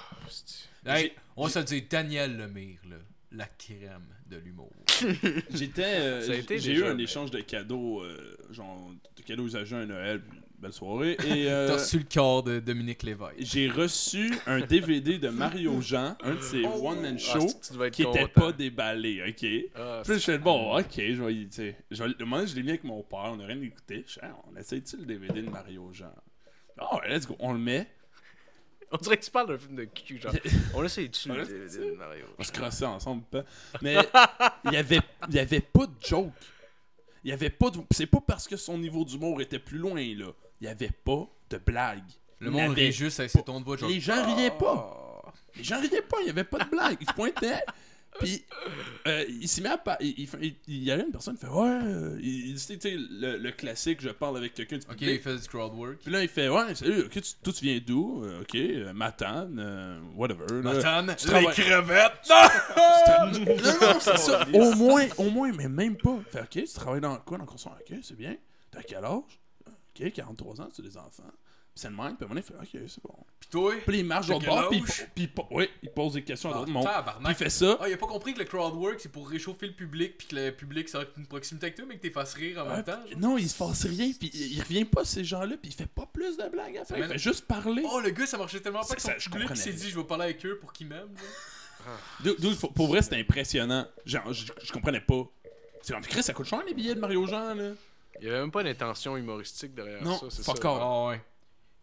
Hey, on se dit, Daniel Lemire, là. la crème de l'humour. J'étais. euh, j'ai eu un échange de cadeaux, euh, genre de cadeaux usagés à Noël, belle soirée. Et euh, T'as reçu le corps de Dominique Lévesque. j'ai reçu un DVD de Mario Jean, un de ses Oh! one-man Ah, shows, qui était content. pas déballé, ok? Ah, Puis je fais bon, ok, je vais y- tu sais. je vais- Le moment où je l'ai mis avec mon père, on a rien écouté. Je fais, Ah, on essaye-tu le DVD de Mario Jean? Oh, let's go, on le met. On dirait que tu parles d'un film de cul, genre. On essaie dessus, On de Mario. On se crossait ensemble, pas. Mais il y avait, il y avait pas de joke. Il y avait pas de. C'est pas parce que son niveau d'humour était plus loin, là. Il y avait pas de blague. Le monde rit juste avec ses tons de voix. genre, Les gens riaient pas. Les gens riaient pas, il y avait pas de blague. Ils se pointaient. Puis euh, il s'est mis à il, il, fait- il- il y avait une personne qui fait Ouais. euh, Il, tu sais, le, le classique, je parle avec quelqu'un Ok, il fait du crowd work. Puis là, il fait Ouais, salut, ok, tu, toi, tu viens d'où? Euh, Ok, euh, Matane, whatever. Matane, tu travailles- crevettes! non, non, c'est ça. Au moins, au moins, mais même pas. Fait, ok, tu travailles dans quoi, dans le construction? Ok, c'est bien. T'as quel âge? Ok, 43 ans, tu as des enfants. Puis c'est le même. Puis à un moment donné, il fait, ok, c'est bon. Pis toi? Puis il marche l'autre bord, puis, puis, puis- oui, il pose des questions à Ah, d'autres monde. Puis il fait ça. Ah, il a pas compris que le crowd work c'est pour réchauffer le public puis que le public ça va être une proximité avec toi mais que t'es fasses rire en Ouais, même temps. puis- non, il se passe rien, puis il revient pas, ces gens-là, puis il fait pas plus de blagues à faire. Il fait juste parler. Oh le gars ça marchait tellement pas que son ça, je public s'est dit je vais parler avec eux pour qu'ils m'aiment. dude, pour, vrai, c'était impressionnant. Genre, je, je comprenais pas. C'est comme, Chris, ça coûte cher les billets de Mario Jean, là. Il y avait même pas d'intention humoristique derrière Non, ça, c'est fuck ça. off. Ah ouais.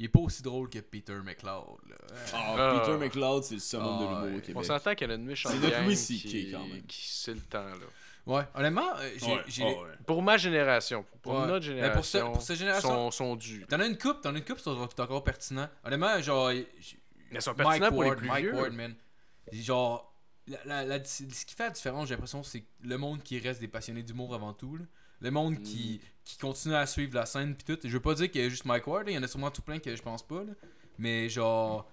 Il est pas aussi drôle que Peter McLeod là. Ah, Ah. Peter McLeod, c'est le summum Ah, de l'humour ouais. au Québec. On s'entend qu'elle a une méchante C'est notre Louis qui, quand même. qui c'est le temps, là. Ouais, honnêtement, euh, j'ai Ouais, j'ai ouais, les- ouais. Pour ma génération, pour Ouais. notre Mais pour ce- génération, pour cette génération- sont, sont dus. T'en as une coupe, t'en as une coupe, c'est encore pertinent. Honnêtement, genre. Ils sont Mike pertinents pour les Ward, plus Mike vieux. Ward, man. Genre, la, la- la- ce qui fait la différence, j'ai l'impression, c'est le monde qui reste des passionnés d'humour avant tout. là. Le monde qui, qui continue à suivre la scène pis tout. Je veux pas dire qu'il y a juste Mike Ward, il y en a sûrement tout plein que je pense pas. là. Mais genre,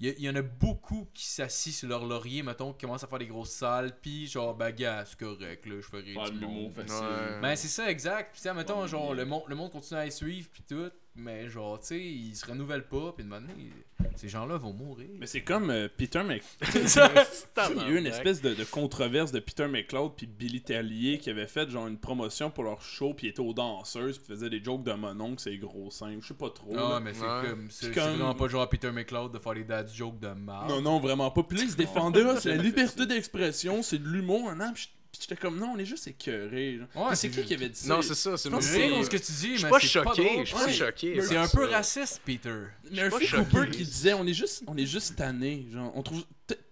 il y, en a beaucoup qui s'assient sur leur laurier, mettons, qui commencent à faire des grosses salles, pis genre, bah gars, c'est correct, là, je ferai du monde. facile. Ouais. Ben c'est ça exact. Puis mettons Ouais, genre le monde le monde continue à les suivre puis tout, mais genre tu sais, ils se renouvellent pas puis de manière ces gens-là vont mourir. Mais c'est comme euh, Peter Mc... Ça, Il y a eu une espèce de, de controverse de Peter McLeod puis Billy Tellier qui avait fait genre une promotion pour leur show puis ils étaient aux danseuses puis faisaient des jokes de mon oncle, c'est gros seins, je sais pas trop. Ah là. mais c'est Ouais. comme c'est comme- vraiment pas genre Peter McLeod de faire des dad jokes de marde. Non, non, vraiment pas. Puis là, ils se défendaient, c'est la liberté d'expression, c'est de l'humour, hein, puis j'étais comme, non, on est juste écœurés. genre. Ouais, c'est qui qui avait dit ça? Non, c'est ça. C'est ce que tu dis Je suis mais pas choqué. Je suis pas choqué. C'est un peu raciste Peter. Murphy pas choqué. Cooper qui disait, on est juste, on est juste tanné, genre, on trouve,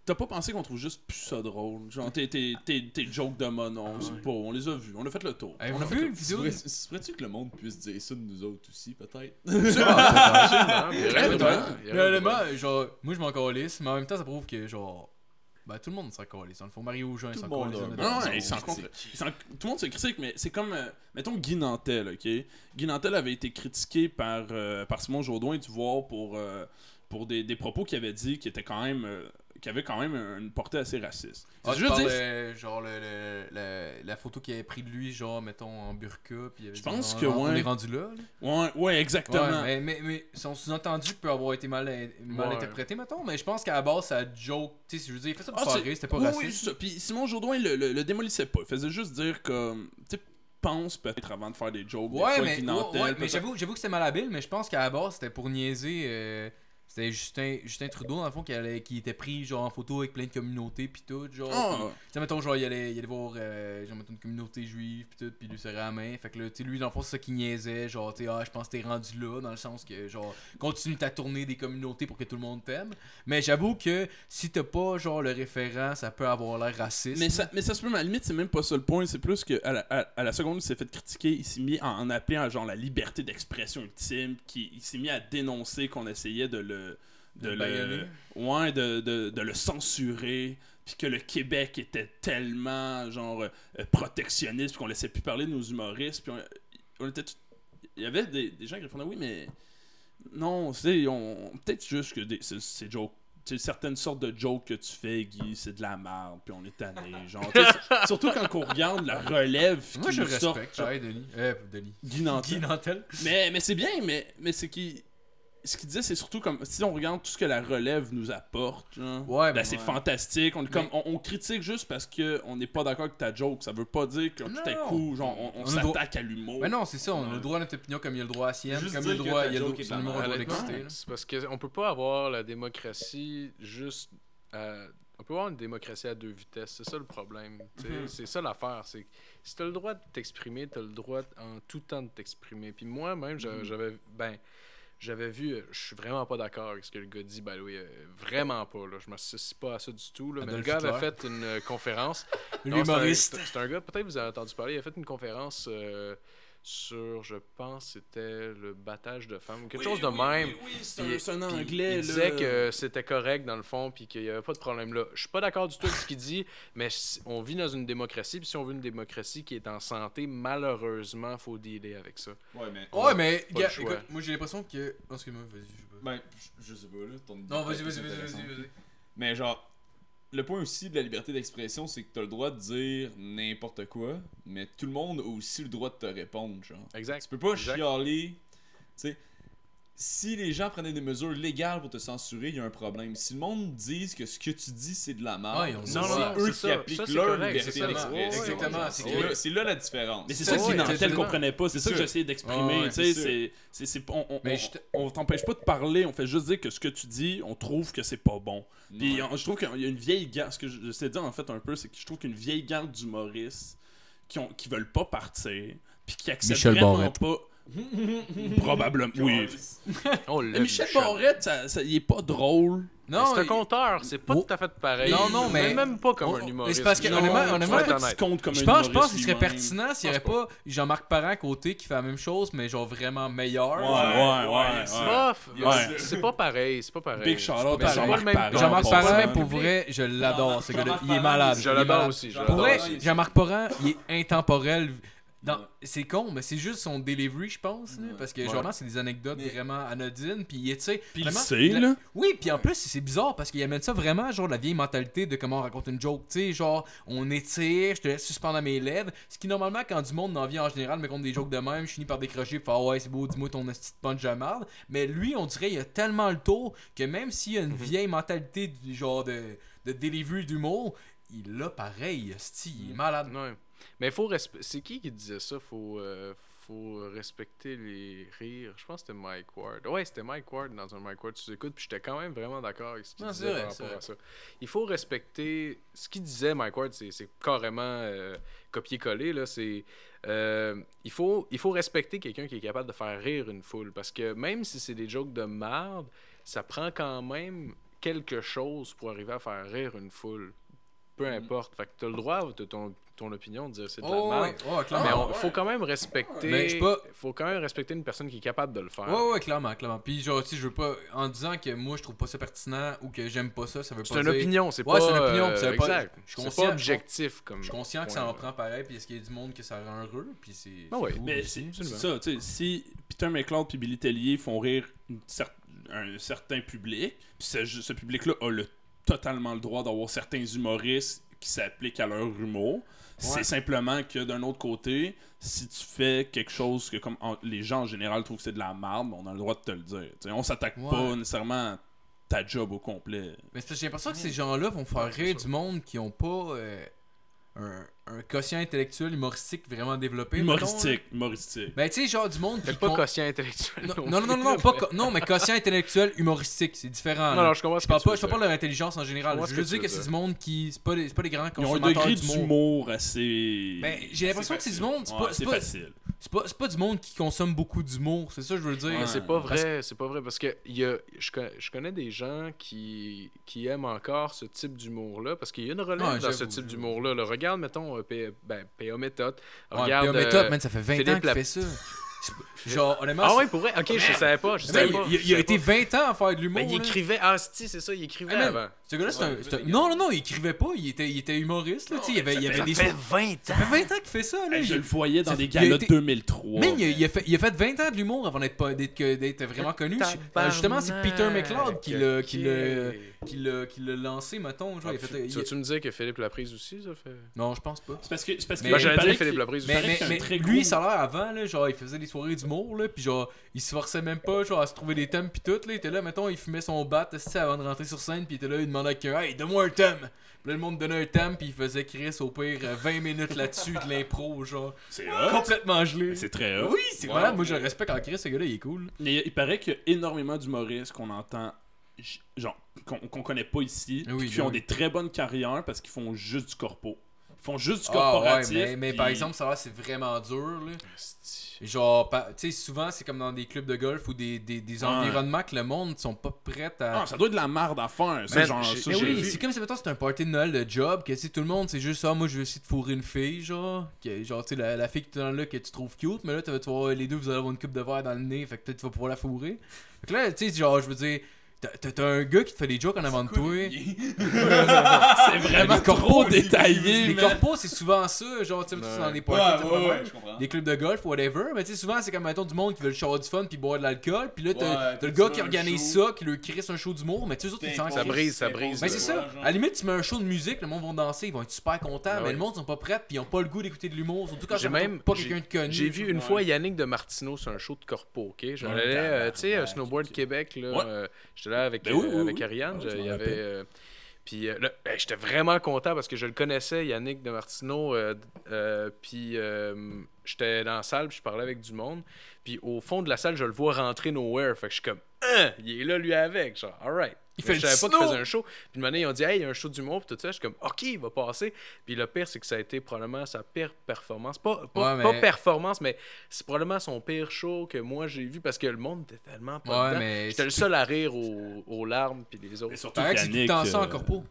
t'as pas pensé qu'on trouve juste plus ça drôle, genre, tes, tes, tes, tes jokes de monon, c'est pas, on les a vus, on a fait le tour. On a vu une vidéo? pourrait- de- se pourrait-tu que le monde puisse dire ça de nous autres aussi, peut-être? Absolument. Mais le droit. honnêtement, genre moi je m'en calisse, mais en même temps ça prouve que genre ben tout le monde s'en calisse. Dans le fond Mario Jean il Tout s'en le monde calisse. Non, Ils non, s'en Tout le monde se critique, mais c'est comme, euh, mettons Guy Nantel, ok? Guy Nantel avait été critiqué par, euh, par Simon Jourdain du Voir pour, euh, pour des, des propos qu'il avait dit qui étaient quand même, euh, qui avaient quand même une portée assez raciste. Ah, parlais, genre le, le- le- la photo qu'il avait pris de lui, genre mettons en burqa, puis il avait Je pense on- que on, ouais. est rendu là. là. Ouais, ouais, exactement. Ouais, mais, mais, mais son sous-entendu peut avoir été mal, mal Ouais. interprété, mettons, mais je pense qu'à la base, ça joke, tu sais, je veux dire, il fait ça pour Ah, faire c'était pas oui, raciste. ça. Puis Simon Jourdain le, le, le démolissait pas. Il faisait juste dire comme, tu sais, pense peut-être avant de faire des jokes. des Ouais, fois, mais, ouais, mais j'avoue, j'avoue que c'était malhabile, mais je pense qu'à la base, c'était pour niaiser. euh, c'était Justin, Justin Trudeau, dans le fond, qui, allait- qui était pris genre en photo avec plein de communautés, puis tout. Genre, tu sais, mettons, genre, il allait, il allait voir, euh, genre, mettons, une communauté juive, puis tout, puis lui serrait la main. Fait que là, lui, dans le fond, c'est ça qui niaisait. Genre, tu ah, je pense que t'es rendu là, dans le sens que, genre, continue ta tournée des communautés pour que tout le monde t'aime. Mais j'avoue que si t'as pas, genre, le référent, ça peut avoir l'air raciste. Mais ça, mais ça se peut, mais à la limite, c'est même pas ça le point. C'est plus que à la, à- à la seconde où il s'est fait critiquer, il s'est mis en, en appelant à genre la liberté d'expression ultime. Qui, il s'est mis à dénoncer qu'on essayait de le. De, De le ouais, de, de, de le censurer. Puis que le Québec était tellement genre euh, protectionniste. Puis qu'on laissait plus parler de nos humoristes. Puis on, on était tout- Il y avait des, des gens qui répondaient oui, mais. Non, c'est on peut-être juste que des, ces, ces jokes tu sais, certaines sortes de jokes que tu fais, Guy, c'est de la merde, puis on est tanné. Genre, c'est- surtout quand on regarde la relève Moi, je nous sort. respecte. Ouais, Denis. Euh, Denis. Guy Nantel. Guy Nantel. Mais, mais c'est bien, mais, mais c'est qui. Ce qu'il disait, c'est surtout comme si on regarde tout ce que la relève nous apporte, genre, Ouais, ben, mais- c'est fantastique. On, est comme, on, on critique juste parce qu'on n'est pas d'accord avec ta joke. Ça veut pas dire que tout à Non. coup, genre, on, on On a le droit- s'attaque à l'humour. Mais non, c'est ça, on a le droit à notre opinion comme il y a le droit à sienne, comme il y a le droit, il y a le droit. C'est parce qu'on peut pas avoir la démocratie juste. euh, on peut avoir une démocratie à deux vitesses. C'est ça le problème. Mhm. C'est ça l'affaire. C'est que si tu as le droit de t'exprimer, tu as le droit en tout temps de t'exprimer. Puis moi-même, Mhm. j'avais. Ben. J'avais vu, euh, je suis vraiment pas d'accord avec ce que le gars dit, the way, euh, vraiment pas, là, je m'associe pas à ça du tout, là, mais le gars avait fait une euh, conférence, L'humoriste. C'est un- gars, peut-être vous avez entendu parler, il a fait une conférence euh, sur, je pense, c'était le battage de femmes, quelque Oui, chose de oui, même. oui, oui, c'est Puis- un, c'est un puis anglais. Il là. disait que c'était correct dans le fond, puis qu'il n'y avait pas de problème là. Je suis pas d'accord du tout avec ce qu'il dit, mais on vit dans une démocratie, puis si on veut une démocratie qui est en santé, malheureusement, faut dealer avec ça. Ouais, mais. Ouais, mais, Pas gars, le choix. écoute, moi j'ai l'impression que. Oh, excuse-moi, vas-y, je sais pas. Ben, je- sais pas, là. ton Non, vas-y, vas-y, vas-y, vas-y. Mais genre, le point aussi de la liberté d'expression, c'est que t'as le droit de dire n'importe quoi, mais tout le monde a aussi le droit de te répondre, genre. Exact. Tu peux pas Exact. chialer. Tu sais, si les gens prenaient des mesures légales pour te censurer, il y a un problème. Si le monde dit que ce que tu dis c'est de la merde, ils ont c'est eux c'est qui ça. appliquent Ça, leur correct, liberté d'expression. Ouais, ouais, Exactement, ouais, c'est là, c'est là la différence. Mais c'est Ça, ça ouais, qui Nantel comprenait pas, c'est ça que j'essayais d'exprimer. Ouais, tu sais, c'est sûr. c'est, c'est, c'est, on, on, Mais on- je te- on t'empêche pas de parler, on fait juste dire que ce que tu dis, on trouve que c'est pas bon. Puis Ouais. on- je trouve qu'il y a une vieille garde, ce que j'essaie de dire en fait un peu, c'est que je trouve qu'une vieille garde d'humoristes qui, ont, qui veulent pas partir, puis qui acceptent vraiment pas. Probablement, oui. Oh, Mais Michel Barrette, ça, ça- il est pas drôle. Non, c'est un il- conteur, c'est pas Oh. tout à fait pareil. Non, non, mais- Même pas comme Oh, un humoriste. c'est parce que, Non, honnêtement- honnêtement, compte comme Je un pense, je pense qu'il serait pertinent s'il n'y pense pas Jean-Marc Parent à côté qui fait la même chose, mais genre vraiment meilleur. Ouais, Genre, ouais, ouais. ouais, ouais. C'est pas- Ouais. C'est pas pareil, c'est pas pareil. Big pas Jean-Marc Parent. Pour vrai, je l'adore, ce gars-là. Jean-Marc Il est Parent, malade. Je il est l'adore aussi. je Pour vrai, aussi. Jean-Marc Parent, il est intemporel. Dans- Ouais. C'est con, mais c'est juste son delivery, je pense. là, Ouais. parce que Ouais. genre, c'est des anecdotes Mais- vraiment anodines. Puis, il est, tu sais. Puis il vraiment, sait, la- là. Oui, puis en plus, c'est bizarre parce qu'il amène ça vraiment, genre, la vieille mentalité de comment on raconte une joke. Tu sais, genre, on étire, je te laisse suspendre à mes lèvres. Ce qui, normalement, quand du monde en vient en général, me compte des jokes de même, je finis par décrocher, faire, ouais, c'est beau, dis-moi ton petite punch de merde. Mais lui, on dirait, il a tellement le tour que même s'il y a une vieille mentalité du genre de, de delivery d'humour, il l'a pareil, sti, il est malade. Ouais. Mais il faut respecter. C'est qui qui disait ça? Faut, euh, faut respecter les rires. Je pense que c'était Mike Ward. Ouais, c'était Mike Ward dans un Mike Ward. Tu écoutes, puis j'étais quand même vraiment d'accord avec ce qu'il disait vrai, par rapport à ça. Il faut respecter. Ce qu'il disait, Mike Ward, c'est c'est carrément euh, copier-coller. là. C'est. euh, il, faut, il faut respecter quelqu'un qui est capable de faire rire une foule. Parce que même si c'est des jokes de merde, ça prend quand même quelque chose pour arriver à faire rire une foule. Peu importe. Fait que t'as le droit de ton, ton opinion de dire c'est de la Oh, merde. ouais. Mais il faut quand même respecter. Mais je sais pas- faut quand même respecter une personne qui est capable de le faire. Ouais, ouais, clairement, clairement. Puis, genre, si je veux pas, en disant que moi je trouve pas ça pertinent ou que j'aime pas ça, ça veut C'est pas une dire. opinion, c'est Ouais, pas. c'est une opinion, euh, veut pas- je suis C'est conscient- pas objectif comme. Je suis conscient que ça en prend pareil, puis est-ce qu'il y a du monde que ça rend heureux, puis c'est. Ah ouais. c'est cool Mais c'est c'est ça, tu sais, si Peter McLeod puis Billy Tellier font rire une cer- un certain public, puis ce, ce public-là a le, totalement le droit d'avoir certains humoristes qui s'appliquent à leur humour. C'est simplement que d'un autre côté, si tu fais quelque chose que comme en- les gens en général trouvent que c'est de la merde, ben, on a le droit de te le dire. Tu sais, on s'attaque Ouais. pas nécessairement à ta job au complet. Mais j'ai l'impression que ces gens-là vont faire rire du monde qui ont pas euh, un, un quotient intellectuel humoristique vraiment développé. mettons, là. Humoristique, humoristique. Ben, tu sais, genre du monde qui. Pas con- quotient intellectuel. Non, non non, non, non, pas co- non, mais quotient intellectuel humoristique, c'est différent. Non, non, je comprends ce Je que parle tu pas, veux je parle pas de leur intelligence en général. Je veux dire que c'est du monde qui. C'est pas, des- c'est pas des grands Ils ont un consommateurs degré d'humour. assez. Ben, j'ai l'impression que c'est du monde. C'est Ouais, pas, c'est c'est pas, facile. c'est pas, c'est pas du monde qui consomme beaucoup d'humour, c'est ça que je veux dire. Mais Ouais. c'est pas Parce- vrai, c'est pas vrai parce que il y a, je, con- je connais des gens qui, qui aiment encore ce type d'humour-là parce qu'il y a une relève dans ce type d'humour-là. là. Regarde, mettons, euh, P- ben, PA Méthode. Ouais, Regarde. P.A. Méthode, euh, man, ça fait 20 ans qu'il la- fait ça. Genre, honnêtement. Ah ouais, pour vrai? Ok, je savais pas, je savais il, pas. il- a été pas. 20 ans à faire de l'humour. Ben, il là. écrivait. Ah, si, c'est ça, il écrivait Hey, man, avant. Ce gars-là, c'est un- Ouais, c'est un- c'est Non, non, non, il écrivait pas, il était, il était humoriste, là, tu sais, il y avait, il des... Ça fait so- 20 ans. Ça fait 20 ans qu'il fait ça, là. Hey, je il- le voyais dans ça des galas été- 2003. Man, il a, mais- il a fait, il a fait 20 ans de l'humour avant d'être vraiment connu. Euh, justement, c'est Peter McLeod qui l'a qui l'a- Ok. qui l'a l'a lancé, mettons. Genre, Ah, il a fait, tu il- vas-tu me dire que Philippe Laprise aussi, ça fait? Non, je pense pas. C'est parce que. C'est parce que Mais- Moi, il j'allais paraît dire Philippe qu'il- Laprise Mais, aussi. mais, c'est un mais très lui, gros- ça a l'air avant, là, genre, il faisait des soirées d'humour, là, puis genre, il se forçait même pas, genre, à se trouver des thèmes, puis tout, là, il était là, mettons, il fumait son bat, esti, avant de rentrer sur scène, puis il était là, il demandait à quelqu'un, hey, donne-moi un thème. Puis là, le monde donnait un thème, puis il faisait Chris, au pire, euh, 20 minutes là-dessus de l'impro, genre, C'est hot. complètement gelé. C'est très hot. Oui, c'est Wow. malade, moi je le respecte en Chris, ce gars-là, il est cool. Mais il paraît qu'il y a énormément d'humoristes qu'on entend, genre, qu'on connaît pas ici, Oui, qui ont oui. des très bonnes carrières parce qu'ils font juste du corpo. Ils font juste du Ah ouais, corporatif. mais, mais par exemple, ça va, c'est vraiment dur, là. Genre, tu sais, souvent, c'est comme dans des clubs de golf ou des, des, des Ouais. environnements que le monde sont pas prêts à. Ah, ça doit être de la merde à faire. Ça, Man, genre, ça, Mais oui, c'est comme si mettons, c'est un party de Noël de job, que tu sais, tout le monde, c'est juste ça, moi je veux essayer de fourrer une fille, genre, que, genre, tu sais, la, la fille qui est dans là que tu trouves cute, mais là, tu vas tu les deux, vous allez avoir une coupe de verre dans le nez, fait que peut-être tu vas pouvoir la fourrer. Fait que là, tu sais, genre, je veux dire, t'as- un gars qui te fait des jokes en avant de toi. C'est vraiment Les corpos, trop les- détaillé, Les man. corpos, c'est souvent ça, genre, tu sais, c'est dans les parties, ouais, ouais, des clubs de golf, whatever. Mais tu sais, souvent, c'est comme, mettons, du monde qui veut le show du fun puis boire de l'alcool. Puis là, t'as le gars qui organise show. ça, qui lui crisse un show d'humour. Mais tu sais, autres, ils sentent Ça brise, ça brise. Ben, c'est ça. À la limite, tu mets un show de musique, le monde va danser, ils vont être super contents. Ah mais le monde sont pas prêts puis ils ont pas le goût d'écouter de l'humour. Surtout quand J'ai même pas quelqu'un de connu. J'ai vu une fois Yannick de Martineau sur un show de corpo, ok? J'allais, Ouais, euh, tu sais, euh, Snowboard. Québec, là. Là avec, Ben oui, oui, avec oui. Ariane. Ah, il y avait. puis euh, ben, j'étais vraiment content parce que je le connaissais, Yannick de Martineau. euh, euh, puis euh, j'étais dans la salle, puis je parlais avec du monde. Puis au fond de la salle, je le vois rentrer nowhere. Fait que je suis comme, Hein, il est là lui avec. Genre, alright. Il fait je savais pas qu'il faisait un show. Puis une année, ils ont dit, hey, il y a un show d'humour, puis tout ça. Je suis comme, ok, il va passer. Puis le pire, c'est que ça a été probablement sa pire performance. Pas, pas, Ouais, pas mais- performance, mais c'est probablement son pire show que moi j'ai vu parce que le monde était tellement pas Ouais, mais. J'étais le seul à rire aux, aux larmes, puis les autres. Et surtout Paraît que c'est tout le temps ça en euh, corpo.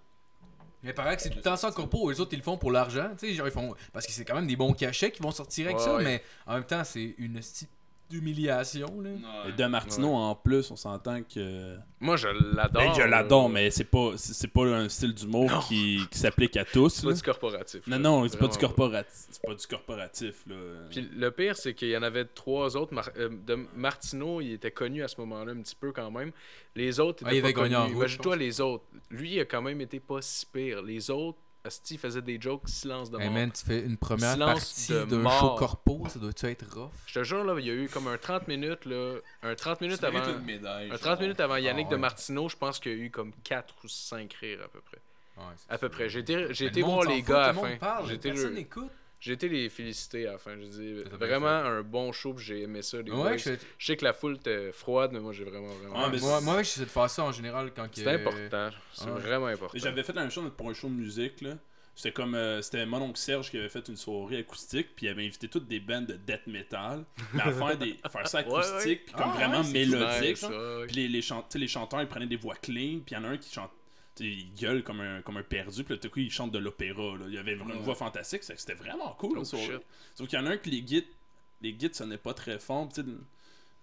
Mais paraît que c'est tout le temps ça en corpo. Les autres, ils le font pour l'argent. Tu sais, genre, ils font. Parce que c'est quand même des bons cachets qui vont sortir avec Ouais, ça. ouais. Mais en même temps, c'est une esti d'humiliation, là. Et de Martino en plus, on s'entend que. Moi, je l'adore. Ben, je l'adore, mais c'est pas, c'est c'est pas un style d'humour qui, qui s'applique à tous. C'est pas du corporatif. Non, là. non, c'est pas du corporatif. C'est pas du corporatif, là. Puis le pire, c'est qu'il y en avait trois autres. Mar- euh, de Martino, il était connu à ce moment-là un petit peu quand même. Les autres, Ah, il étaient avait pas en connus. Imagine-toi les autres. Lui, il a quand même été pas si pire. Les autres, Asti faisait des jokes silence de Hey mort. man, tu fais une première Silence partie de d'un show corpo, ça doit-tu être rough? Je te jure, là, il y a eu comme un 30 minutes, là, un 30 minutes avant... une médaille, Un je 30 trouve. minutes avant Yannick Ah, de ouais. Martineau, je pense qu'il y a eu comme 4 ou 5 rires à peu près. Ouais, À peu ça. près. J'ai été, voir les gars à la tout le fin. personne n'écoute. J'ai été les féliciter à la fin. J'ai dit vraiment un bon show, puis j'ai aimé ça. Les. Ouais, je Je sais que la foule était froide, mais moi j'ai vraiment, vraiment. Mais moi, moi, j'essaie de faire ça en général quand c'est important. C'est vraiment important. J'avais fait la même chose pour un show de musique, là. C'était comme. euh, c'était mon oncle Serge qui avait fait une soirée acoustique, puis il avait invité toutes des bandes de death metal, mais à faire, des, faire ça acoustique, ouais. puis comme Ah, vraiment ouais, mélodique. Nice, genre. ça, ouais. Puis les, les, chan- les chanteurs, ils prenaient des voix clean, puis il y en a un qui chante. Il gueule comme un, comme un perdu, puis là, tout coup, il chante de l'opéra. Il avait vraiment une Ouais. voix fantastique, c'était vraiment cool. Oh. Sauf qu'il y en a un que les guides, les guides sonnaient pas très fort.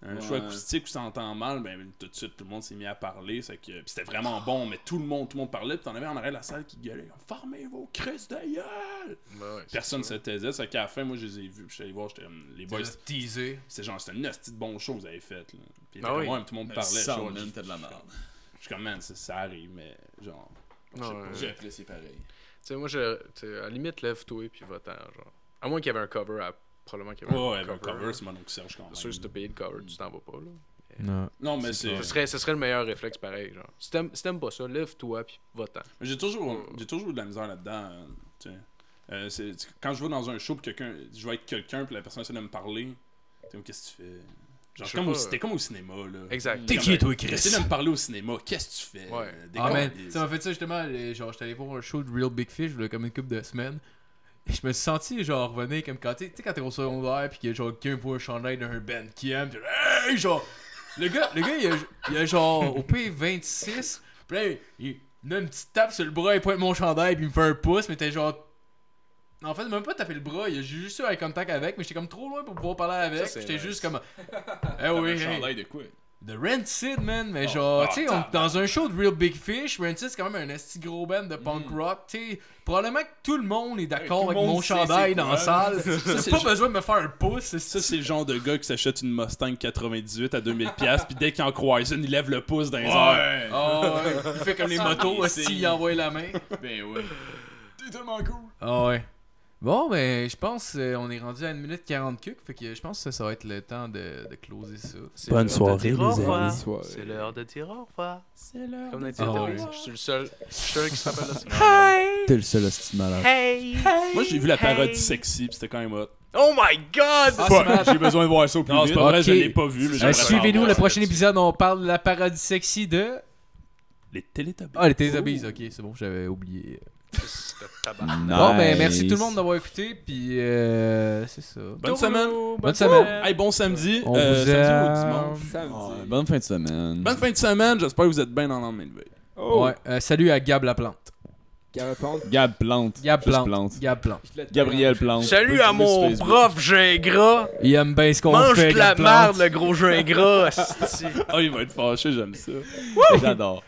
Un Ouais. show acoustique où ça entend mal, ben tout de suite tout le monde s'est mis à parler. que... C'était vraiment bon, mais tout le monde, tout le monde parlait. Puis t'en avais en arrière de la salle qui gueulait Formez vos crises de gueule! Ouais, ouais, Personne se taisait. C'est qu'à la fin, moi je les ai vus. Puis je suis allé voir, j'étais les boys. C'est genre, c'était une hostie de bon show que vous avez fait. Là. Puis Ah oui. moi, tout le monde Mais parlait. ça, genre, de la merde. Je suis comme, man, ça, ça arrive, mais genre. je sais Ouais, pas. ouais. J'ai apprécié pareil. Tu sais, moi, je, tu sais, à la limite, lève-toi puis va-t'en. Genre. À moins qu'il y avait un cover, à... probablement qu'il y avait Ouais, ouais, un ben, cover. cover, c'est mon oncle Serge quand même. C'est sûr, si t'as payé le cover, tu t'en vas pas. Là. Non. Non, mais C'est c'est. Ce serait, ce serait le meilleur réflexe pareil. Genre. Si t'aimes si pas ça, lève-toi puis va-t'en. J'ai toujours, j'ai toujours eu de la misère là-dedans. euh, tu sais. Euh, c'est- c'est- quand je vais dans un show, pis quelqu'un, je vais être quelqu'un, puis la personne essaie de me parler. Qu'est-ce que tu fais? Genre, comme au, pas. c'était comme au cinéma, là. Exact. T'es qui, euh, toi, Chris? Essaie de me parler au cinéma, qu'est-ce que tu fais? Ouais. Euh, Ah, ça m'a fait ça justement. les- Genre, j'étais allé voir un show de Real Big Fish, là, comme une couple de semaines. Et je me suis senti, genre, revenir comme quand t'es tu sais, quand t'es au secondaire, pis que, genre, quelqu'un voit un chandail d'un band qui aime, pis hey, genre, le gars, le gars, il a, il a genre, au P26, pis là, il me donne une petite tape sur le bras, il pointe mon chandail, pis il me fait un pouce, mais t'es genre. En fait, même pas taper le bras, a juste eu un contact avec, mais j'étais comme trop loin pour pouvoir parler avec. J'étais nice. juste comme. Eh oui, un de quoi? De Rancid, man. Mais genre, oh, tu sais, on- dans un show de Real Big Fish, Rancid, c'est quand même un esti gros band de punk rock. Tu sais, probablement que tout le monde est d'accord avec mon chandail dans la salle. c'est J'ai pas besoin de me faire un pouce. Ça, c'est c'est le genre de gars qui s'achète une Mustang 98 à 2000$, piastres, puis dès qu'il en croise une, il lève le pouce dans les airs. Ah ouais, il fait comme les motos, c'est- si il envoie la main. Ben ouais. T'es tellement cool. Ah ouais. Bon, ben, je pense euh, on est rendu à 1 minute 40 cucs, fait que je pense que ça va être le temps de, de closer ça. C'est Bonne l'heure de soirée, dire au les revoir. amis. C'est l'heure de dire au revoir. C'est l'heure. Comme les Ah titres, ouais. Je suis le seul, je suis le seul qui s'appelle ça. T'es le seul hostie de malade. Moi, j'ai vu la parodie sexy, puis c'était quand même hot. Oh my god! Ah, J'ai besoin de voir ça au plus Non, c'est vite. pas vrai, Ok. je l'ai pas vu, mais Euh, Suivez-nous, le prochain épisode, on parle de la parodie sexy de. Les Teletubbies. Ah, les Teletubbies, ok, c'est bon, j'avais oublié. Bon, ben, merci tout le monde d'avoir écouté, puis euh, c'est ça. Bonne semaine. Bonne semaine. Hey, bon samedi. On euh, vous samedi ou dimanche? Samedi. Bonne fin de semaine. Bonne fin de semaine. J'espère que vous êtes bien dans le lendemain de veille. Oh! Ouais, euh, salut à Gab la plante. Gab Plante. Gab Plante. Plante. Gab Plante. Je l'ai- Gabriel Plante. Salut à mon Facebook. prof Gingras. Il aime bien ce qu'on Mange fait. de la Gab Plante. merde, le gros Gingras. asti. Ah, il va être fâché, j'aime ça. J'adore.